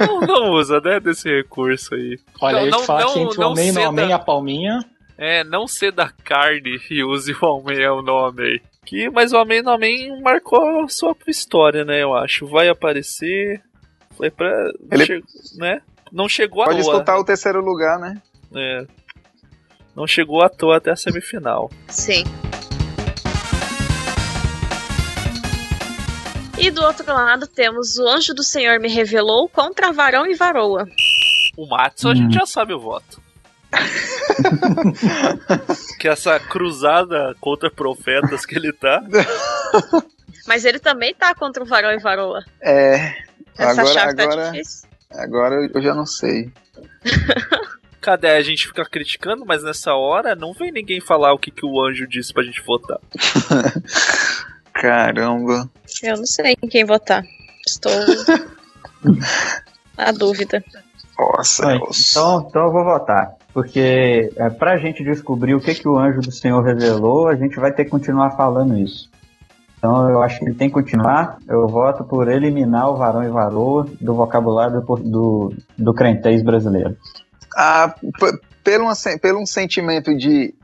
Não, não usa, né? Desse recurso aí. Olha, Não, eu não, te falar não, que entre o amém e a palminha. É, não ser da carne e use o amém ou não amém. Que, mas o amém não amém marcou a sua história, né? Eu acho. Vai aparecer. Foi pra. Ele- che- né? Não chegou à Pode disputar o terceiro lugar, né? É. Não chegou à toa até a semifinal. Sim. E do outro lado temos o Anjo do Senhor me revelou contra Varão e Varoa. O Matson a gente já sabe o voto. que essa cruzada contra profetas que ele tá. Mas ele também tá contra o Varão e Varoa. É. Essa agora, chave tá agora, difícil. agora eu já não sei. Cadê? A gente fica criticando, mas nessa hora não vem ninguém falar o que, que o anjo disse pra gente votar. Caramba. Eu não sei em quem votar. Estou na dúvida. Nossa, Bem, então, então eu vou votar. Porque é, pra gente descobrir o que, que o anjo do Senhor revelou, a gente vai ter que continuar falando isso. Então eu acho que ele tem que continuar. Eu voto por eliminar o varão e varoa do vocabulário do, do, do crentez brasileiro. Ah, pelo, um pelo um sentimento de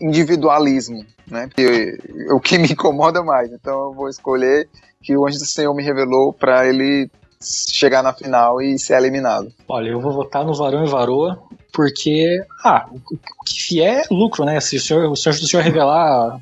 individualismo, né? Eu- o que me incomoda mais. Então eu vou escolher que o anjo do Senhor me revelou pra ele chegar na final e ser eliminado. Olha, eu vou votar no Varão e Varoa, porque, ah, o que vier é lucro, né? Se o senhor, o senhor do senhor revelar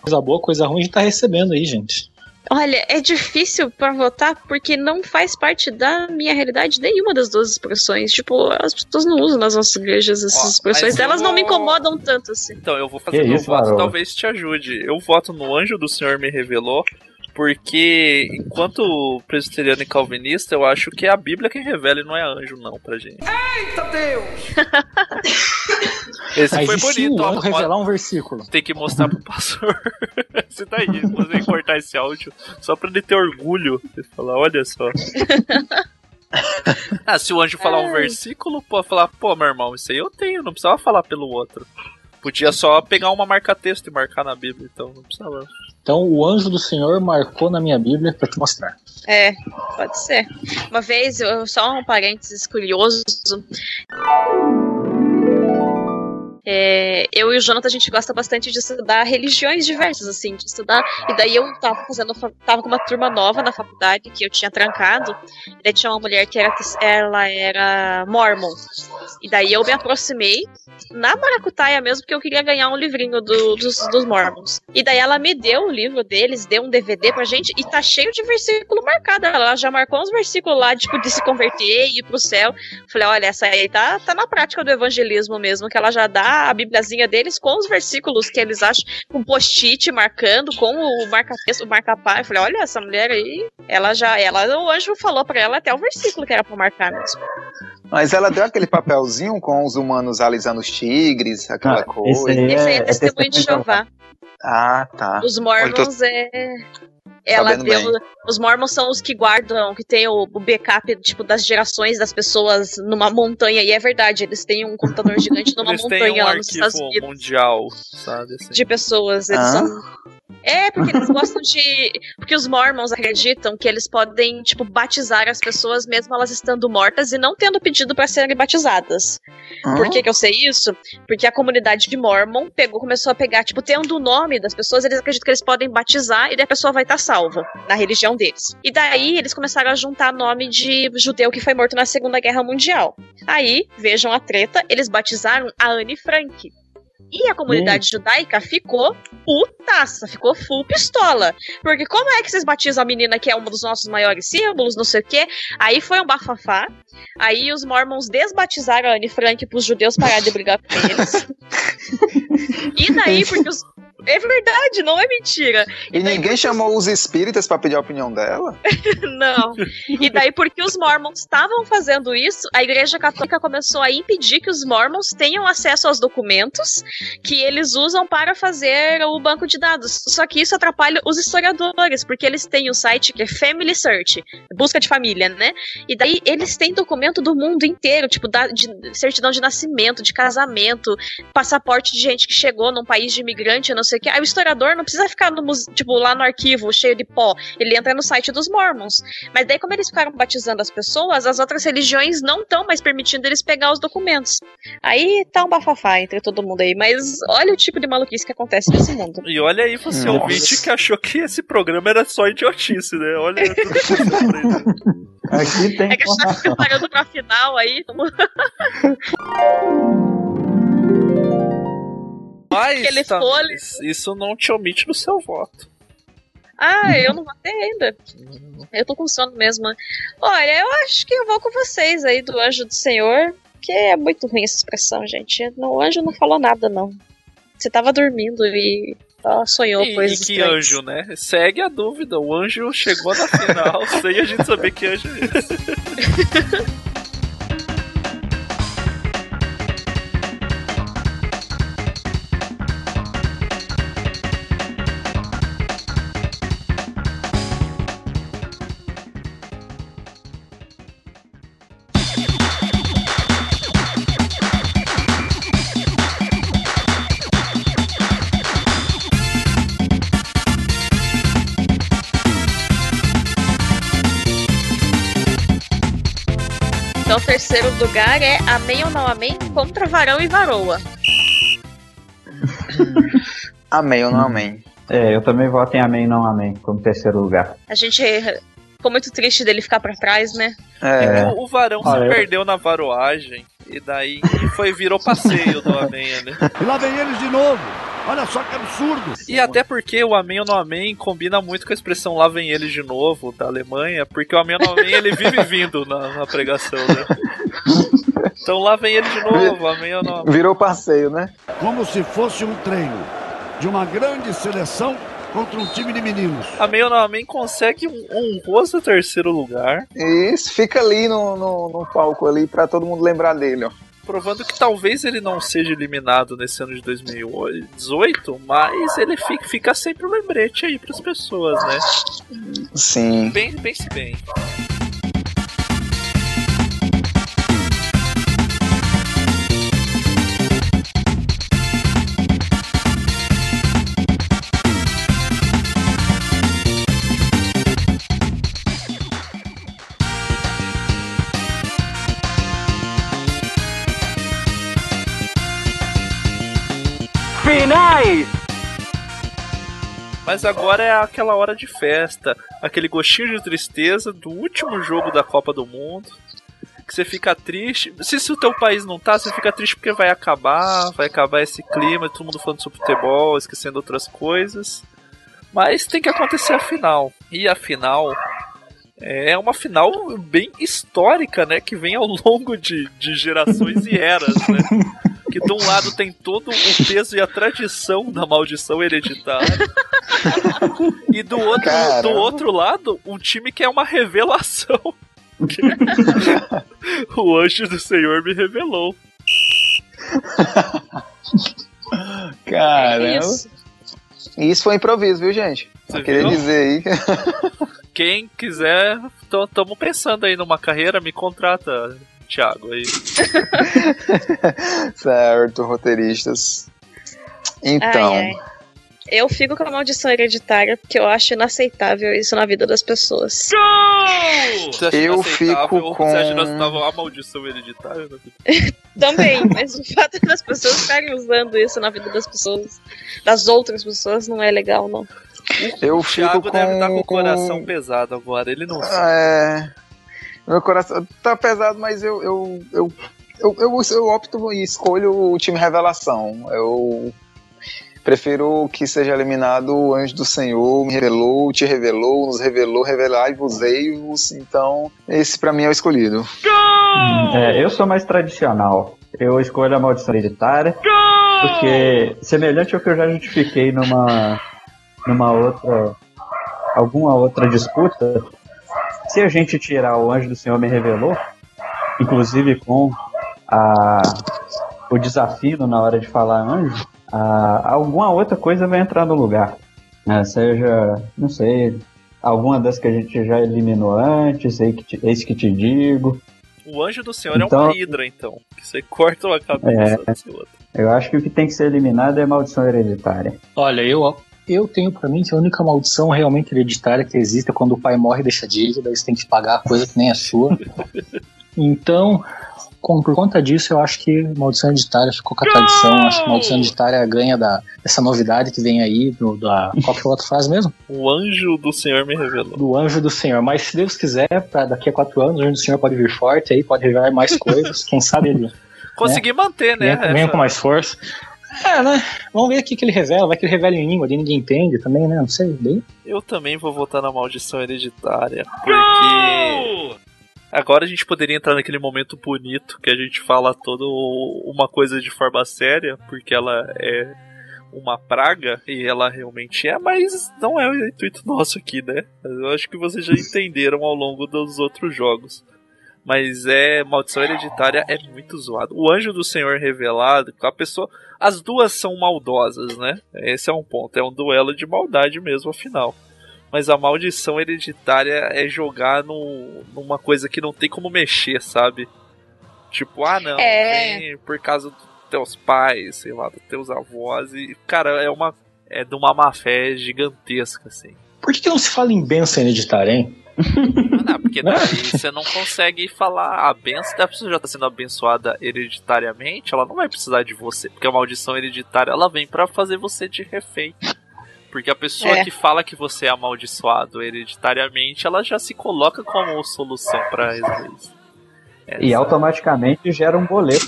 coisa boa, coisa ruim, a gente tá recebendo aí, gente. Olha, é difícil pra votar porque não faz parte da minha realidade nenhuma das duas expressões. Tipo, as pessoas não usam nas nossas igrejas essas Ó, expressões. Elas não me vou- incomodam tanto assim. Então, eu vou fazer Que meu isso, voto, talvez te ajude. Eu voto no anjo do Senhor me revelou, porque enquanto presbiteriano e calvinista, eu acho que é a Bíblia quem revela e não é anjo, não, pra gente. Eita Deus! Esse Aí foi e se bonito, o ó. anjo revelar um versículo. Tem que mostrar pro pastor. Esse daí, você cortar esse áudio só pra ele ter orgulho. Ele falar, olha só. Ah, se o anjo falar um versículo, pode falar, pô, meu irmão, isso aí eu tenho, não precisava falar pelo outro. Podia só pegar uma marca-texto e marcar na Bíblia, então não precisava. Então o anjo do Senhor marcou na minha Bíblia pra te mostrar. É, pode ser. Uma vez, eu- só um parênteses curioso. É, eu e o Jonathan, a gente gosta bastante de estudar religiões diversas, assim, de estudar. E daí eu tava fazendo, fa- tava com uma turma nova na faculdade que eu tinha trancado. E daí tinha uma mulher que era, ela era mormon. E daí eu me aproximei na maracutaia mesmo, porque eu queria ganhar um livrinho do- dos, dos mormons. E daí ela me deu o livro deles, deu um DVD pra gente, e tá cheio de versículo marcado. Ela já marcou uns versículos lá, tipo, de se converter e ir pro céu. Falei, olha, essa aí tá, tá na prática do evangelismo mesmo, que ela já dá a bibliazinha deles com os versículos que eles acham, com post-it marcando, com o marca-texto, o marca-pá. Eu falei, olha, essa mulher aí, ela já, ela, o anjo falou pra ela até o versículo que era pra marcar mesmo. Mas ela deu aquele papelzinho com os humanos alisando os tigres, aquela Ah, coisa. esse aí Esse aí é é testemunho de Jeová. Ah, tá. Os eu tô Mormons é. Ela deu. Os Mormons são os que guardam, que tem o, o backup, tipo, das gerações das pessoas numa montanha. E é verdade, eles têm um computador gigante numa Eles têm montanha um lá nos Estados Unidos mundial, sabe? Assim. de pessoas. Eles Ah. são. É, porque eles gostam de. Porque os Mormons acreditam que eles podem, tipo, batizar as pessoas mesmo elas estando mortas e não tendo pedido para serem batizadas. Ah. Por que, que eu sei isso? Porque a comunidade de Mormon pegou, começou a pegar, tipo, tendo o nome das pessoas, eles acreditam que eles podem batizar e daí a pessoa vai estar salva na religião deles. E daí eles começaram a juntar nome de judeu que foi morto na Segunda Guerra Mundial. Aí, vejam a treta, eles batizaram a Anne Frank. E a comunidade judaica ficou putaça, ficou full pistola. Porque como é que vocês batizam a menina que é um dos nossos maiores símbolos, não sei o quê? Aí foi um bafafá. Aí os mormons desbatizaram a Anne Frank pros judeus pararem de brigar com eles. e daí, porque os. É verdade, não é mentira. E ninguém chamou os espíritas pra pedir a opinião dela? Não. E daí, porque os mormons estavam fazendo isso, a Igreja Católica começou a impedir que os mormons tenham acesso aos documentos que eles usam para fazer o banco de dados. Só que isso atrapalha os historiadores, porque eles têm um site que é Family Search, busca de família, né? E daí eles têm documento do mundo inteiro, tipo, da, de certidão de nascimento, de casamento, passaporte de gente que chegou num país de imigrante, não sei o que. Aí o historiador não precisa ficar no, tipo, lá no arquivo cheio de pó. Ele entra no site dos Mormons. Mas daí, como eles ficaram batizando as pessoas, as outras religiões não estão mais permitindo eles pegar os documentos. Aí tá um bafafá entre todo mundo aí. Mas olha o tipo de maluquice que acontece nesse mundo. E olha aí você, Nossa. ouvinte, que achou que esse programa era só idiotice, né? Olha. Aqui tem É que a gente tá informação. preparando pra final aí. tamo- Mas Aquele tá, fôlego. isso não te omite do seu voto. Ah, eu não votei ainda. Eu tô com sono mesmo. Olha, eu acho que eu vou com vocês aí do Anjo do Senhor. Que é muito ruim essa expressão, gente. No anjo não falou nada, não. Você tava dormindo e ó, sonhou E, coisas e que estranhas. anjo, né? Segue a dúvida. O anjo chegou na final sem a gente saber que anjo é esse. terceiro lugar é Amém ou Não Amém contra Varão e Varoa. Amém ou não amém? É, eu também voto em amém, não amém, como terceiro lugar. A gente ficou muito triste dele ficar pra trás, né? É. O, o varão Olha, se eu- perdeu na varoagem. E daí foi, virou passeio do Amém, né? E lá vem eles de novo. Olha só que absurdo. E até porque o Amém ou não Amém combina muito com a expressão lá vem eles de novo, da Alemanha, porque o Amém ou não Amém ele vive vindo na, na pregação, né? Então lá vem ele de novo, Amém ou não Amém. Virou passeio, né? Como se fosse um treino de uma grande seleção contra um time de meninos. Amém ou não Amém consegue um honroso terceiro lugar, Isso, fica ali no, no, no palco ali pra todo mundo lembrar dele, ó. Provando que talvez ele não seja eliminado nesse ano de 2018, mas ele fica, fica sempre um lembrete aí pras pessoas, né? Sim. Bem, pense bem. Mas agora é aquela hora de festa, aquele gostinho de tristeza do último jogo da Copa do Mundo. Que você fica triste. Se, se o teu país não tá, você fica triste porque vai acabar, vai acabar esse clima, todo mundo falando sobre futebol, esquecendo outras coisas. Mas tem que acontecer a final. E a final é uma final bem histórica, né? Que vem ao longo de, de gerações e eras, né? Que de um lado tem todo o peso e a tradição da maldição hereditária. e do outro, do outro lado, um time que é uma revelação. O anjo do Senhor me revelou. Caramba. É isso. Isso foi improviso, viu, gente? Só Você queria viu? dizer aí que. Quem quiser, estamos pensando aí numa carreira, me contrata, Thiago. Aí. certo, roteiristas. Então. Ai, ai. Eu fico com a maldição hereditária porque eu acho inaceitável isso na vida das pessoas. Você acha Eu fico com- Você acha inaceitável a maldição hereditária? Também, mas o fato das pessoas ficarem usando isso na vida das pessoas, das outras pessoas, não é legal, não. Eu O Thiago fico deve estar com o com- coração pesado agora, ele não sabe. É. Meu coração tá pesado, mas eu eu, eu, eu, eu, eu opto e escolho o time revelação. Eu prefiro que seja eliminado o anjo do Senhor, me revelou, te revelou, nos revelou, revelai-vos-ei-vos. Então, esse pra mim é o escolhido. É, eu sou mais tradicional. Eu escolho a maldição hereditária. Porque, semelhante ao que eu já justifiquei numa, numa outra. alguma outra disputa, se a gente tirar o anjo do Senhor me revelou, inclusive com a, o desafio na hora de falar anjo, a, alguma outra coisa vai entrar no lugar. né? seja, não sei, alguma das que a gente já eliminou antes, ei que te- eis que te digo. O anjo do Senhor é Então- uma hidra, então. Que você corta a cabeça É. desse outro. Eu acho que o que tem que ser eliminado é a maldição hereditária. Olha, eu, eu tenho pra mim que a única maldição realmente hereditária que existe é quando o pai morre e deixa dívida, aí você tem que pagar a coisa que nem é sua. Então, com- por conta disso, eu acho que maldição hereditária ficou com a tradição. Acho que maldição hereditária ganha da, dessa novidade que vem aí, do, da. Qual que foi a outra frase mesmo? O anjo do Senhor me revelou. Do anjo do Senhor. Mas se Deus quiser, pra daqui a quatro anos, o anjo do Senhor pode vir forte aí, pode revelar mais coisas. Quem sabe ele Consegui manter, né? venha, venha essa- com mais força. É, né? Vamos ver o que, que ele revela. Vai que ele revela em língua, daí ninguém entende também, né? Não sei. Daí. Eu também vou votar na maldição hereditária. Porque. Agora a gente poderia entrar naquele momento bonito que a gente fala toda uma coisa de forma séria, porque ela é uma praga, e ela realmente é, mas não é o intuito nosso aqui, né? Eu acho que vocês já entenderam ao longo dos outros jogos. Mas é. Maldição hereditária é muito zoado. O anjo do Senhor revelado, a pessoa. As duas são maldosas, né? Esse é um ponto. É um duelo de maldade mesmo, afinal. Mas a maldição hereditária é jogar no, numa coisa que não tem como mexer, sabe? Tipo, ah não, É. por causa dos teus pais, sei lá, dos teus avós. E, cara, é uma. É de uma má fé gigantesca, assim. Por que, que não se fala em benção hereditária, hein? Não, porque daí você não consegue falar a benção, a pessoa já tá sendo abençoada hereditariamente, ela não vai precisar de você, porque a maldição hereditária ela vem pra fazer você de refém. Porque a pessoa É. que fala que você é amaldiçoado hereditariamente, ela já se coloca como solução pra resolver isso. E automaticamente gera um boleto.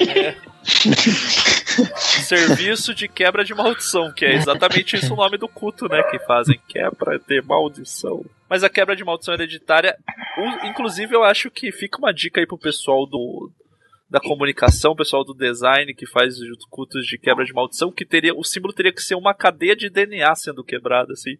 Serviço de quebra de maldição, que é exatamente isso o nome do culto, né? Que fazem quebra de maldição. Mas a quebra de maldição hereditária, inclusive eu acho que fica uma dica aí pro pessoal do da comunicação, pessoal do design que faz os cultos de quebra de maldição, que teria o símbolo teria que ser uma cadeia de DNA sendo quebrada assim.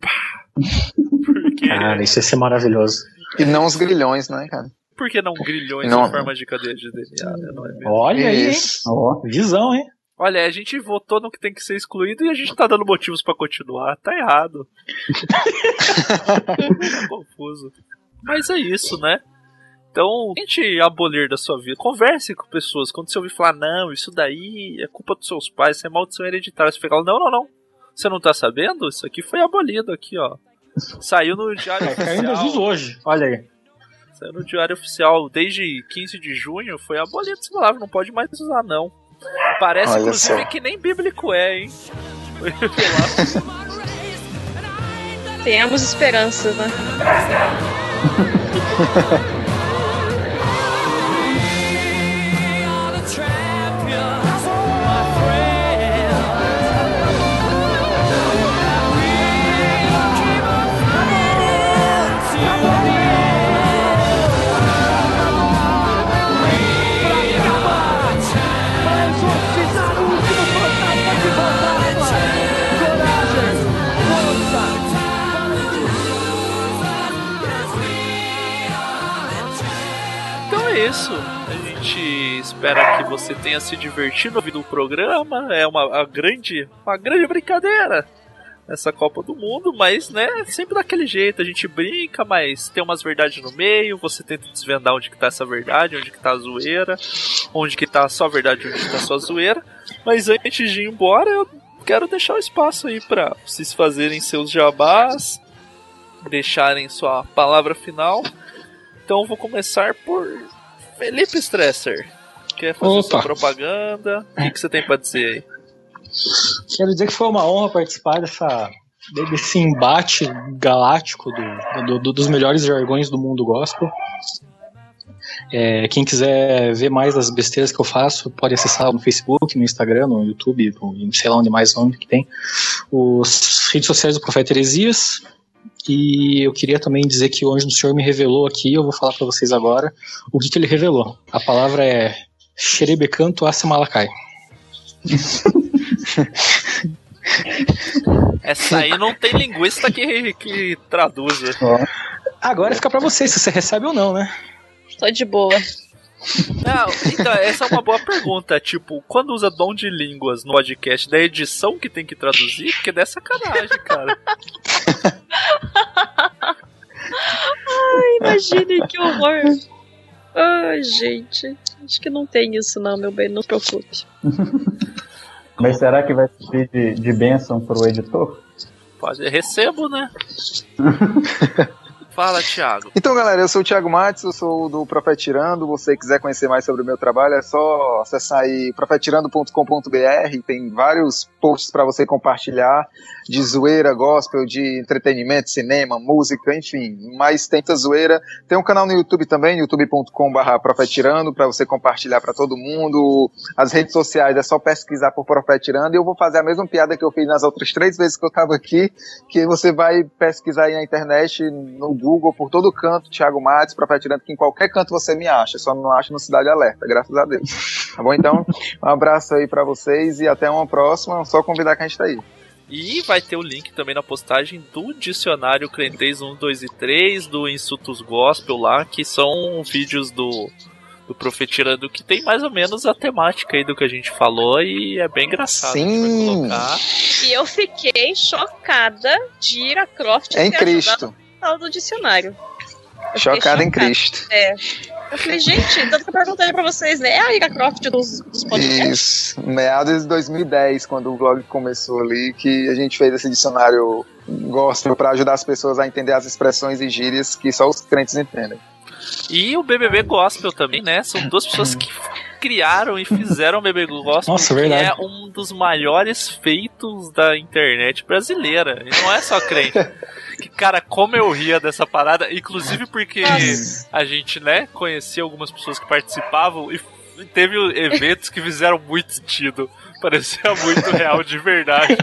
Pá! Porque Cara, isso ia ser maravilhoso. E não os grilhões, né, cara? Por que não grilhões Não. em forma de cadeia de DNA, né? Não é mesmo? Olha aí? Isso. Ó, Visão, hein? Olha, a gente votou no que tem que ser excluído e a gente tá dando motivos pra continuar. Tá errado. Tá confuso. Mas é isso, né? Então, tente abolir da sua vida. Converse com pessoas. Quando você ouvir falar, não, isso daí é culpa dos seus pais, isso é maldição hereditária. Você fica, não, não, não. Você não tá sabendo? Isso aqui foi abolido aqui, ó. Saiu no diário É, oficial. hoje. Olha aí. Saiu no diário oficial desde 15 de junho. Foi abolido essa palavra. Não pode mais usar, não. Parece, Olha inclusive, só. que nem bíblico é, hein? Tenhamos esperança, né? espera que você tenha se divertido ouvindo o programa. É uma a grande, uma grande brincadeira essa Copa do Mundo, mas né, sempre daquele jeito, a gente brinca, mas tem umas verdades no meio, você tenta desvendar onde que tá essa verdade, onde que tá a zoeira, onde que tá só verdade, onde que tá só zoeira. Mas antes de ir embora, eu quero deixar o espaço aí para vocês fazerem seus jabás, deixarem sua palavra final. Então vou começar por Felipe Stresser. Quer fazer Opa. sua propaganda? O que, que você tem pra dizer aí? Quero dizer que foi uma honra participar dessa, desse embate galáctico do, do- do- dos melhores jargões do mundo gospel. É, quem quiser ver mais das besteiras que eu faço, pode acessar no Facebook, no Instagram, no YouTube, no, sei lá onde mais onde que tem. Os redes sociais do Profeta Heresias. E eu queria também dizer que o anjo do Senhor me revelou aqui, eu vou falar pra vocês agora o que, que ele revelou. A palavra é Xerebecanto Asa Malakai. Essa aí não tem linguista que, que traduza. Agora fica pra vocês se você recebe ou não, né? Tô de boa. Não, então, essa é uma boa pergunta. Tipo, quando usa dom de línguas no podcast, da edição que tem que traduzir, porque é sacanagem, cara. Ai, imagine que horror. Ai, gente. Acho que não tem isso, não, meu bem. Não se preocupe. Mas será que vai servir de, de bênção pro editor? Pode, recebo, né? Fala, Thiago. Então, galera, eu sou o Thiago Matos, eu sou do Profetirando. você quiser conhecer mais sobre o meu trabalho, é só acessar aí profetirando.com.br. Tem vários posts para você compartilhar de zoeira, gospel, de entretenimento, cinema, música, enfim. Mas tenta zoeira. Tem um canal no YouTube também, youtube.com.br profetirando, para você compartilhar para todo mundo. As redes sociais é só pesquisar por Profetirando. E eu vou fazer a mesma piada que eu fiz nas outras três vezes que eu estava aqui, que você vai pesquisar aí na internet, no Google, por todo canto, Thiago Matos, Profetirando, que em qualquer canto você me acha, só não acha no Cidade Alerta, graças a Deus. Tá bom? Então, um abraço aí para vocês e até uma próxima. Só convidar que a gente tá aí. E vai ter o link também na postagem do dicionário Crentez 1, 2 e 3, do Insultos Gospel lá, que são vídeos do, do Profetirando que tem mais ou menos a temática aí do que a gente falou e é bem engraçado. A gente vai Sim. colocar. E eu fiquei chocada de Ira Croft Em ter Cristo. ajudado do dicionário. Fiquei Chocado em chocada. Cristo. É. Eu falei, gente, tanto que eu perguntei pra vocês, né? É a Ira Croft dos, dos podcasts? Isso, meados de 2010, quando o blog começou ali, que a gente fez esse dicionário gospel para ajudar as pessoas a entender as expressões e gírias que só os crentes entendem. E o BBB Gospel também, né? São duas pessoas que criaram e fizeram o BBB Gospel, Nossa, que verdade. é um dos maiores feitos da internet brasileira. E não é só crente. Cara, como eu ria dessa parada, inclusive porque a gente, né, conhecia algumas pessoas que participavam e teve eventos que fizeram muito sentido. Parecia muito real de verdade.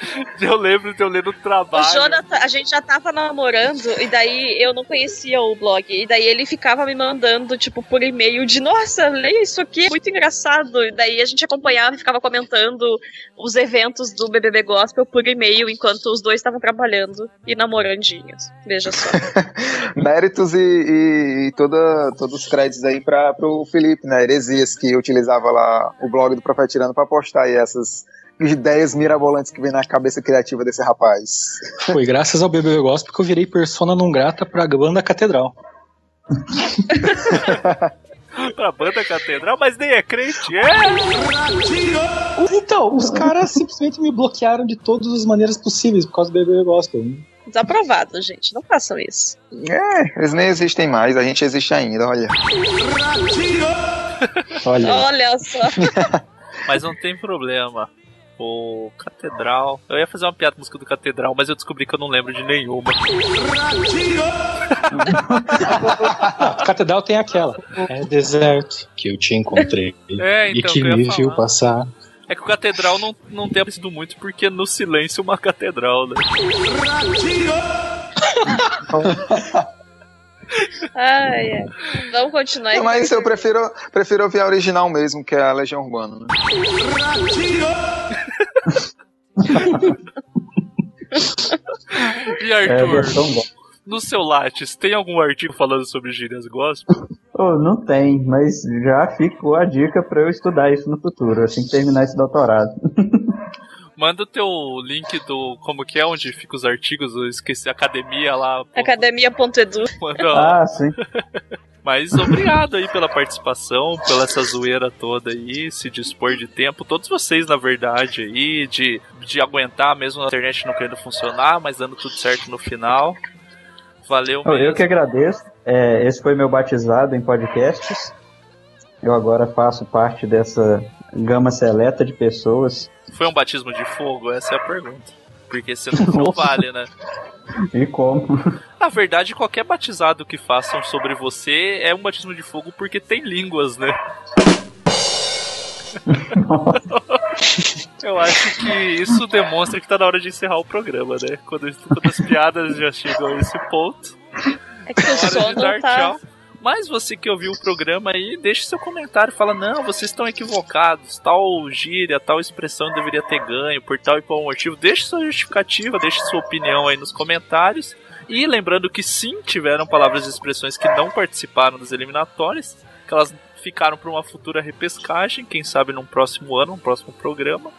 Eu lembro de eu lendo o O trabalho. Jonathan, a gente já tava namorando, e daí eu não conhecia o blog. E daí ele ficava me mandando, tipo, por e-mail de nossa, leia isso aqui, é muito engraçado. E daí a gente acompanhava e ficava comentando os eventos do BBB Gospel por e-mail, enquanto os dois estavam trabalhando e namorandinhos. Veja só. Méritos e, e- e toda, todos os créditos aí para o Felipe, né? Heresias, que utilizava lá o blog do Profetirando para postar aí essas ideias mirabolantes que vem na cabeça criativa desse rapaz. Foi graças ao BBB Gospel que eu virei persona não grata pra banda Catedral. pra banda catedral, mas nem é crente, é? Então, os caras simplesmente me bloquearam de todas as maneiras possíveis por causa do BBB Gospel. Desaprovado, gente. Não façam isso. É, eles nem existem mais, a gente existe ainda, olha. Olha. Olha só. Mas não tem problema. O Catedral. Eu ia fazer uma piada música do Catedral, mas eu descobri que eu não lembro de nenhuma. Catedral tem aquela. É deserto que eu te encontrei. É, e então, que que me viu passar. É que o Catedral não, não tem aparecido muito porque no silêncio uma catedral, né? Ai, ai. Vamos continuar Não, mas eu prefiro, prefiro ouvir a original mesmo, que é a Legião Urbana. Né? E É, Arthur, bom. no seu Lattes, tem algum artigo falando sobre gírias gospel? Oh, não tem, mas já ficou a dica pra eu estudar isso no futuro, assim que terminar esse doutorado. Manda o teu link do. Como que é? Onde fica os artigos? Eu esqueci, academia lá. Academia.edu. Ah, sim. Mas obrigado aí pela participação, pela essa zoeira toda aí, se dispor de tempo. Todos vocês, na verdade, aí, de, de aguentar mesmo a internet não querendo funcionar, mas dando tudo certo no final. Valeu mesmo. Eu que agradeço. É, esse foi meu batizado em podcasts. Eu agora faço parte dessa gama seleta de pessoas. Foi um batismo de fogo? Essa é a pergunta. Porque você não, não vale, né? E como? Na verdade, qualquer batizado que façam sobre você é um batismo de fogo porque tem línguas, né? Eu acho que isso demonstra que tá na hora de encerrar o programa, né? Quando, quando as piadas já chegam a esse ponto. É que o sono tá. tchau. Mas você que ouviu o programa aí, deixe seu comentário. Fala, não, vocês estão equivocados. Tal gíria, tal expressão deveria ter ganho por tal e qual motivo. Deixe sua justificativa, deixe sua opinião aí nos comentários. E lembrando que sim, tiveram palavras e expressões que não participaram das eliminatórias, que elas ficaram para uma futura repescagem, quem sabe num próximo ano, num próximo programa.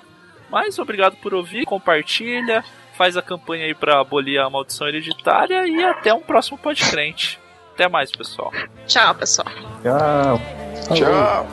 Mas obrigado por ouvir, compartilha, faz a campanha aí para abolir a maldição hereditária e até um próximo podcrente. Até mais, pessoal. Tchau, pessoal. Tchau. Tchau.